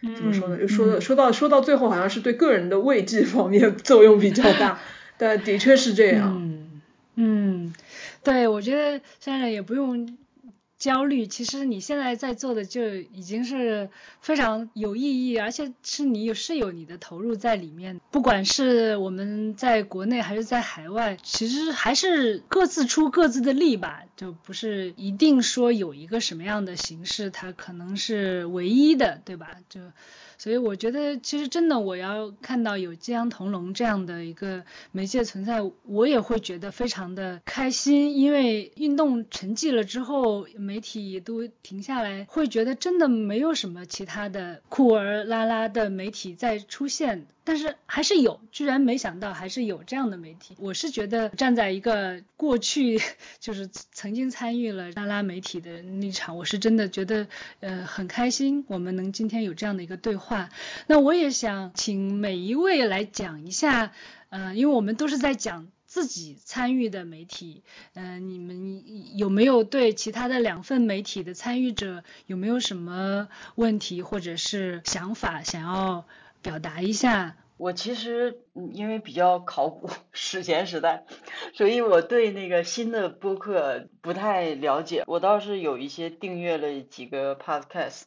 怎么说呢？就说的说到说到最后，好像是对个人的慰藉方面 作用比较大，但的确是这样。嗯嗯，对，我觉得现在也不用。焦虑，其实你现在在做的就已经是非常有意义，而且是你有是有你的投入在里面。不管是我们在国内还是在海外，其实还是各自出各自的力吧，就不是一定说有一个什么样的形式，它可能是唯一的，对吧？就。所以我觉得，其实真的，我要看到有激扬同龙这样的一个媒介存在，我也会觉得非常的开心。因为运动沉寂了之后，媒体都停下来，会觉得真的没有什么其他的酷儿拉拉的媒体在出现。但是还是有，居然没想到还是有这样的媒体。我是觉得站在一个过去 就是曾经参与了拉拉媒体的立场，我是真的觉得呃很开心，我们能今天有这样的一个对话。那我也想请每一位来讲一下，呃，因为我们都是在讲自己参与的媒体，嗯，你们有没有对其他的两份媒体的参与者有没有什么问题或者是想法想要？表达一下，我其实因为比较考古 史前时代，所以我对那个新的播客不太了解。我倒是有一些订阅了几个 podcast，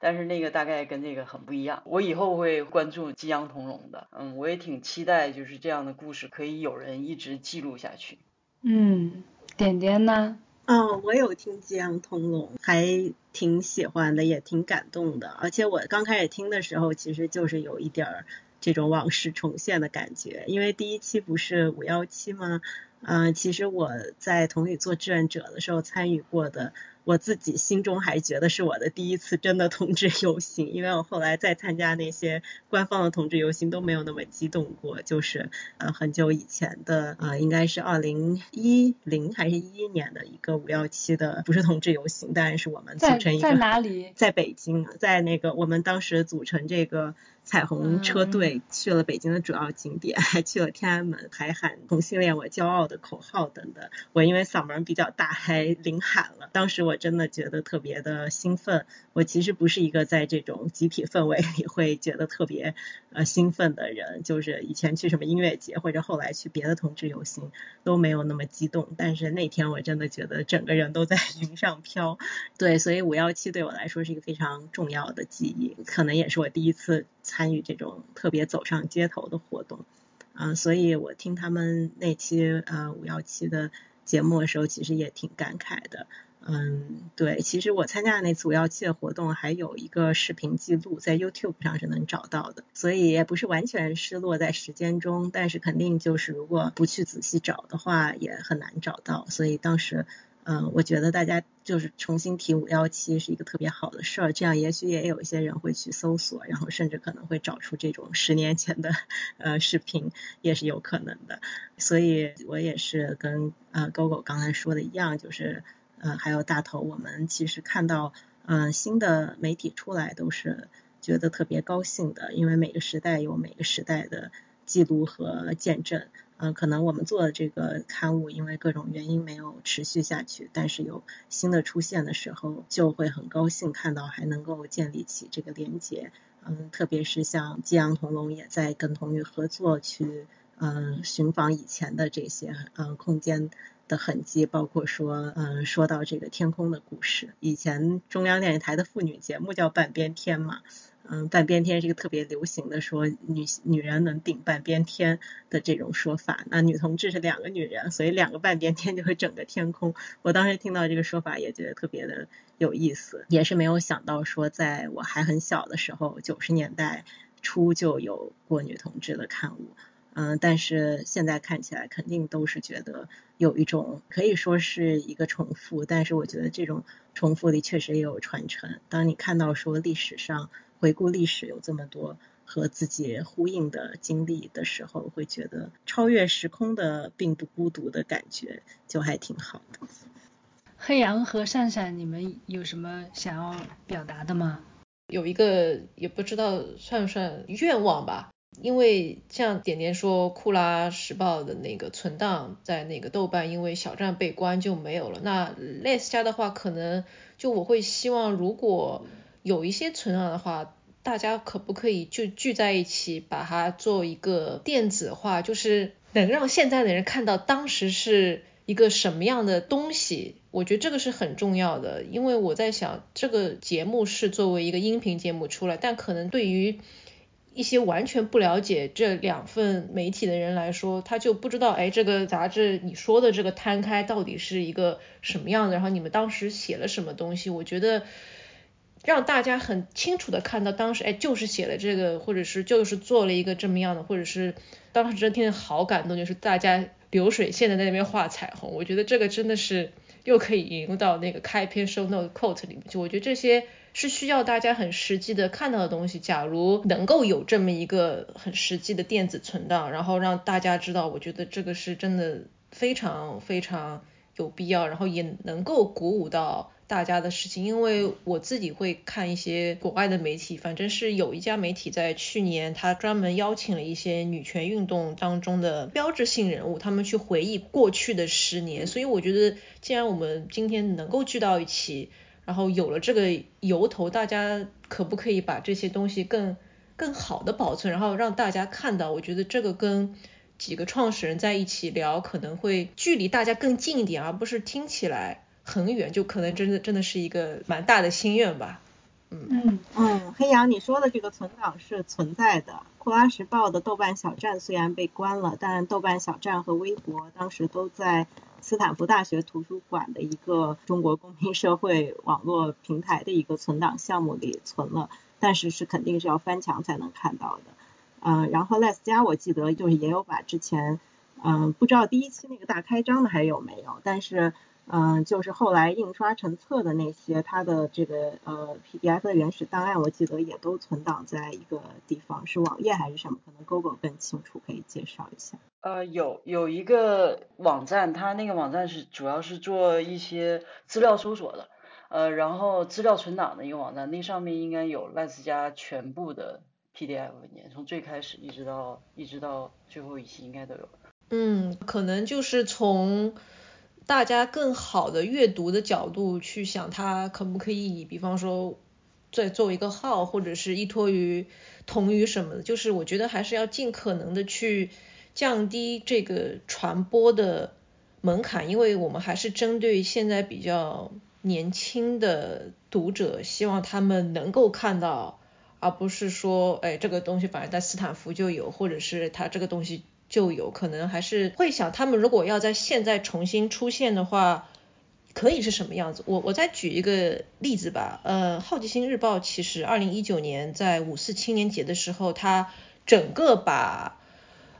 但是那个大概跟那个很不一样。我以后会关注激扬同荣的，嗯，我也挺期待就是这样的故事可以有人一直记录下去。嗯，点点呢？哦，我有听激昂通龙，还挺喜欢的，也挺感动的。而且我刚开始听的时候，其实就是有一点儿这种往事重现的感觉。因为第一期不是五幺七吗？嗯，其实我在同里做志愿者的时候参与过的，我自己心中还觉得是我的第一次真的同志游行，因为我后来再参加那些官方的同志游行都没有那么激动过，就是呃很久以前的呃应该是二零一零还是一一年的一个五幺七的不是同志游行，但是我们组成一个在哪里？在北京，在那个我们当时组成这个。彩虹车队去了北京的主要景点，还去了天安门，还喊“同性恋我骄傲”的口号等等。我因为嗓门比较大，还领喊了。当时我真的觉得特别的兴奋。我其实不是一个在这种集体氛围里会觉得特别呃兴奋的人，就是以前去什么音乐节或者后来去别的同志游行都没有那么激动。但是那天我真的觉得整个人都在 云上飘。对，所以五幺七对我来说是一个非常重要的记忆，可能也是我第一次。参与这种特别走上街头的活动，嗯，所以我听他们那期呃五幺七的节目的时候，其实也挺感慨的，嗯，对，其实我参加那次五幺七的活动还有一个视频记录在 YouTube 上是能找到的，所以也不是完全失落在时间中，但是肯定就是如果不去仔细找的话，也很难找到，所以当时。嗯，我觉得大家就是重新提五幺七是一个特别好的事儿，这样也许也有一些人会去搜索，然后甚至可能会找出这种十年前的呃视频，也是有可能的。所以我也是跟呃狗狗刚才说的一样，就是呃还有大头，我们其实看到嗯新的媒体出来都是觉得特别高兴的，因为每个时代有每个时代的记录和见证。嗯，可能我们做的这个刊物因为各种原因没有持续下去，但是有新的出现的时候，就会很高兴看到还能够建立起这个连接。嗯，特别是像激昂同龙也在跟同宇合作去嗯寻访以前的这些嗯空间的痕迹，包括说嗯说到这个天空的故事，以前中央电视台的妇女节目叫半边天嘛。嗯，半边天是一个特别流行的说女女人能顶半边天的这种说法。那女同志是两个女人，所以两个半边天就会整个天空。我当时听到这个说法也觉得特别的有意思，也是没有想到说在我还很小的时候，九十年代初就有过女同志的刊物。嗯，但是现在看起来肯定都是觉得有一种可以说是一个重复，但是我觉得这种重复里确实也有传承。当你看到说历史上。回顾历史有这么多和自己呼应的经历的时候，会觉得超越时空的并不孤独的感觉就还挺好的。黑羊和善善，你们有什么想要表达的吗？有一个也不知道算不算愿望吧，因为像点点说库拉时报的那个存档在那个豆瓣因为小站被关就没有了。那 Les 家的话，可能就我会希望如果。有一些存档的话，大家可不可以就聚在一起，把它做一个电子化，就是能让现在的人看到当时是一个什么样的东西？我觉得这个是很重要的，因为我在想，这个节目是作为一个音频节目出来，但可能对于一些完全不了解这两份媒体的人来说，他就不知道，哎，这个杂志你说的这个摊开到底是一个什么样的，然后你们当时写了什么东西？我觉得。让大家很清楚的看到当时，哎，就是写了这个，或者是就是做了一个这么样的，或者是当时真的听得好感动，就是大家流水线的在那边画彩虹。我觉得这个真的是又可以引入到那个开篇 show note quote 里面去。我觉得这些是需要大家很实际的看到的东西。假如能够有这么一个很实际的电子存档，然后让大家知道，我觉得这个是真的非常非常有必要，然后也能够鼓舞到。大家的事情，因为我自己会看一些国外的媒体，反正是有一家媒体在去年，他专门邀请了一些女权运动当中的标志性人物，他们去回忆过去的十年。所以我觉得，既然我们今天能够聚到一起，然后有了这个由头，大家可不可以把这些东西更更好的保存，然后让大家看到？我觉得这个跟几个创始人在一起聊，可能会距离大家更近一点，而不是听起来。很远，就可能真的真的是一个蛮大的心愿吧。嗯嗯嗯，黑羊，你说的这个存档是存在的。库拉时报的豆瓣小站虽然被关了，但豆瓣小站和微博当时都在斯坦福大学图书馆的一个中国公民社会网络平台的一个存档项目里存了，但是是肯定是要翻墙才能看到的。嗯，然后 Les 加我记得就是也有把之前，嗯，不知道第一期那个大开张的还有没有，但是。嗯，就是后来印刷成册的那些，它的这个呃 PDF 的原始档案，我记得也都存档在一个地方，是网页还是什么？可能 Google 更清楚，可以介绍一下。呃，有有一个网站，它那个网站是主要是做一些资料搜索的，呃，然后资料存档的一个网站，那上面应该有赖斯家全部的 PDF 文件，从最开始一直到一直到最后一期应该都有。嗯，可能就是从。大家更好的阅读的角度去想，它可不可以，比方说再做一个号，或者是依托于同于什么的，就是我觉得还是要尽可能的去降低这个传播的门槛，因为我们还是针对现在比较年轻的读者，希望他们能够看到，而不是说，哎，这个东西反正在斯坦福就有，或者是它这个东西。就有可能还是会想，他们如果要在现在重新出现的话，可以是什么样子？我我再举一个例子吧。呃，好奇心日报其实二零一九年在五四青年节的时候，它整个把，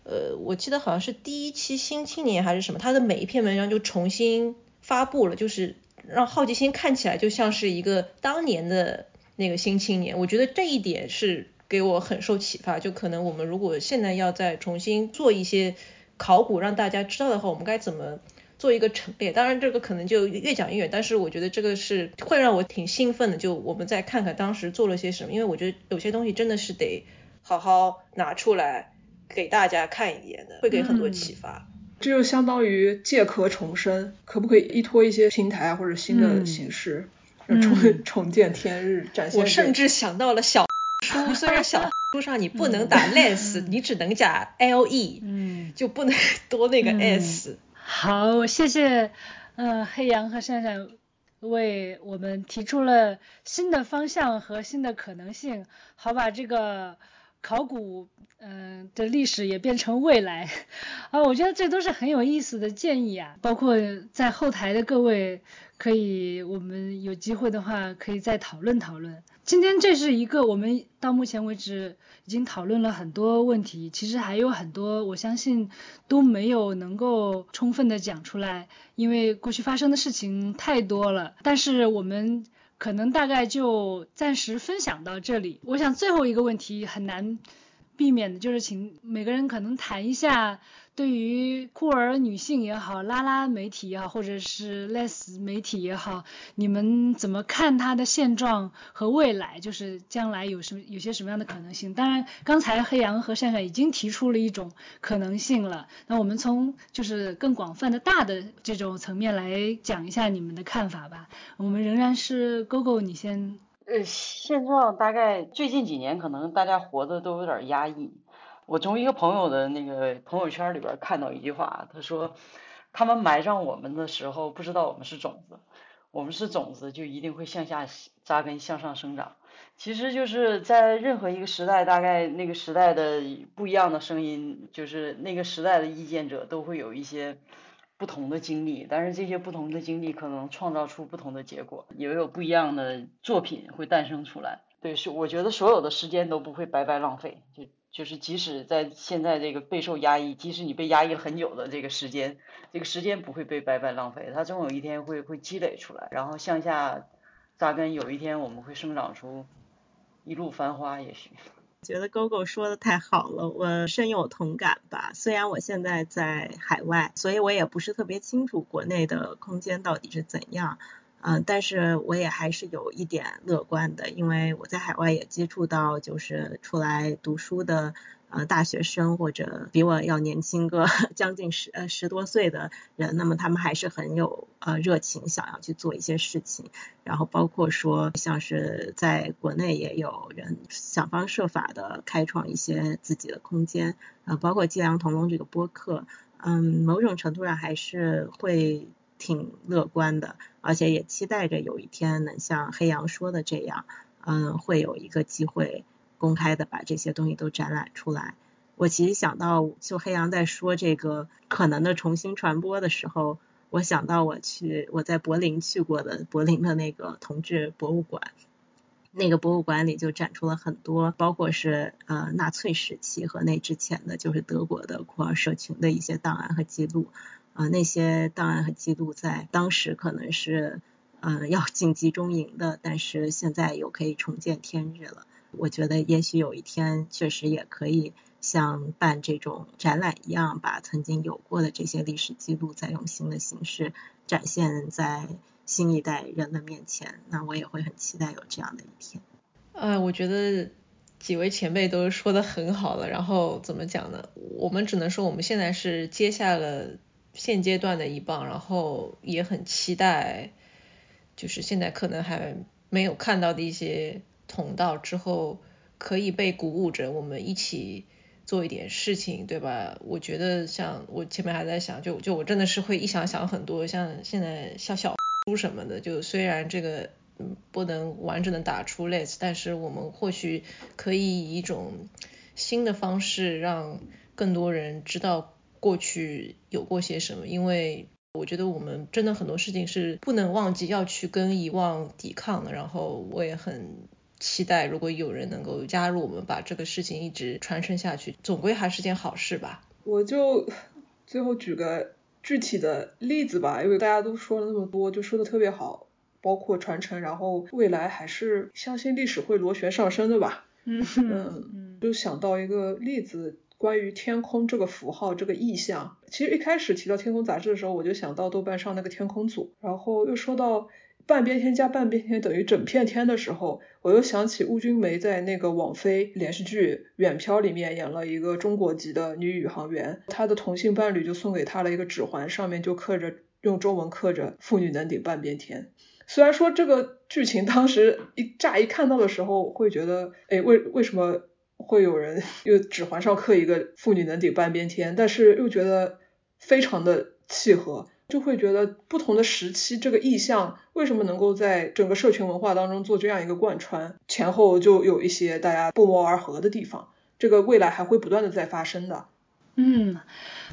呃，我记得好像是第一期新青年还是什么，它的每一篇文章就重新发布了，就是让好奇心看起来就像是一个当年的那个新青年。我觉得这一点是。给我很受启发，就可能我们如果现在要再重新做一些考古让大家知道的话，我们该怎么做一个陈列？当然这个可能就越讲越远，但是我觉得这个是会让我挺兴奋的。就我们再看看当时做了些什么，因为我觉得有些东西真的是得好好拿出来给大家看一眼的，会给很多启发。这就相当于借壳重生，可不可以依托一些平台或者新的形式重重见天日？展现我甚至想到了小。书 虽然小 书上你不能打 less，你只能加 le，嗯，就不能 多那个 s。好，谢谢，嗯，黑羊和善善为我们提出了新的方向和新的可能性，好把这个考古，嗯的历史也变成未来。啊，我觉得这都是很有意思的建议啊，包括在后台的各位。可以，我们有机会的话可以再讨论讨论。今天这是一个我们到目前为止已经讨论了很多问题，其实还有很多，我相信都没有能够充分的讲出来，因为过去发生的事情太多了。但是我们可能大概就暂时分享到这里。我想最后一个问题很难避免的就是请每个人可能谈一下。对于酷儿女性也好，拉拉媒体也好，或者是 less 媒体也好，你们怎么看它的现状和未来？就是将来有什么有些什么样的可能性？当然，刚才黑羊和善善已经提出了一种可能性了。那我们从就是更广泛的大的这种层面来讲一下你们的看法吧。我们仍然是 GoGo，你先。呃，现状大概最近几年可能大家活的都有点压抑。我从一个朋友的那个朋友圈里边看到一句话，他说，他们埋葬我们的时候不知道我们是种子，我们是种子就一定会向下扎根向上生长。其实就是在任何一个时代，大概那个时代的不一样的声音，就是那个时代的意见者都会有一些不同的经历，但是这些不同的经历可能创造出不同的结果，也有不一样的作品会诞生出来。对，是我觉得所有的时间都不会白白浪费，就。就是即使在现在这个备受压抑，即使你被压抑了很久的这个时间，这个时间不会被白白浪费，它总有一天会会积累出来，然后向下扎根，有一天我们会生长出一路繁花，也许。觉得 GoGo 说的太好了，我深有同感吧。虽然我现在在海外，所以我也不是特别清楚国内的空间到底是怎样。嗯，但是我也还是有一点乐观的，因为我在海外也接触到就是出来读书的呃大学生或者比我要年轻个 将近十呃十多岁的人，那么他们还是很有呃热情，想要去做一些事情。然后包括说像是在国内也有人想方设法的开创一些自己的空间，呃，包括《寄阳同龙》这个播客，嗯，某种程度上还是会。挺乐观的，而且也期待着有一天能像黑羊说的这样，嗯，会有一个机会公开的把这些东西都展览出来。我其实想到，就黑羊在说这个可能的重新传播的时候，我想到我去我在柏林去过的柏林的那个同志博物馆，那个博物馆里就展出了很多，包括是呃纳粹时期和那之前的就是德国的库尔社群的一些档案和记录。啊，那些档案和记录在当时可能是嗯要进集中营的，但是现在又可以重见天日了。我觉得也许有一天确实也可以像办这种展览一样，把曾经有过的这些历史记录再用新的形式展现在新一代人的面前。那我也会很期待有这样的一天。呃，我觉得几位前辈都说的很好了。然后怎么讲呢？我们只能说我们现在是接下了现阶段的一棒，然后也很期待，就是现在可能还没有看到的一些。捅到之后可以被鼓舞着，我们一起做一点事情，对吧？我觉得像我前面还在想，就就我真的是会一想想很多，像现在像小书什么的，就虽然这个嗯不能完整的打出 list，但是我们或许可以以一种新的方式让更多人知道过去有过些什么，因为我觉得我们真的很多事情是不能忘记，要去跟遗忘抵抗的。然后我也很。期待如果有人能够加入我们，把这个事情一直传承下去，总归还是件好事吧。我就最后举个具体的例子吧，因为大家都说了那么多，就说的特别好，包括传承，然后未来还是相信历史会螺旋上升的吧。嗯嗯，就想到一个例子，关于天空这个符号这个意象。其实一开始提到天空杂志的时候，我就想到豆瓣上那个天空组，然后又说到。半边天加半边天等于整片天的时候，我又想起邬君梅在那个网飞连续剧《远漂》里面演了一个中国籍的女宇航员，她的同性伴侣就送给她了一个指环，上面就刻着用中文刻着“妇女能顶半边天”。虽然说这个剧情当时一乍一看到的时候会觉得，哎，为为什么会有人 又指环上刻一个“妇女能顶半边天”，但是又觉得非常的契合。就会觉得不同的时期，这个意象为什么能够在整个社群文化当中做这样一个贯穿，前后就有一些大家不谋而合的地方，这个未来还会不断的在发生的。嗯，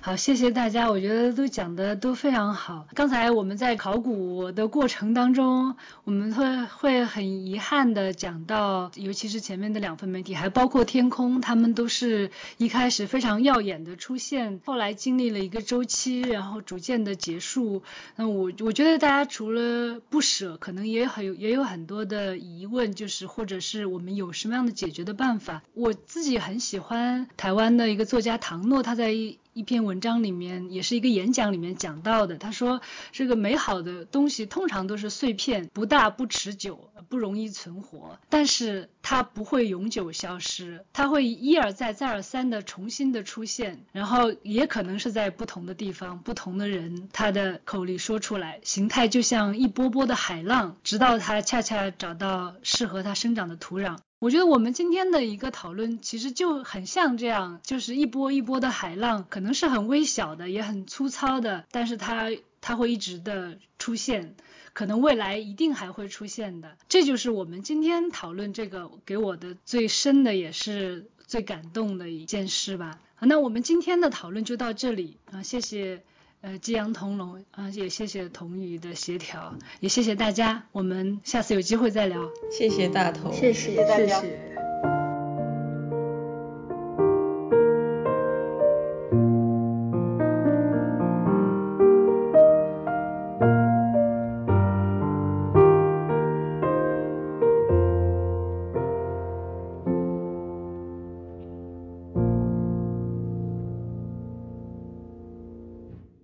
好，谢谢大家，我觉得都讲的都非常好。刚才我们在考古的过程当中，我们会会很遗憾的讲到，尤其是前面的两份媒体，还包括天空，他们都是一开始非常耀眼的出现，后来经历了一个周期，然后逐渐的结束。那我我觉得大家除了不舍，可能也很也有很多的疑问，就是或者是我们有什么样的解决的办法。我自己很喜欢台湾的一个作家唐诺，他。他在一一篇文章里面，也是一个演讲里面讲到的。他说，这个美好的东西通常都是碎片，不大不持久，不容易存活，但是它不会永久消失，它会一而再再而三的重新的出现，然后也可能是在不同的地方，不同的人他的口里说出来，形态就像一波波的海浪，直到它恰恰找到适合它生长的土壤。我觉得我们今天的一个讨论其实就很像这样，就是一波一波的海浪，可能是很微小的，也很粗糙的，但是它它会一直的出现，可能未来一定还会出现的。这就是我们今天讨论这个给我的最深的也是最感动的一件事吧。好，那我们今天的讨论就到这里啊，谢谢。呃，激扬同龙啊，也谢谢童宇的协调，也谢谢大家，我们下次有机会再聊。谢谢大头，谢谢大家。